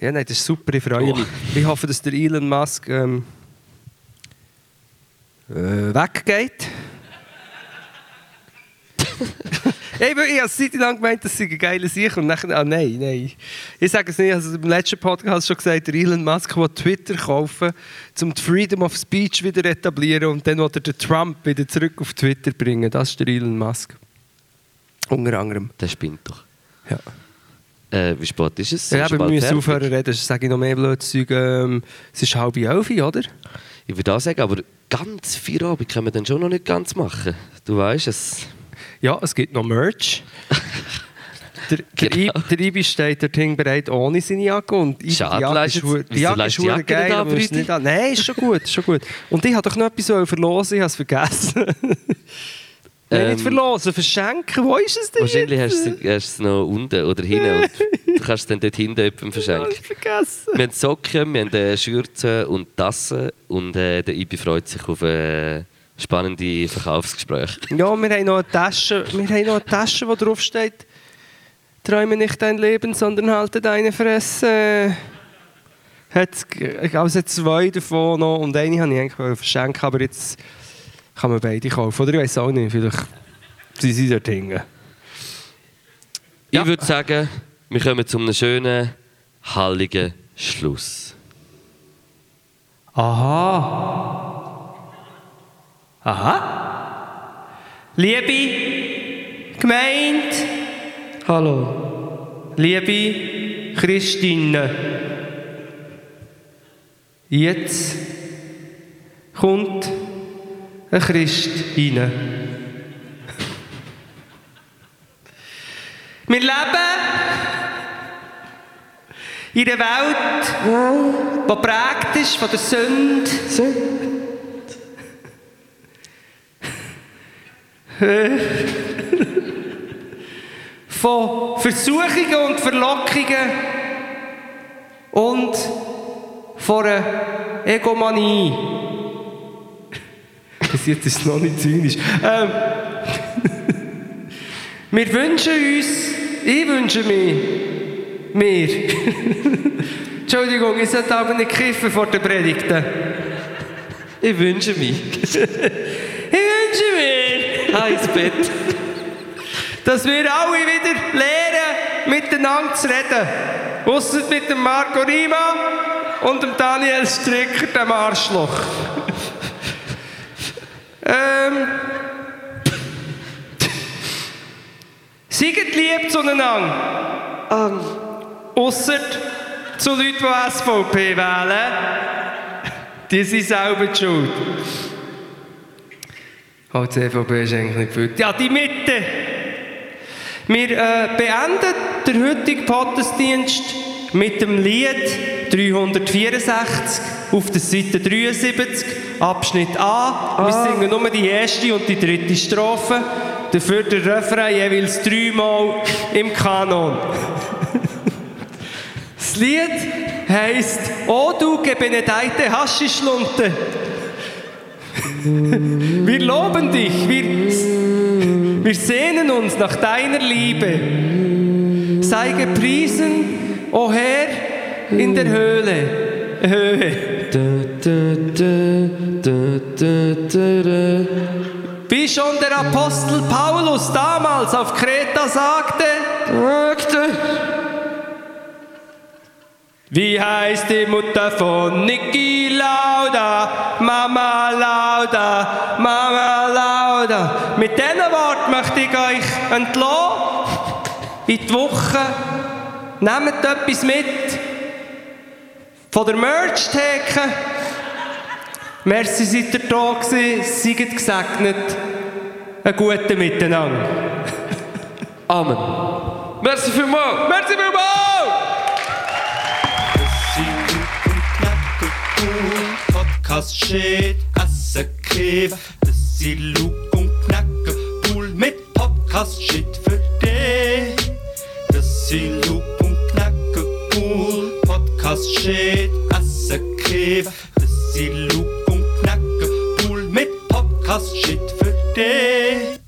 Ja, nein, das ist super, ich freue Oh. mich. Ich hoffe, dass der Elon Musk ähm, äh, weggeht. Ey, weil ich habe seit lang gemeint, das sei ein geiler Sieg und nachher, ah nein, nein. Ich sage es nicht, also im letzten Podcast schon gesagt, der Elon Musk will Twitter kaufen, um die Freedom of Speech wieder etablieren und dann will er den Trump wieder zurück auf Twitter bringen. Das ist der Elon Musk. Unter anderem. Der spinnt doch. Ja. Äh, wie spät ist es? Ja, aber wir müssen fertig? aufhören reden, sonst sage ich noch mehr Blödsinn. Ähm, es ist halb elf, oder? Ich würde auch sagen, aber ganz vier Abend können wir dann schon noch nicht ganz machen. Du weißt es. Ja, es gibt noch Merch. Der, der, Genau. I, der Ibi steht dort bereit ohne seine Jacke. Und Ibi, Schade, die Jacke ist, die Jacke ist die geil. aber ist nicht an- Nein, ist schon gut, ist schon gut. Und ich wollte doch noch etwas verlosen, ich habe es vergessen. Nein, Ähm, nicht verlosen, verschenken. Wo ist es denn Wahrscheinlich jetzt? hast du, es noch unten oder hinten. und du kannst es dann dort hinten jemandem Ich verschenken. habe es vergessen. Wir haben Socken, wir haben äh, Schürzen und Tassen und äh, der Ibi freut sich auf äh, spannende Verkaufsgespräche. Ja, wir haben noch eine Tasche, wir haben noch eine Tasche, wo drauf steht, träume nicht dein Leben, sondern halte deine Fresse. Hat, ich glaube, es hat zwei davon noch und eine habe ich eigentlich wollen verschenken, aber jetzt kann man beide kaufen. Oder ich weiß auch nicht, vielleicht sind sie dort hinten. Ja. Ich würde sagen, wir kommen zu einem schönen, halligen Schluss. Aha. Aha. Liebe Gemeinde. Hallo. Liebe Christine. Jetzt kommt ein Christ rein. Wir leben in einer Welt, die geprägt ist von der Sünde. von Versuchungen und Verlockungen und von einer Egomanie. Bis jetzt ist es noch nicht zynisch. Ähm, wir wünschen uns, ich wünsche mir, mir. Entschuldigung, ich sollte aber nicht kiffen vor der Predigten. Ich wünsche mich. Ich wünsche mir, Hi ins Bett. dass wir alle wieder lernen, miteinander zu reden. Ausser mit dem Marco Rima und dem Daniel Stricker, dem Arschloch. ähm. Seid lieb zueinander. Ausser zu Leuten, die SVP wählen. Die sind selber die schuld. Oh, die CVP ist eigentlich nicht viel. Ja, die Mitte. Wir äh, beenden den heutigen Gottesdienst mit dem Lied 364 auf der Seite 73, Abschnitt A. Wir singen nur die erste und die dritte Strophe. Dafür der Refrain jeweils dreimal im Kanon. Das Lied heisst O du gebenedeite Haschischlunte. Wir loben dich, wir, wir sehnen uns nach deiner Liebe. Sei gepriesen, o Herr, in der Höhle. Höhe. Wie schon der Apostel Paulus damals auf Kreta sagte, Wie heißt die Mutter von Niki Lauda? Mama Lauda, Mama Lauda. Mit diesen Worten möchte ich euch entlassen in die Woche. Nehmt etwas mit von der Merch-Theke. Merci, seid ihr da gewesen. Seid gesegnet. Einen guten Miteinander. Amen. Merci vielmals. Merci vielmals! Podcast shit, Asse Kiff. Das ist Luke und Knacke, Pool mit Podcast shit für dich. Das ist Luke und Knacke, Pool. Podcast shit, Asse Kiff. Das ist Luke und Knacke, Pool mit Podcast shit für dich.